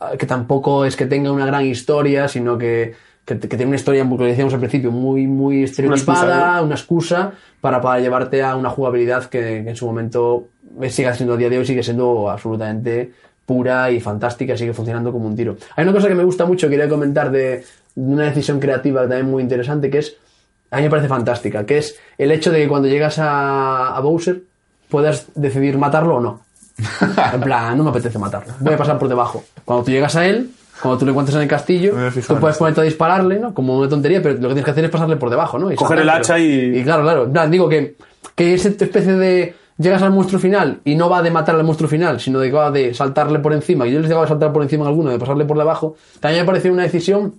ah, que tampoco es que tenga una gran historia, sino que, que, que tiene una historia, como decíamos al principio, muy, muy estereotipada, excusa, una excusa para, para llevarte a una jugabilidad que, que en su momento eh, sigue siendo a día de hoy, sigue siendo absolutamente pura y fantástica sigue funcionando como un tiro. Hay una cosa que me gusta mucho, que quería comentar de, de una decisión creativa también muy interesante, que es, a mí me parece fantástica, que es el hecho de que cuando llegas a, a Bowser puedas decidir matarlo o no. En plan, no me apetece matarlo, voy a pasar por debajo. Cuando tú llegas a él, cuando tú lo encuentras en el castillo, tú puedes ponerte a dispararle, ¿no? Como una tontería, pero lo que tienes que hacer es pasarle por debajo, ¿no? Y Coger el hacha y- Y claro, claro. En plan, digo que, que esa especie de... Llegas al monstruo final y no va de matar al monstruo final, sino de que va de saltarle por encima. Y yo les llegaba a saltar por encima a alguno, de pasarle por debajo. También me pareció una decisión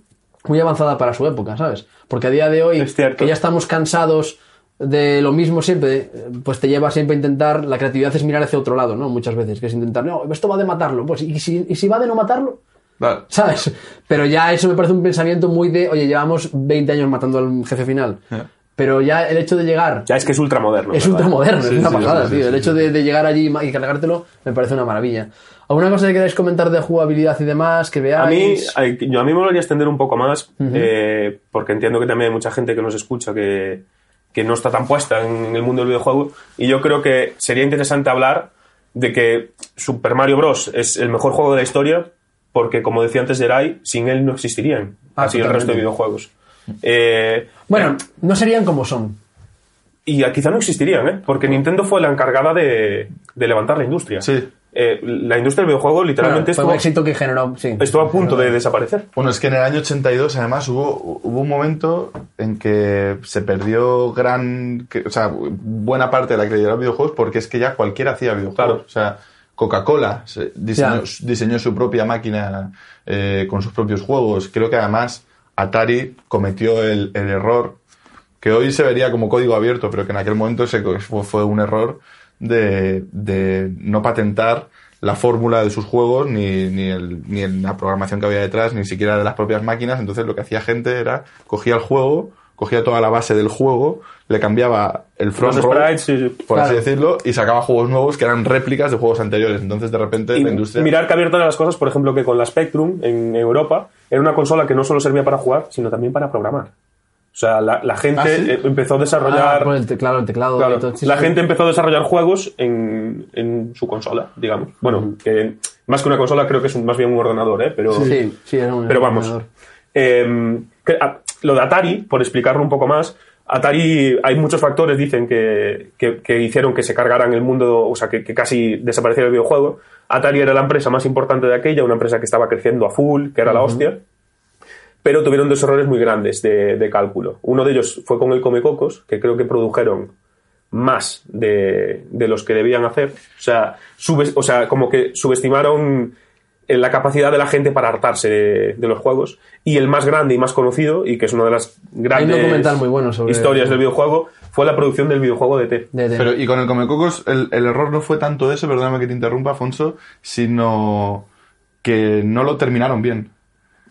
muy avanzada para su época, ¿sabes? Porque a día de hoy, Es que ya estamos cansados de lo mismo siempre, pues te lleva siempre a intentar, la creatividad es mirar hacia otro lado, ¿no? Muchas veces, que es intentar, no, esto va de matarlo, pues, ¿y si, y si va de no matarlo? Vale. ¿Sabes? Pero ya eso me parece un pensamiento muy de, oye, llevamos 20 años matando al jefe final. Pero ya el hecho de llegar Ya es que es ultramoderno. es ultramoderno, Sí, es una sí, pasada, sí, tío. el hecho de, de llegar allí y cargártelo me parece una maravilla. ¿Alguna cosa que queráis comentar de jugabilidad y demás que A mí, veáis? yo a mí me gustaría extender un poco más, eh, porque entiendo que también hay mucha gente que nos escucha que, que no está tan puesta en el mundo del videojuego, y yo creo que sería interesante hablar de que Super Mario Bros. es el mejor juego de la historia, porque como decía antes Jerai, sin él no existirían Ah, así el resto de videojuegos. (laughs) Eh, Bueno, no serían como son. y quizá no existirían, ¿eh? porque Nintendo fue la encargada de, de levantar la industria. Sí. Eh, la industria del videojuego literalmente Bueno, fue un estuvo, éxito que generó, sí. estuvo a punto de desaparecer. Bueno, es que en el año 82 además hubo, hubo un momento en que se perdió gran, que- o sea, buena parte de la credibilidad de los videojuegos porque es que ya cualquiera hacía videojuegos. Claro. O sea, Coca-Cola se- diseñó, su propia máquina eh, con sus propios juegos. Creo que además Atari cometió el, el error que hoy se vería como código abierto, pero que en aquel momento se, fue, fue un error de, de no patentar la fórmula de sus juegos, ni, ni, el- ni en la programación que había detrás, ni siquiera de las propias máquinas. Entonces lo que hacía gente era, cogía el juego, cogía toda la base del juego, le cambiaba el front Los row, sprites, sí, sí. por así decirlo, y sacaba juegos nuevos que eran réplicas de juegos anteriores. Entonces de repente Y la industria... mirar que abierto las cosas, por ejemplo, que con la Spectrum en Europa era una consola que no solo servía para jugar, sino también para programar. O sea, la, la gente ¿Ah, sí? eh, empezó a Ah, desarrollar. por el teclado, el teclado. claro, todo. Sí, la sí. gente empezó a desarrollar juegos en, en su consola, digamos. Bueno, que más que una consola creo que es un- más bien un ordenador, ¿eh? Pero, Sí, sí, era un pero vamos. ordenador. Eh, que- ah, lo de Atari, por explicarlo un poco más, Atari, hay muchos factores, dicen, que, que- que hicieron que se cargaran el mundo, o sea, que, que casi desapareciera el videojuego. Atari era la empresa más importante de aquella, una empresa que estaba creciendo a full, que era la hostia, pero tuvieron dos errores muy grandes de, de cálculo. Uno de ellos fue con el Comecocos, que creo que produjeron más de, de los que debían hacer. O sea, sube- o sea, como que subestimaron eh, la capacidad de la gente para hartarse de, de los juegos. Y el más grande y más conocido, y que es una de las grandes documental muy bueno sobre- historias del videojuego, fue la producción del videojuego de T. De- de- Pero, y con el Comecocos, el, el error no fue tanto ese, perdóname que te interrumpa, Afonso, sino que no lo terminaron bien.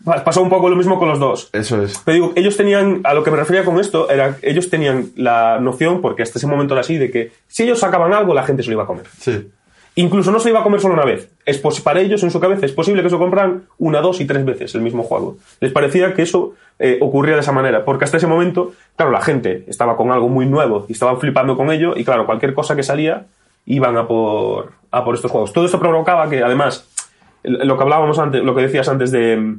Pa- Pasó un poco lo mismo con los dos. Eso es. Pero digo, ellos tenían, a lo que me refería con esto, era ellos tenían la noción, porque hasta ese momento era así, de que si ellos sacaban algo, la gente se lo iba a comer. Sí. Incluso no se lo iba a comer solo una vez. Es pos- para ellos, en su cabeza, es posible que se compran una, dos y tres veces el mismo juego. Les parecía que eso eh, ocurría de esa manera, porque hasta ese momento, claro, la gente estaba con algo muy nuevo y estaban flipando con ello, y claro, cualquier cosa que salía, iban a por, a por estos juegos. Todo esto provocaba que, además, lo que hablábamos antes, lo que decías antes de...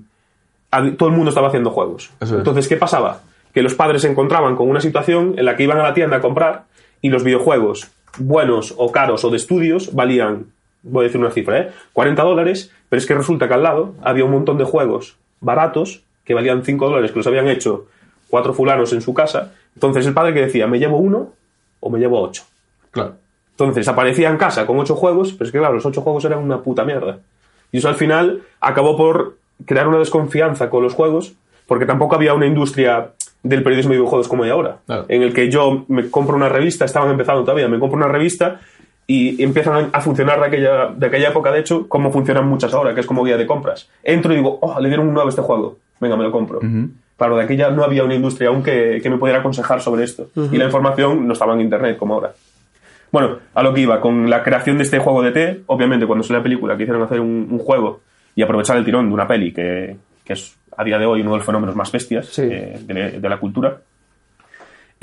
Todo el mundo estaba haciendo juegos. Es. Entonces, ¿qué pasaba? Que los padres se encontraban con una situación en la que iban a la tienda a comprar y los videojuegos, buenos o caros o de estudios, valían, voy a decir una cifra, ¿eh? 40 dólares, pero es que resulta que al lado había un montón de juegos baratos que valían 5 dólares, que los habían hecho cuatro fulanos en su casa. Entonces el padre que decía, ¿me llevo uno o me llevo ocho? Claro. Entonces aparecía en casa con ocho juegos, pero es que claro, los ocho juegos eran una puta mierda. Y eso al final acabó por crear una desconfianza con los juegos, porque tampoco había una industria del periodismo de videojuegos como hay ahora, Claro. en el que yo me compro una revista, estaban empezando todavía, me compro una revista y empiezan a funcionar de aquella, de aquella época, de hecho, como funcionan muchas ahora, que es como guía de compras. Entro y digo, oh, le dieron un 9 a este juego, venga, me lo compro. Claro, de aquella no había una industria aún que, que me pudiera aconsejar sobre esto. Y la información no estaba en internet como ahora. Bueno, a lo que iba, con la creación de este juego de T, obviamente cuando salió la película quisieron hacer un, un juego y aprovechar el tirón de una peli que, que es a día de hoy uno de los fenómenos más bestias Sí. eh, de, de la cultura.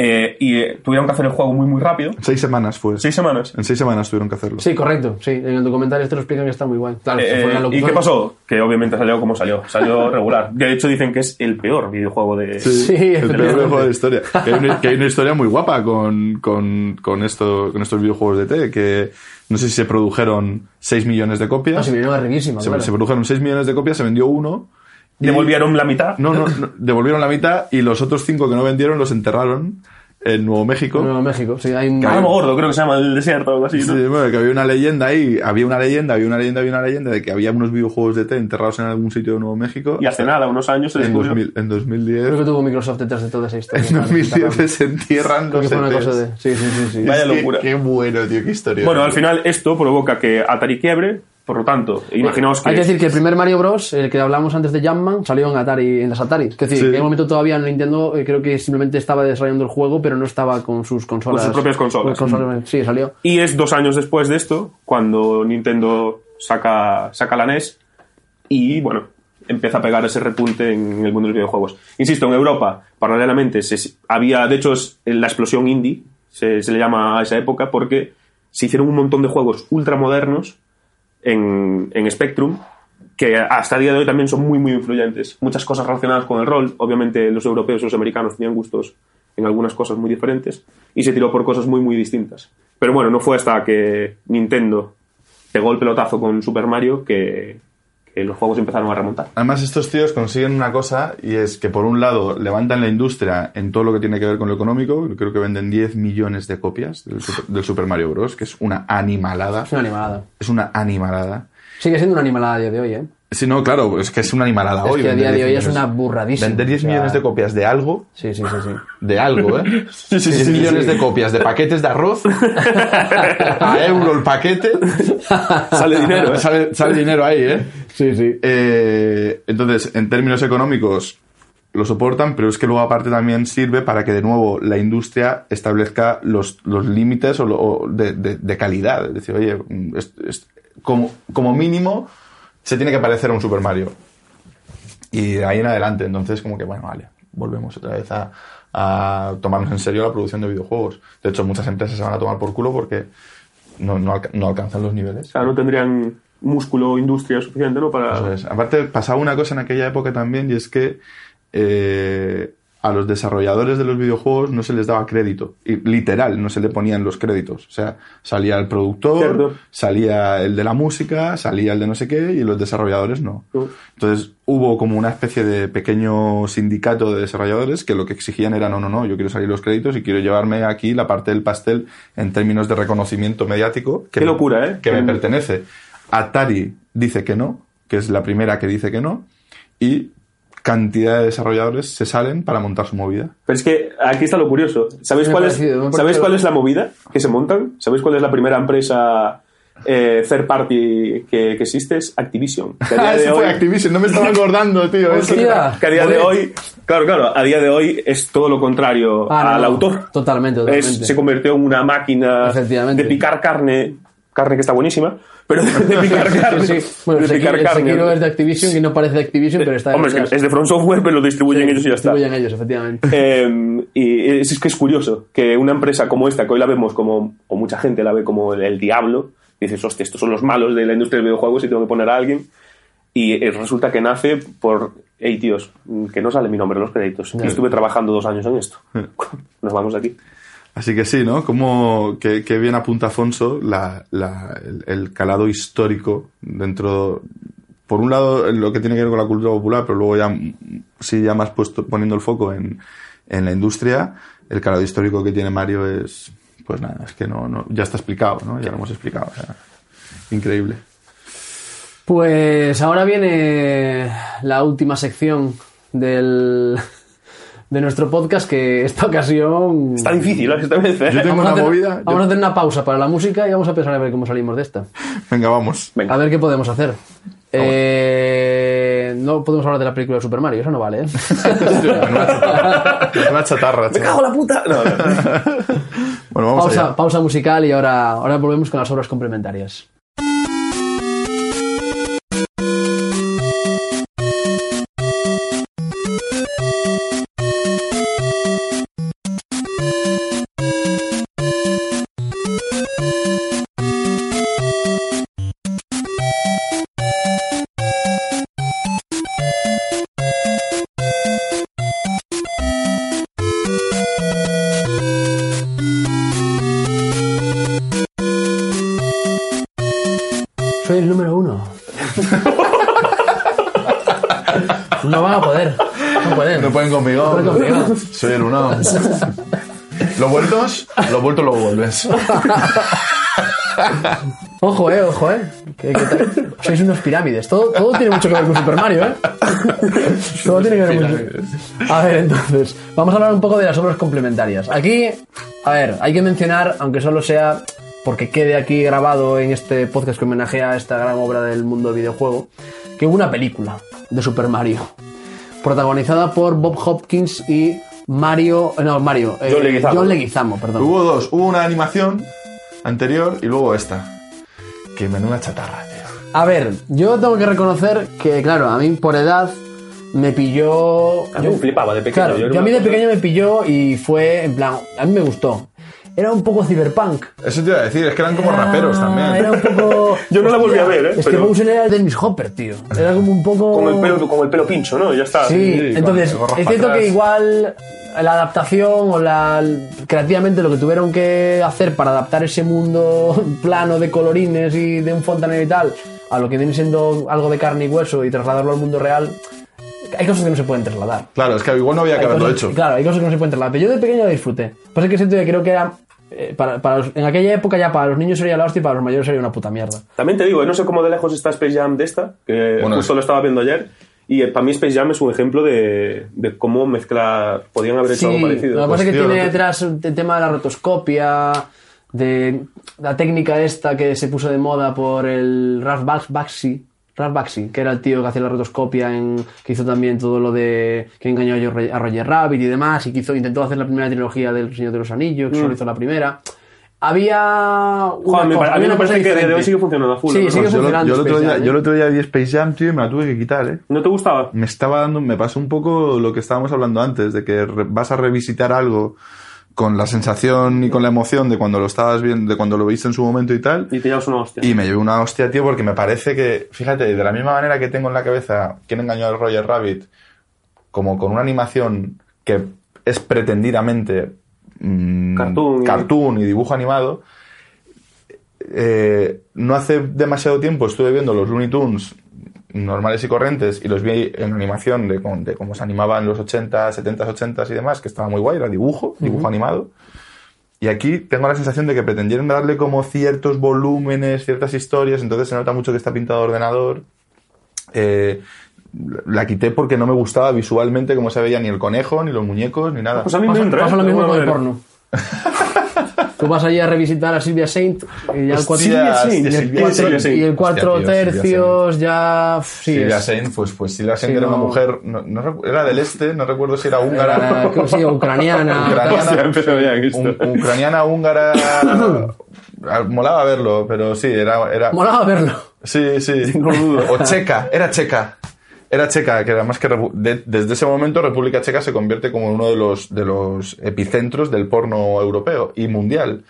Eh, y eh, tuvieron que hacer el juego muy, muy rápido. Seis semanas fue. Seis semanas. En seis semanas tuvieron que hacerlo. Sí, correcto. Sí, en el documental te lo explican que está muy guay. Claro, Eh, fue una ¿Y locura. qué pasó? Que obviamente salió como salió. Salió (laughs) regular. De hecho, dicen que es el peor videojuego de. Sí, el peor videojuego de la historia. Que hay, una, que hay una historia muy guapa con, con, con, esto, con estos videojuegos de T, que no sé si se produjeron 6 millones de copias. No, se arribísima, se, claro. se produjeron 6 millones de copias, se vendió uno. Devolvieron la mitad. No, no, no, devolvieron la mitad y los otros 5 que no vendieron los enterraron en Nuevo México. Nuevo México, sí, hay un... Álamo Gordo, creo que se llama el desierto o algo así. ¿no? Sí, bueno, que había una leyenda ahí, había una leyenda, había una leyenda, había una leyenda de que había unos videojuegos de T enterrados en algún sitio de Nuevo México. Y hace nada, unos años se en, descubrió. 2000 en 2010. Creo que tuvo Microsoft detrás de toda esa historia. En para 2010 enterrarlo. se entierran los que fue una cosa de... Sí, sí, sí. sí. Vaya locura. Qué bueno, tío, qué historia. Bueno, al final esto provoca que Atari quiebre, por lo tanto, imaginaos que... Hay que decir que el primer Mario Bros, el que hablamos antes de Jumpman, salió en Atari, en las Atari. Es decir, Sí. en un momento todavía Nintendo eh, creo que simplemente estaba desarrollando el juego, pero no estaba con sus consolas. Con sus propias consolas. con Sí, salió. Y es dos años después de esto, cuando Nintendo saca, saca la NES y, bueno, empieza a pegar ese repunte en el mundo de los videojuegos. Insisto, en Europa, paralelamente, se, había, de hecho, es la explosión indie, se, se le llama a esa época, porque se hicieron un montón de juegos ultramodernos en, en Spectrum que hasta el día de hoy también son muy, muy influyentes. Muchas cosas relacionadas con el rol. Obviamente los europeos y los americanos tenían gustos en algunas cosas muy diferentes y se tiró por cosas muy, muy distintas. Pero bueno, no fue hasta que Nintendo pegó el pelotazo con Super Mario que, que los juegos empezaron a remontar. Además, estos tíos consiguen una cosa y es que, por un lado, levantan la industria en todo lo que tiene que ver con lo económico. Creo que venden 10 millones de copias del Super, del Super Mario Bros., que es una animalada. Es una animalada. Es una animalada. Sigue siendo una animalada a día de hoy, ¿eh? Sí, no, claro, es que es una animalada Es hoy. que a día de 10 hoy es una burradísima. Vender 10 O sea, millones de copias de algo, Sí, sí, sí, sí. de algo, ¿eh? (laughs) Sí, sí, 10 sí, millones sí. de copias de paquetes de arroz, (laughs) a euro el paquete, Sale (laughs) dinero, ¿eh? sale, sale dinero ahí, ¿eh? Sí, sí. Eh, entonces, en términos económicos, lo soportan, pero es que luego aparte también sirve para que de nuevo la industria establezca los, los límites o lo- o de, de- de calidad. Es decir, oye, es- es- como, como mínimo se tiene que parecer a un Super Mario. Y de ahí en adelante, entonces como que, bueno, vale, volvemos otra vez a, a tomarnos en serio la producción de videojuegos. De hecho, muchas empresas se van a tomar por culo porque no, no, alca- no alcanzan los niveles. O sea, no tendrían músculo o industria suficiente, ¿no? Para... Eso es. Aparte, pasaba una cosa en aquella época también y es que eh, a los desarrolladores de los videojuegos no se les daba crédito. Y, literal, no se le ponían los créditos. O sea, salía el productor, Cierto. salía el de la música, salía el de no sé qué y los desarrolladores no. Mm. Entonces hubo como una especie de pequeño sindicato de desarrolladores que lo que exigían era no, no, no, yo quiero salir los créditos y quiero llevarme aquí la parte del pastel en términos de reconocimiento mediático. Que Qué me- locura, ¿eh? Que me pertenece. Atari dice que no, que es la primera que dice que no, y cantidad de desarrolladores se salen para montar su movida. Pero es que aquí está lo curioso. ¿Sabéis cuál, es, ¿sabéis cuál es la movida que se montan? ¿Sabéis cuál es la primera empresa eh, third party que, que existe? Es Activision. Que a día (laughs) de Ese fue hoy, Activision, no me estaba acordando, tío. (laughs) Es que- Hostia. que a día de hoy, claro, claro, a día de hoy es todo lo contrario Ah, al no. autor. Totalmente, totalmente. Es- se convirtió en una máquina de picar carne, carne que está buenísima, pero de, de picar carne. (laughs) Sí, sí. Bueno, de picar carne. Es de Activision, que no parece de Activision, pero está Hombre, es, que es de From Software, pero lo distribuyen ellos y ya está. Distribuyen ellos, efectivamente. Eh, y es, es que es curioso que una empresa como esta, que hoy la vemos como, o mucha gente la ve como el, el diablo, dices, hostia, estos son los malos de la industria del videojuegos y tengo que poner a alguien. Y eh, resulta que nace por, hey tíos, que no sale mi nombre en los créditos. Y estuve trabajando dos años en esto. (laughs) Nos vamos de aquí. Así que sí, ¿no? Como que, bien apunta Afonso el, calado histórico dentro, por un lado, lo que tiene que ver con la cultura popular, pero luego ya, sí, ya más puesto, poniendo el foco en, en la industria, el calado histórico que tiene Mario es, pues nada, es que no, no ya está explicado, ¿no? Ya lo hemos explicado, increíble. Pues ahora viene la última sección del, de nuestro podcast, que esta ocasión... Está difícil ¿eh? esta vez, ¿eh? Yo tengo Vamos a una hacer- movida. Vamos a hacer una pausa para la música y vamos a pensar a ver cómo salimos de esta. Venga, vamos. Venga. A ver qué podemos hacer. Eh, no podemos hablar de la película de Super Mario, eso no vale, ¿eh? (laughs) Menuda chatarra, ¡Me cago en la puta! No, no. Bueno, vamos pausa, allá. pausa musical y ahora, ahora volvemos con las obras complementarias. Los vueltos, los vueltos luego vuelves. Ojo, eh, ojo, eh. Tal- Sois unos pirámides. Todo, todo tiene mucho que ver con Super Mario, eh. Todo tiene que ver mucho. A ver, entonces, vamos a hablar un poco de las obras complementarias. Aquí, a ver, hay que mencionar, aunque solo sea porque quede aquí grabado en este podcast que homenajea a esta gran obra del mundo videojuego, que hubo una película de Super Mario, protagonizada por Bob Hopkins y Mario, no, Mario, eh, John Leguizamo. John Leguizamo, perdón. Hubo dos. Hubo una animación anterior y luego esta. Que menuda chatarra, tío. A ver, yo tengo que reconocer que, claro, a mí por edad me pilló. A mí yo- me flipaba de pequeño. Claro, Yo era yo a mí una de pequeño me pilló y fue en plan. A mí me gustó. Era un poco cyberpunk. Eso te iba a decir, es que eran como Era- raperos también. Era un poco. (laughs) Yo no la volví a ver, ¿eh? Es que Pero- Bowser era Dennis Hopper, tío. Era como un poco. Con el pelo, con el pelo pincho, ¿no? Ya está. Sí, Sí, entonces es cierto atrás. que igual la adaptación o la creativamente lo que tuvieron que hacer para adaptar ese mundo (laughs) plano de colorines y de un fontanero y tal a lo que viene siendo algo de carne y hueso y trasladarlo al mundo real, hay cosas que no se pueden trasladar. Claro, es que igual no había que Hay haberlo cosas- hecho. Claro, hay cosas que no se pueden trasladar. Pero yo de pequeño lo disfruté. Pasa que siento que creo que era. Eh, para, para los- en aquella época ya para los niños sería la hostia y para los mayores sería una puta mierda. También te digo, eh, no sé cómo de lejos está Space Jam de esta, que Bueno, justo es- lo estaba viendo ayer. Y eh, para mí Space Jam es un ejemplo de, de cómo mezclar. Podían haber hecho Sí, algo parecido. lo que pasa Pues, es que tío, tiene lo que- detrás el tema de la rotoscopia, de la técnica esta que se puso de moda por el Ralph Bax- Baxi, Ralph Baxi, que era el tío que hacía la rotoscopia, en, que hizo también todo lo de que engañó a Roger- Rabbit y demás, y que hizo, intentó hacer la primera trilogía del Señor de los Anillos, que solo hizo la primera. Había. una Mm. Joder, me cosa- a mí me parece que de diferente. hoy sigue funcionando a full, Sí, sigue. Yo, funcionando. yo el otro Space día, Jam, yo el ¿eh? otro día vi Space Jam, tío, y me la tuve que quitar, ¿eh? ¿No te gustaba? Me estaba dando, me pasó un poco lo que estábamos hablando antes, de que re- vas a revisitar algo con la sensación y con la emoción de cuando lo estabas viendo, de cuando lo viste en su momento y tal. Y te llevas una hostia. Y me llevé una hostia, tío, porque me parece que, fíjate, de la misma manera que tengo en la cabeza quién engañó a Roger Rabbit, como con una animación que es pretendidamente mm, Cartoon y- cartoon y dibujo animado, eh, no hace demasiado tiempo estuve viendo los Looney Tunes normales y corrientes y los vi en animación de, de cómo se animaba en los 80, 70, 80 y demás, que estaba muy guay, era dibujo, dibujo animado. Y aquí tengo la sensación de que pretendieron darle como ciertos volúmenes, ciertas historias, entonces se nota mucho que está pintado ordenador. Eh, la quité porque no me gustaba visualmente cómo se veía ni el conejo, ni los muñecos, ni nada. Pues a mí me Pasa, lo mismo con el porno. (laughs) Tú vas allí a revisitar a Silvia Saint y ya el cuatro, Hostia, y hostia, el Silvia cuatro- Saint. y el cuatro Hostia, tío, Silvia tercios ya sí Silvia es- Saint, pues, pues Silvia Saint Sí, era no. una mujer, no, era del este, no recuerdo si era húngara. era, sí, ucraniana (laughs) Ucraniana. Húngara. (coughs) molaba verlo, pero sí, era. era molaba verlo Sí, sí. O checa, era checa. Era checa, que además que de- desde ese momento República Checa se convierte como uno de los, de los epicentros del porno europeo y mundial.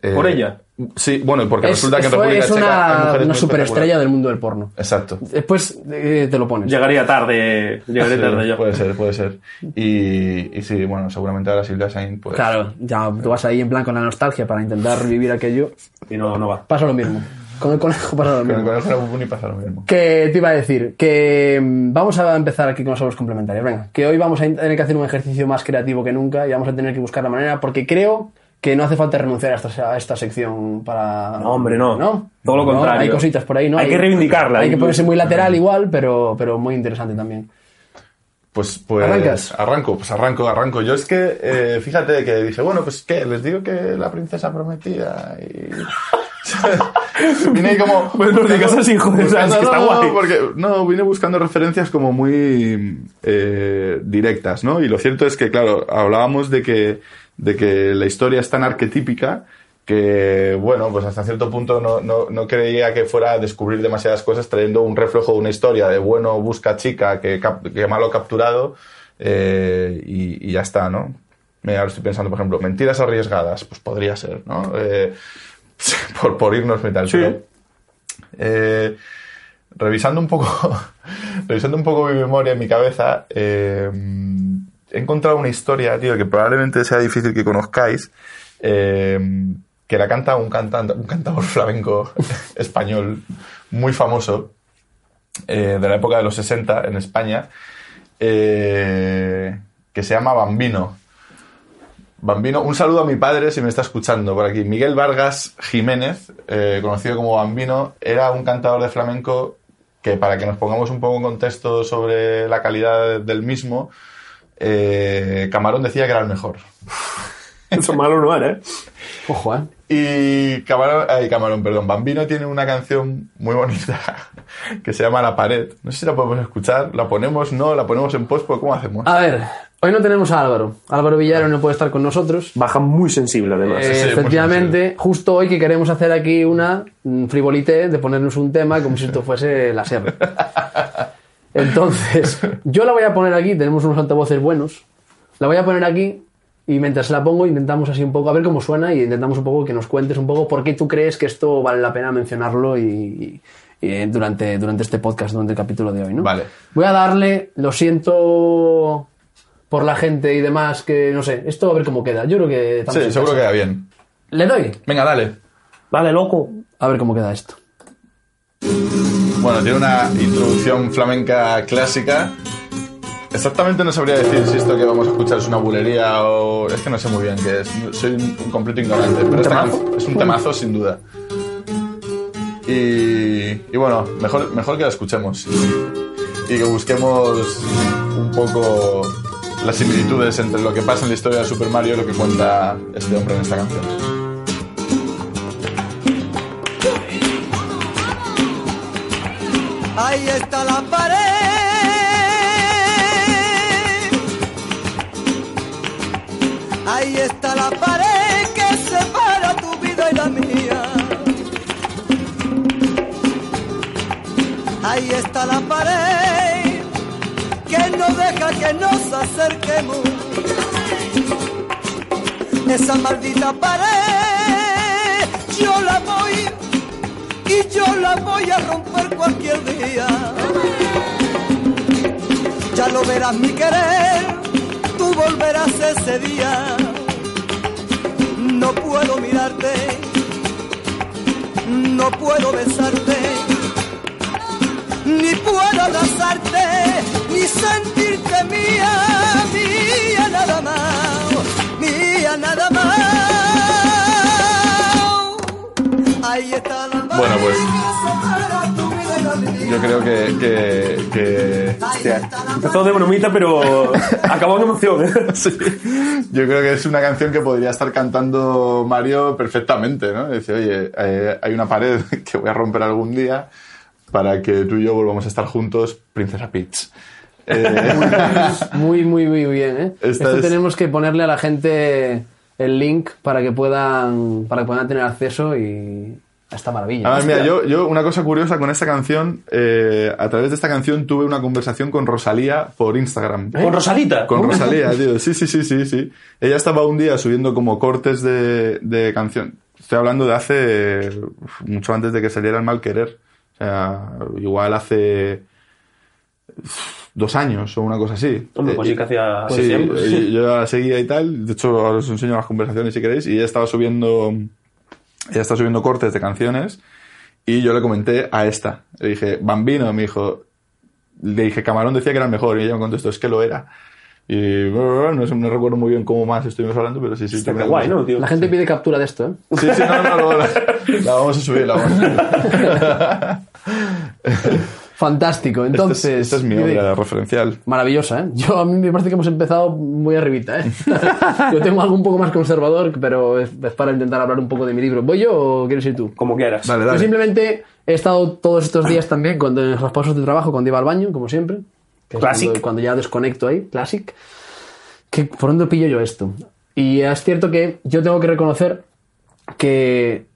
Eh, ¿Por ella? Sí, bueno, porque es, resulta que en República es Checa hay una, una superestrella del mundo del porno Exacto. después eh, te lo pones Llegaría tarde, llegaré Sí, tarde yo. Puede ser, puede ser. Y, y sí, bueno, seguramente ahora Silvia Saint, pues. claro ya tú vas ahí en plan con la nostalgia para intentar revivir aquello Y no, no va. pasa lo mismo con el conejo pasa lo Con mismo el conejo ni pasa lo mismo. Que te iba a decir que mm, vamos a empezar aquí con los obras complementarios. Venga, que hoy vamos a tener que hacer un ejercicio más creativo que nunca y vamos a tener que buscar la manera porque creo que no hace falta renunciar a esta, a esta sección para... No, hombre, no. ¿No? Todo lo No, contrario. Hay cositas por ahí, ¿no? Hay que reivindicarla, Hay que ponerse muy lateral igual, pero, pero muy interesante también. Pues, pues ¿Arrancas? arranco, pues arranco, arranco. Yo es que, eh, fíjate que dije, bueno, pues qué, les digo que la princesa prometida y... (laughs) (laughs) vine ahí como... Pues no digas así, joder, o sea, es que está guay. porque, no, vine buscando referencias como muy eh, directas, ¿no? Y lo cierto es que, claro, hablábamos de que, de que la historia es tan arquetípica que, bueno, pues hasta cierto punto no, no, no creía que fuera a descubrir demasiadas cosas trayendo un reflejo de una historia de bueno busca chica que, cap- que malo capturado eh, y, y ya está, ¿no? Ahora estoy pensando, por ejemplo, mentiras arriesgadas, pues podría ser, ¿no? Eh, (laughs) por, por irnos metal. Sí. pero, eh, revisando un poco, (laughs) revisando un poco mi memoria en mi cabeza, eh, he encontrado una historia, tío, que probablemente sea difícil que conozcáis, eh, que la canta un cantante, un cantador (laughs) flamenco español muy famoso de la época de los 60 en España que se llama Bambino. Bambino, un saludo a mi padre si me está escuchando por aquí. Miguel Vargas Jiménez, eh, conocido como Bambino, era un cantador de flamenco que para que nos pongamos un poco en contexto sobre la calidad del mismo, eh, Camarón decía que era el mejor. (laughs) Eso malo no era, ¿eh? Ojo, ¿eh? Y Camarón, ay, Camarón, perdón, Bambino tiene una canción muy bonita (laughs) que se llama La pared. No sé si la podemos escuchar, la ponemos, no, la ponemos en post, ¿cómo hacemos? A ver, hoy no tenemos a Álvaro. Álvaro Villaro no puede estar con nosotros. Baja muy sensible, además. Eh, sí, muy efectivamente, justo hoy que queremos hacer aquí una mm, frivolité de ponernos un tema como si esto fuese la SER. (laughs) Entonces, yo la voy a poner aquí, tenemos unos altavoces buenos. La voy a poner aquí y mientras la pongo intentamos así un poco a ver cómo suena y intentamos un poco que nos cuentes un poco por qué tú crees que esto vale la pena mencionarlo y, y- y durante, durante este podcast, durante el capítulo de hoy, ¿no? Vale. Voy a darle, lo siento por la gente y demás, que no sé, esto a ver cómo queda. Yo creo que... Sí, seguro casa. queda bien. ¿Le doy? Venga, dale. Vale, loco. A ver cómo queda esto. Bueno, tiene una introducción flamenca clásica. Exactamente no sabría decir si esto que vamos a escuchar es una bulería o... Es que no sé muy bien qué es. Soy un, completo ignorante. Pero esta es un temazo, sin duda. Y, y bueno, mejor, mejor que la escuchemos. Y que busquemos un poco las similitudes entre lo que pasa en la historia de Super Mario y lo que cuenta este hombre en esta canción. Ahí está la pared. Ahí está la pared que separa tu vida y la mía. Ahí está la pared no deja que nos acerquemos. Esa maldita pared, yo la voy y yo la voy a romper cualquier día. Ya lo verás mi querer, tú volverás ese día. No puedo mirarte, no puedo besarte, ni puedo abrazarte, ni sentirte mía, mía nada más, mía nada más. Ahí está la Bueno, pues, y. Yo creo que... que, que- Hostia, empezó de bromita, pero (laughs) acabó en emoción. ¿eh? (laughs) Sí. Yo creo que es una canción que podría estar cantando Mario perfectamente, ¿no? Dice, oye, eh, hay una pared (laughs) que voy a romper algún día para que tú y yo volvamos a estar juntos, Princesa Peach. Eh, Muy, muy, muy bien, ¿eh? Esta Esto es- tenemos que ponerle a la gente el link para que puedan, para que puedan tener acceso y a esta maravilla. Además, mira, yo, yo una cosa curiosa con esta canción, eh, a través de esta canción tuve una conversación con Rosalía por Instagram. Con Rosalita. Con Rosalía, tío. Sí, sí, sí, sí, sí. Ella estaba un día subiendo como cortes de, de canción. Estoy hablando de hace mucho antes de que saliera el mal querer. O sea, igual hace dos años o una cosa así. Hombre, pues sí que hacía Sí, tiempo. eh, yo la seguía y tal. De hecho, ahora os enseño las conversaciones si queréis. Y ella estaba subiendo, ella estaba subiendo cortes de canciones. Y yo le comenté a esta. Le dije, Bambino, me dijo. Le dije, Camarón decía que era el mejor. Y ella me contestó, es que lo era. Y bueno, no, sé, no recuerdo muy bien cómo más estuvimos hablando, pero sí, sí. Está guay, ¿no, tío? La gente pide captura de esto, ¿eh? Sí, sí, no, no, no, la, la vamos a subir, la vamos a subir. (laughs) Fantástico. Esta Entonces, es, esta es mi Vivi, obra referencial. maravillosa, ¿eh? Yo a mí me parece que hemos empezado muy arribita, ¿eh? (laughs) Yo tengo algo un poco más conservador, pero es, es para intentar hablar un poco de mi libro. ¿Voy yo o quieres ir tú? Como quieras. Dale, Yo simplemente he estado todos estos días también, cuando en los pasos de trabajo, cuando iba al baño, como siempre. es Classic. Cuando, cuando ya desconecto ahí, classic. Que, ¿Por dónde pillo yo esto? Y es cierto que yo tengo que reconocer que,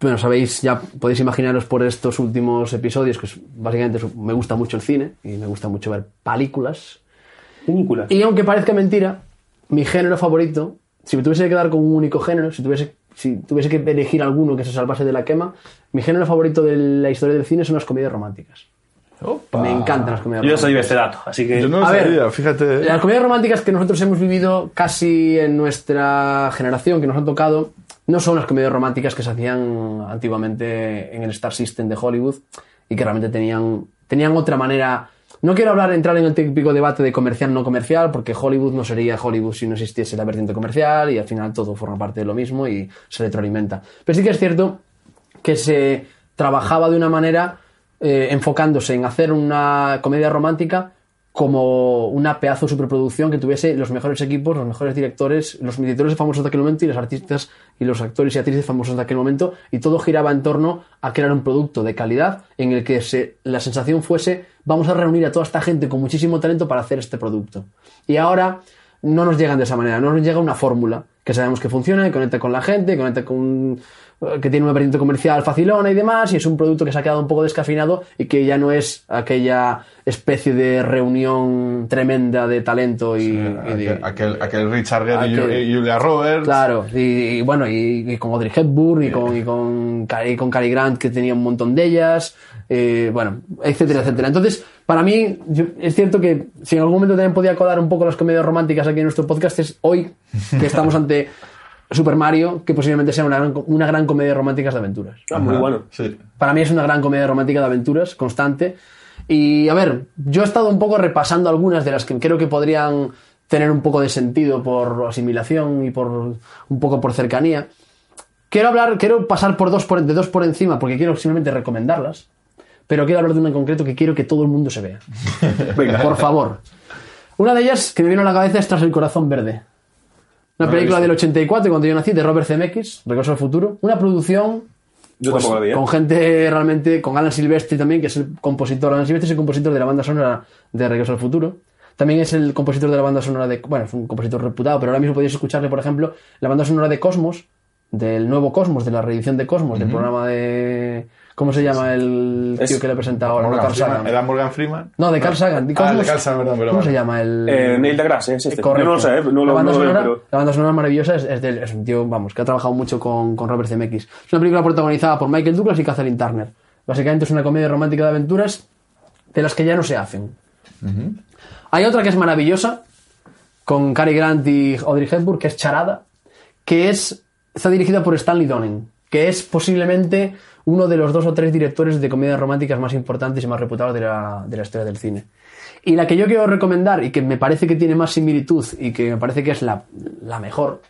bueno, sabéis, ya podéis imaginaros por estos últimos episodios, que es- básicamente es- me gusta mucho el cine y me gusta mucho ver películas. Películas. Y aunque parezca mentira, mi género favorito, si me tuviese que quedar con un único género, si tuviese, si tuviese que elegir alguno que se salvase de la quema, mi género favorito de la historia del cine son las comedias románticas. Me encantan las comedias Yo ya románticas. sabía este dato, así que... Yo no lo A ver, sabía, fíjate. Las comedias románticas que nosotros hemos vivido casi en nuestra generación, que nos han tocado, no son las comedias románticas que se hacían antiguamente en el Star System de Hollywood y que realmente tenían, tenían otra manera. No quiero hablar, entrar en el típico debate de comercial no comercial, porque Hollywood no sería Hollywood si no existiese la vertiente comercial y al final todo forma parte de lo mismo y se retroalimenta. Pero sí que es cierto que se trabajaba de una manera eh, enfocándose en hacer una comedia romántica como una pedazo superproducción que tuviese los mejores equipos, los mejores directores, los directores famosos de aquel momento y los artistas y los actores y actrices famosos de aquel momento y todo giraba en torno a crear un producto de calidad en el que la sensación fuese vamos a reunir a toda esta gente con muchísimo talento para hacer este producto. Y ahora no nos llegan de esa manera, no nos llega una fórmula que sabemos que funciona, que conecta con la gente, que conecta con que tiene una vertiente comercial facilona y demás, y es un producto que se ha quedado un poco descafinado y que ya no es aquella especie de reunión tremenda de talento y, y de- Aquel, aquel, Richard Gere y Julia Roberts. Claro, y, y bueno, y, y con Audrey Hepburn y con, y con, Cary- con Cary Grant, que tenía un montón de ellas, eh, bueno, etcétera, etcétera. Entonces, para mí, yo- es cierto que si en algún momento también podía colar un poco las comedias románticas aquí en nuestro podcast, es hoy que estamos ante Super Mario, que posiblemente sea una gran, una gran comedia romántica de aventuras. Ah, muy bueno. Sí. Para mí es una gran comedia romántica de aventuras, constante. Y a ver, yo he estado un poco repasando algunas de las que creo que podrían tener un poco de sentido por asimilación y por un poco por cercanía. Quiero hablar, quiero pasar por dos por, de dos por encima porque quiero simplemente recomendarlas. Pero quiero hablar de una en concreto que quiero que todo el mundo se vea. (laughs) Venga, por favor. Una de ellas que me vino a la cabeza es Tras el corazón verde. Una película del 84 cuando yo nací de Robert Zemeckis, Regreso al futuro. Una producción Yo pues, tampoco la vi, ¿eh? Con gente realmente, con Alan Silvestri también, que es el compositor. Alan Silvestri es el compositor de la banda sonora de Regreso al Futuro. También es el compositor de la banda sonora de. Bueno, es un compositor reputado, pero ahora mismo podéis escucharle, por ejemplo, la banda sonora de Cosmos, del nuevo Cosmos, de la reedición de Cosmos, del programa de. ¿Cómo se llama el tío Es- que le presenta ahora? No, Morgan Carl Freeman. Sagan. ¿Era Morgan Freeman? No, de Carl Sagan. ¿De Ah, de? Carl Sagan, perdón. ¿Cómo se llama el.? Eh, Neil deGrasse es este. Correcto. Yo no lo sé, ¿eh? no la, lo, banda no lo veo, sonora, pero... la banda sonora maravillosa es, es, del- es un tío, vamos, que ha trabajado mucho con, con Robert Zemeckis. Es una película protagonizada por Michael Douglas y Kathleen Turner. Básicamente es una comedia romántica de aventuras de las que ya no se hacen. Hay otra que es maravillosa, con Cary Grant y Audrey Hepburn, que es Charada, que es, está dirigida por Stanley Donen, que es posiblemente uno de los dos o tres directores de comedias románticas más importantes y más reputados de la, de la historia del cine. Y la que yo quiero recomendar y que me parece que tiene más similitud y que me parece que es la, la mejor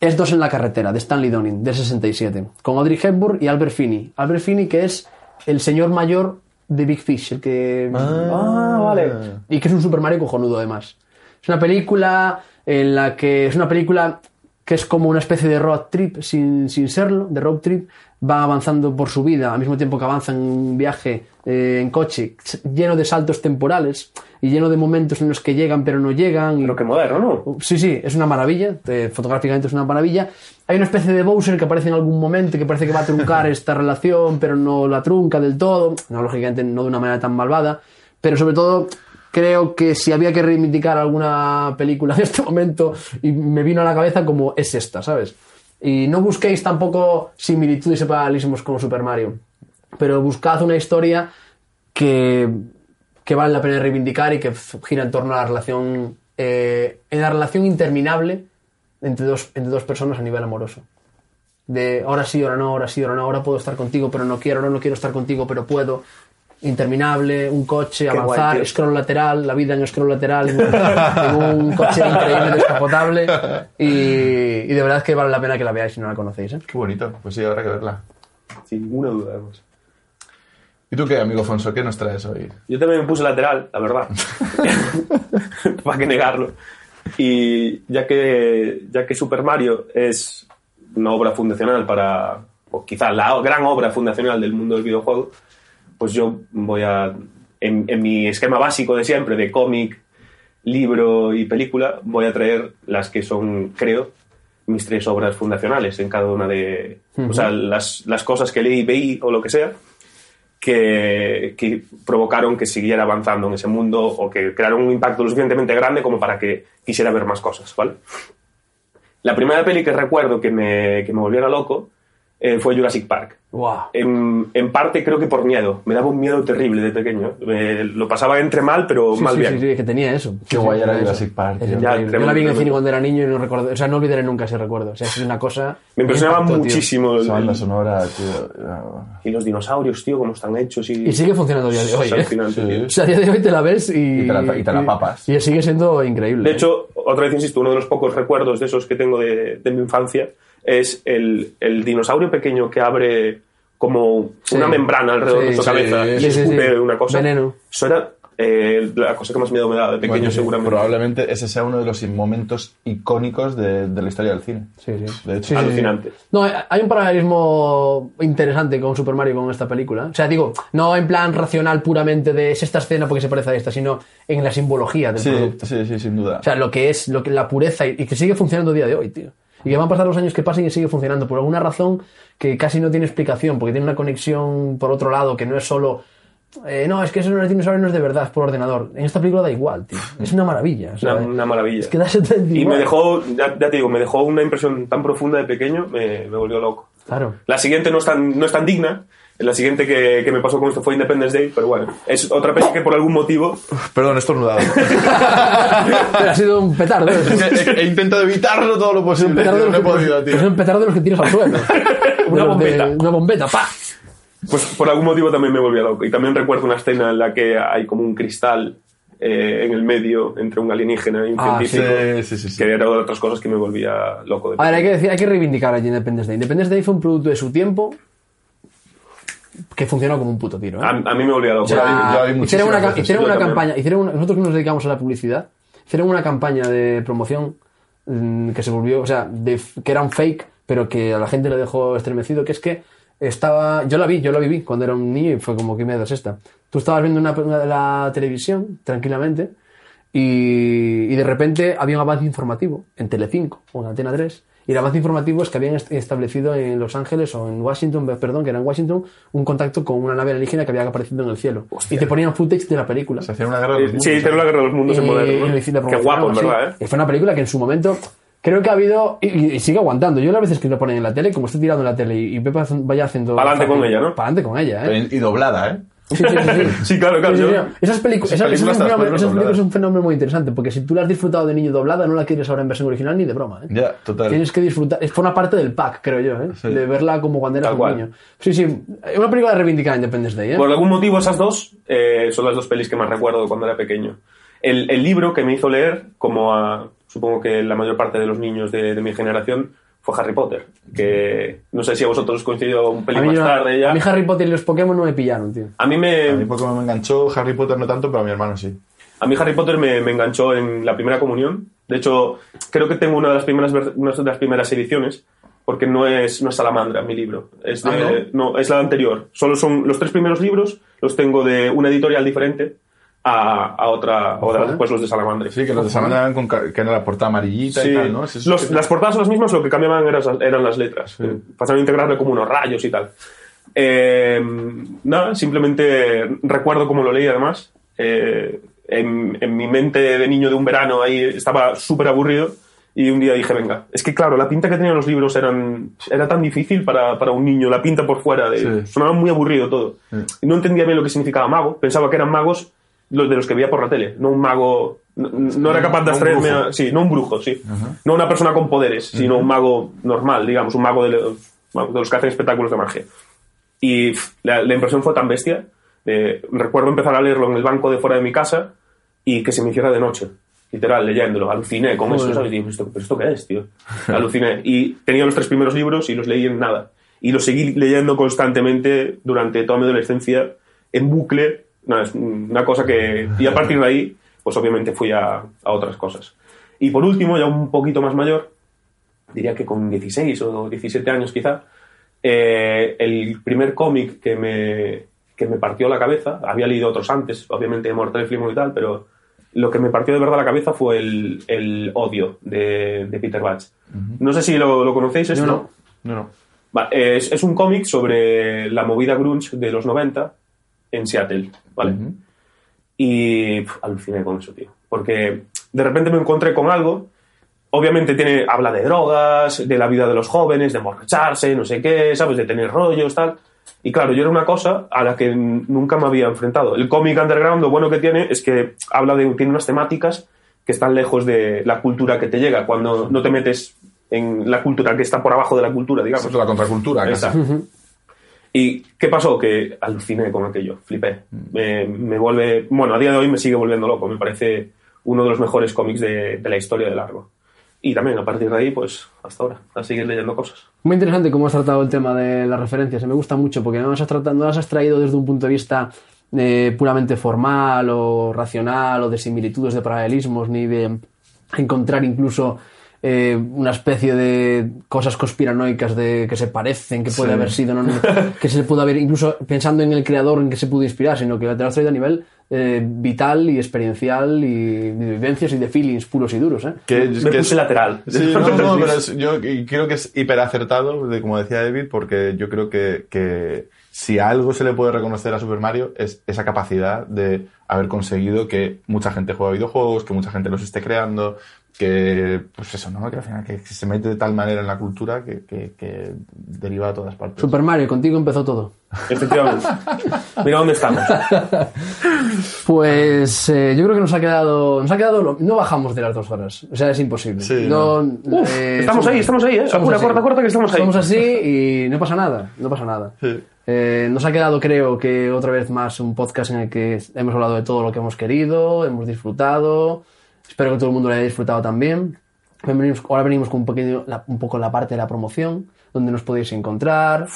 es Dos en la carretera, de Stanley Donen, del 67, con Audrey Hepburn y Albert Finney. Albert Finney, que es el señor mayor de Big Fish, el que... Ah, vale. Y que es un Super Mario cojonudo, además. Es una película en la que... Es una película que es como una especie de road trip sin, sin serlo, de road trip. Va avanzando por su vida al mismo tiempo que avanza en un viaje eh, en coche lleno de saltos temporales y lleno de momentos en los que llegan pero no llegan. y- Pero que moderno, ¿no? Sí, sí, es una maravilla. eh, fotográficamente es una maravilla. Hay una especie de Bowser que aparece en algún momento y que parece que va a truncar (laughs) esta relación, pero no la trunca del todo. No, lógicamente, no de una manera tan malvada. Pero sobre todo, creo que si había que reivindicar alguna película (laughs) en este momento, y me vino a la cabeza como es esta, ¿sabes? Y no busquéis tampoco similitudes y paralelismos con Super Mario. Pero buscad una historia que, que vale la pena reivindicar y que gira en torno a la relación, eh, en la relación interminable entre dos, entre dos personas a nivel amoroso. De ahora sí, ahora no, ahora sí, ahora no, ahora puedo estar contigo, pero no quiero, ahora no quiero estar contigo, pero puedo. Interminable, un coche, avanzar, guay, scroll lateral, la vida en scroll lateral, en un, en un coche increíble, descapotable. Y, y de verdad que vale la pena que la veáis si no la conocéis. ¿eh? Qué bonito. Pues sí, habrá que verla. Sin ninguna duda, además. ¿Y tú qué, amigo Fonso? ¿Qué nos traes hoy? Yo también me puse lateral, la verdad. (laughs) ¿Para qué negarlo? Y ya que, ya que Super Mario es una obra fundacional para, o quizá la gran obra fundacional del mundo del videojuego, pues yo voy a, en, en mi esquema básico de siempre, de cómic, libro y película, voy a traer las que son, creo, mis tres obras fundacionales en cada una de... O sea, las, las cosas que leí, veí o lo que sea, que, que provocaron que siguiera avanzando en ese mundo o que crearon un impacto lo suficientemente grande como para que quisiera ver más cosas, ¿vale? La primera peli que recuerdo que me, que me volviera loco eh, fue Jurassic Park. Guau. En, en parte creo que por miedo. Me daba un miedo terrible de pequeño. Me- lo pasaba entre mal, pero Sí, mal sí, bien. sí, sí, que tenía eso. Qué Sí, guay era Jurassic eso. Park. Yo la vi en el cine cuando era niño y no recuerdo, o sea, no olvidaré nunca ese recuerdo. O sea, es una cosa. Me impresionaba impactó, tío. muchísimo. el- Esa banda sonora, tío. y los dinosaurios, tío, cómo están hechos. Y, Y sigue funcionando a día de hoy. ¿eh? O sea, a día de hoy te la ves y. Y te la- y te la papas. Y, sigue siendo increíble. De hecho, otra vez insisto, uno de los pocos recuerdos de esos que tengo de, de mi infancia es el, el dinosaurio pequeño que abre como Sí. una membrana alrededor Sí, de su sí, cabeza y escupe sí. una cosa. Veneno. Eso era eh, la cosa que más miedo me daba de pequeño, Bueno, sí, seguramente. Probablemente ese sea uno de los momentos icónicos de, de la historia del cine. Sí, sí. De hecho, Sí, sí, sí. Alucinante. No, hay un paralelismo interesante con Super Mario con esta película. O sea, digo, no en plan racional puramente de es esta escena porque se parece a esta, sino en la simbología del Sí, producto. sí, sí, sin duda. O sea, lo que es lo que, la pureza y, y que sigue funcionando a día de hoy, tío. Y que van a pasar los años que pasen y sigue funcionando por alguna razón que casi no tiene explicación, porque tiene una conexión por otro lado que no es solo. eh, no, es que eso no es dinosaurio, no es de verdad, es por ordenador. En esta película da igual, tío. Es una maravilla. o sea, Una, una maravilla. Es que da y me dejó, ya, ya te digo, me dejó una impresión tan profunda de pequeño, me, me volvió loco. Claro. La siguiente no es tan, no es tan digna. La siguiente que, que me pasó con esto fue Independence Day, pero bueno, es otra peli que por algún motivo Perdón, estornudado. Pero (laughs) ha sido un petardo. (laughs) He, he intentado evitarlo todo lo un posible. petardo de tío, los no he que- podido, tío. es un petardo de los que tiras al suelo. (laughs) Una De los de- bombeta. Una bombeta, pa. Pues por algún motivo también me volvía loco. Y también recuerdo una escena en la que hay como un cristal eh, en el medio entre un alienígena y un Ah, científico. Sí, sí, sí. sí. Que era otra de otras cosas que me volvía loco. De A ver, hay que, decir, hay que reivindicar a Independence Day. Independence Day fue un producto de su tiempo que funcionó como un puto tiro. ¿eh? a, a mí me volvía loco. Ya, yo hicieron una, veces, hicieron campaña, hicieron una- nosotros que nos dedicamos a la publicidad, hicieron una campaña de promoción mm, que se volvió, o sea, de, f- que era un fake, pero que a la gente le dejó estremecido, que es que estaba, yo la vi, yo la viví cuando era un niño y fue como, ¿qué miedo es esta? Tú estabas viendo una, una- la televisión tranquilamente y, y de repente había un avance informativo en Telecinco o en Antena 3 y el avance informativo es que habían est- establecido en Los Ángeles o en Washington, perdón, que era en Washington, un contacto con una nave alienígena que había aparecido en el cielo. Y te ponían footage de la película. Se hacía una guerra de los Eh, mundos. sí, hicieron la guerra de los mundos en moderno. Qué guapo, en verdad, ¿eh? Fue una película que en su momento creo que ha habido y, y sigue aguantando. Yo las veces que lo ponen en la tele, como estoy tirando en la tele y, y vaya haciendo... Pa'lante con ella, ¿no? Pa'lante con ella, ¿eh? Y doblada, ¿eh? Sí, sí, sí, sí. (laughs) Sí, claro, claro. Sí, sí, yo- sí. Esas, pelicu- Esas esas- películas esas fenómeno- esas películas es un fenómeno muy interesante, porque si tú la has disfrutado de niño doblada, no la quieres ahora en versión original ni de broma. ¿eh? Ya, total. Tienes que disfrutar, es forma parte del pack, creo yo, ¿eh? Sí. de verla como cuando eras un niño. Sí, sí, es una película de reivindicar Independence Day. ¿eh? Por algún motivo esas dos eh, son las dos pelis que más recuerdo cuando era pequeño. El, el libro que me hizo leer, como a supongo que la mayor parte de los niños de, de mi generación, fue Harry Potter. Que no sé si a vosotros coincidió un a, pelín más no- tarde ya. a mí Harry Potter y los Pokémon no me pillaron, tío. A mí me, A mí Pokémon me enganchó, Harry Potter no tanto, pero a mi hermano sí. A mí Harry Potter me, me enganchó en la primera comunión. De hecho, creo que tengo una de las primeras, una de las primeras ediciones, porque no es, no es Salamandra mi libro. Es, de- Ah, ¿no? es la anterior. Solo son los tres primeros libros, los tengo de una editorial diferente a, a otra, o Ojo, ¿eh? después los de Salamandra. Sí, que los de Salamandra eran con que era la portada amarillita Sí. y tal, ¿no? Es Los- las portadas son las mismas, lo que cambiaban eran, eran las letras. Eh, Pasaron a integrarle como unos rayos y tal. Eh, nada, simplemente recuerdo cómo lo leí además. Eh, en, en mi mente de niño de un verano ahí estaba súper aburrido y un día dije, venga, es que claro, la pinta que tenían los libros eran, era tan difícil para, para un niño, la pinta por fuera, de, Sí. sonaba muy aburrido todo. Y no entendía bien lo que significaba mago, pensaba que eran magos los de los que veía por la tele, no un mago, no, no era capaz de abstraerme a- sí, no un brujo, sí. No una persona con poderes, sino un mago normal, digamos, un mago de los, de los que hacen espectáculos de magia. Y pff, la, la impresión fue tan bestia. eh, recuerdo empezar a leerlo en el banco de fuera de mi casa y que se me hiciera de noche. Literal, leyéndolo. Aluciné con eso, Joder. ¿sabes? Y digo, ¿esto, ¿pero esto qué es, tío? Aluciné. Y tenía los tres primeros libros y los leí en nada. Y los seguí leyendo constantemente durante toda mi adolescencia, en bucle. No, es una cosa que... Y a partir de ahí, pues obviamente fui a, a otras cosas. Y por último, ya un poquito más mayor, diría que con 16 o 17 años quizá, eh, el primer cómic que me, que me partió la cabeza, había leído otros antes, obviamente Mortal Filemon y tal, pero lo que me partió de verdad la cabeza fue el, el odio de, de Peter Batch. No sé si lo, lo conocéis, esto. no. No, no. Va, es, es un cómic sobre la movida grunge de los 90 en Seattle, ¿vale? Y aluciné con eso, tío. Porque de repente me encontré con algo obviamente tiene, habla de drogas, de la vida de los jóvenes, de emborracharse, no sé qué, ¿sabes? De tener rollos, tal. Y claro, yo era una cosa a la que nunca me había enfrentado. El cómic underground, lo bueno que tiene es que habla de, tiene unas temáticas que están lejos de la cultura que te llega, cuando no te metes en la cultura que está por abajo de la cultura, digamos. Es la contracultura, casi. ¿Y qué pasó? Que aluciné con aquello, flipé. Me, me vuelve, bueno, a día de hoy me sigue volviendo loco, me parece uno de los mejores cómics de, de la historia de largo. Y también a partir de ahí, pues hasta ahora, a seguir leyendo cosas. Muy interesante cómo has tratado el tema de las referencias. Me gusta mucho porque no las has, tratado, no las has traído desde un punto de vista eh, puramente formal o racional o de similitudes, de paralelismos, ni de encontrar incluso eh, una especie de cosas conspiranoicas de que se parecen, que puede Sí. haber sido, ¿no? (laughs) que se pudo haber, incluso pensando en el creador en que se pudo inspirar, sino que te lo has traído a nivel eh, vital y experiencial y de vivencias y de feelings puros y duros. ¿eh? Que, Me que puse lateral. (laughs) Sí, no, (laughs) no, pero es- yo creo que es hiper acertado, de, como decía David, porque yo creo que, que si a algo se le puede reconocer a Super Mario es esa capacidad de haber conseguido que mucha gente juegue a videojuegos, que mucha gente los esté creando, que, pues eso, ¿no? Que al final que se mete de tal manera en la cultura que, que, que deriva a todas partes. Super Mario, contigo empezó todo. Efectivamente. (laughs) Mira dónde estamos. Pues eh, yo creo que nos ha quedado, nos ha quedado, lo- no bajamos de las dos horas, o sea, es imposible. Sí, no, Uf, eh, estamos ahí, estamos ahí, ¿eh? así. corta, corta, que estamos ahí. Somos así y no pasa nada, no pasa nada. Sí. Eh, nos ha quedado, creo que otra vez más un podcast en el que hemos hablado de todo lo que hemos querido, hemos disfrutado. Espero que todo el mundo lo haya disfrutado también. Ahora venimos con un, pequeño, un poco la parte de la promoción, donde nos podéis encontrar.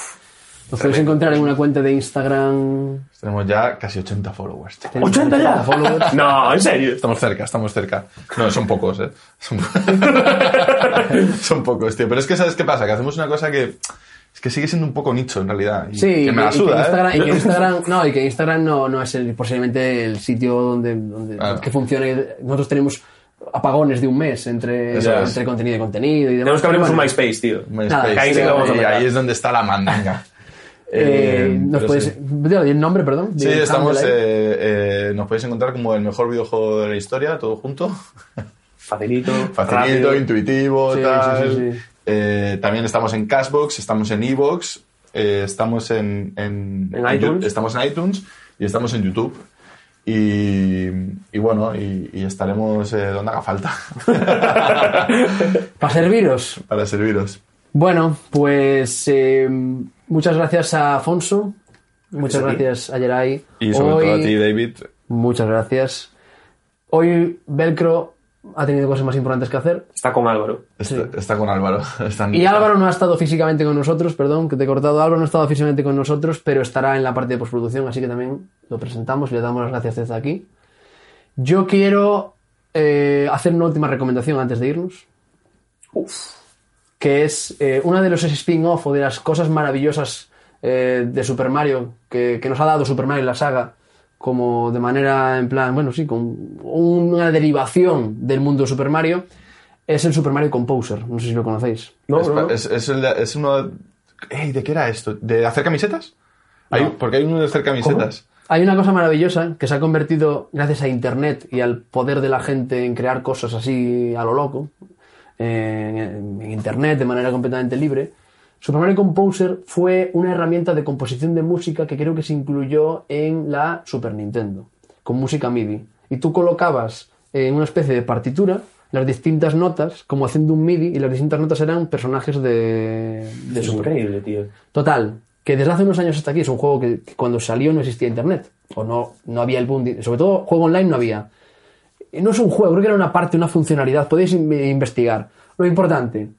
Nos podéis encontrar en una cuenta de Instagram. Tenemos ya casi 80 followers. tío. Tenemos ¿80 ya? (laughs) followers. (laughs) No, en serio. Estamos cerca, estamos cerca. No, son pocos, ¿eh? Son, (laughs) son pocos, tío. Pero es que, ¿sabes qué pasa? Que hacemos una cosa que... Es que sigue siendo un poco nicho, en realidad. Y Sí, que me la y que suda, Instagram, ¿eh? y que (laughs) Instagram, no, y que Instagram no, no es el, posiblemente el sitio donde, donde Claro. que funcione. Nosotros tenemos apagones de un mes entre, entre contenido y contenido y demás. Tenemos que abrirnos un Bueno, MySpace, tío. MySpace, Nada, ahí sí y es donde está la mandanga. eh, Eh, nos puedes, sí. el nombre, perdón. Sí, estamos, eh, eh, nos podéis encontrar como el mejor videojuego de la historia, todo junto. Facilito, (laughs) Facilito, rápido. intuitivo, Sí, tal. sí, sí, sí. Eh, también estamos en Cashbox, estamos en Evox, eh, estamos en, en, En iTunes. Yu- estamos en iTunes y estamos en YouTube. Y, y bueno, y, y estaremos eh, donde haga falta (laughs) Para serviros. para serviros. Bueno, pues eh, muchas gracias a Afonso. Muchas Sí. gracias a Yeray. Y sobre Hoy- todo a ti, David. Muchas gracias. Hoy Velcro ha tenido cosas más importantes que hacer. Está con Álvaro. Está, está con Álvaro. (laughs) Están- Y Álvaro no ha estado físicamente con nosotros, perdón, que te he cortado. Álvaro no ha estado físicamente con nosotros, pero estará en la parte de postproducción, así que también lo presentamos y le damos las gracias desde aquí. Yo quiero eh, hacer una última recomendación antes de irnos. Que es eh, una de los spin-off o de las cosas maravillosas eh, de Super Mario que, que nos ha dado Super Mario la saga, como de manera, en plan, bueno, sí, con una derivación del mundo de Super Mario, es el Super Mario Composer. No sé si lo conocéis. No, es, no, no. es- es el de- es uno. Ey, ¿De qué era esto? ¿De hacer camisetas? Hay- porque hay uno de hacer camisetas. Hay una cosa maravillosa que se ha convertido, gracias a Internet y al poder de la gente en crear cosas así a lo loco, eh, en, en Internet de manera completamente libre. Super Mario Composer fue una herramienta de composición de música que creo que se incluyó en la Super Nintendo, con música MIDI. Y tú colocabas en una especie de partitura las distintas notas, como haciendo un MIDI, y las distintas notas eran personajes de, de Es Super. increíble, tío. Total, que desde hace unos años hasta aquí es un juego que, que cuando salió no existía internet. O no, no había el boom. de- sobre todo, juego online no había. No es un juego, creo que era una parte, una funcionalidad. Podéis in- investigar. Lo importante,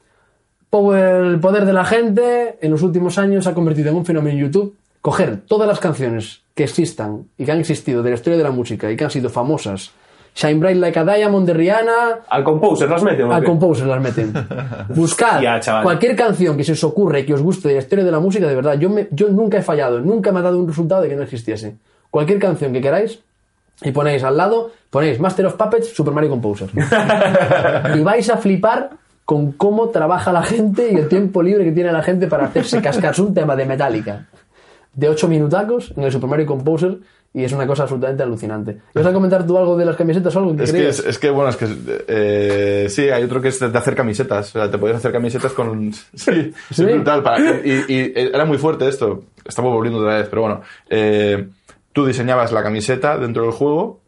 el poder de la gente en los últimos años se ha convertido en un fenómeno en YouTube. Coger todas las canciones que existan y que han existido de la historia de la música y que han sido famosas. Shine Bright Like a Diamond de Rihanna, Al Composer las mete, ¿o al? Composer las meten. (laughs) Buscad cualquier canción que se os ocurra y que os guste de la historia de la música, de verdad. Yo, me- yo nunca he fallado, nunca me ha dado un resultado de que no existiese. Cualquier canción que queráis y ponéis al lado, ponéis Master of Puppets, Super Mario Composer. (laughs) y vais a flipar con cómo trabaja la gente y el tiempo libre que tiene la gente para hacerse cascarse un tema de Metallica. de 8 minutacos en el Super Mario Composer y es una cosa absolutamente alucinante. ¿Vas a comentar tú algo de las camisetas o algo que Es que, querías? es, es que, bueno, es que eh, sí, hay otro que es de hacer camisetas. O sea, te podías hacer camisetas con. (laughs) Sí, ¿Sí? brutal. Para, y, y era muy fuerte esto. Estamos volviendo otra vez, pero bueno. Eh, tú diseñabas la camiseta dentro del juego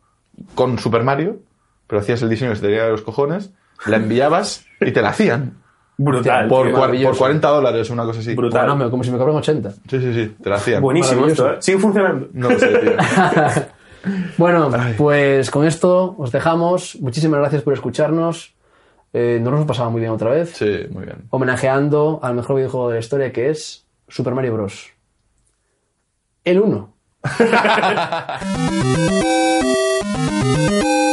con Super Mario, pero hacías el diseño que se te de los cojones, la enviabas y te la hacían. Brutal. Por, por 40 dólares, una cosa así. Brutal. Bueno, me- como si me cobran 80. Sí, sí, sí, te la hacían. Buenísimo esto, ¿eh? Sigue funcionando. No lo sé, tío. (laughs) Bueno, Ay. pues con esto os dejamos. Muchísimas gracias por escucharnos. Eh, nos lo hemos pasado muy bien otra vez. Sí, muy bien. Homenajeando al mejor videojuego de la historia que es Super Mario Bros. El 1. (laughs)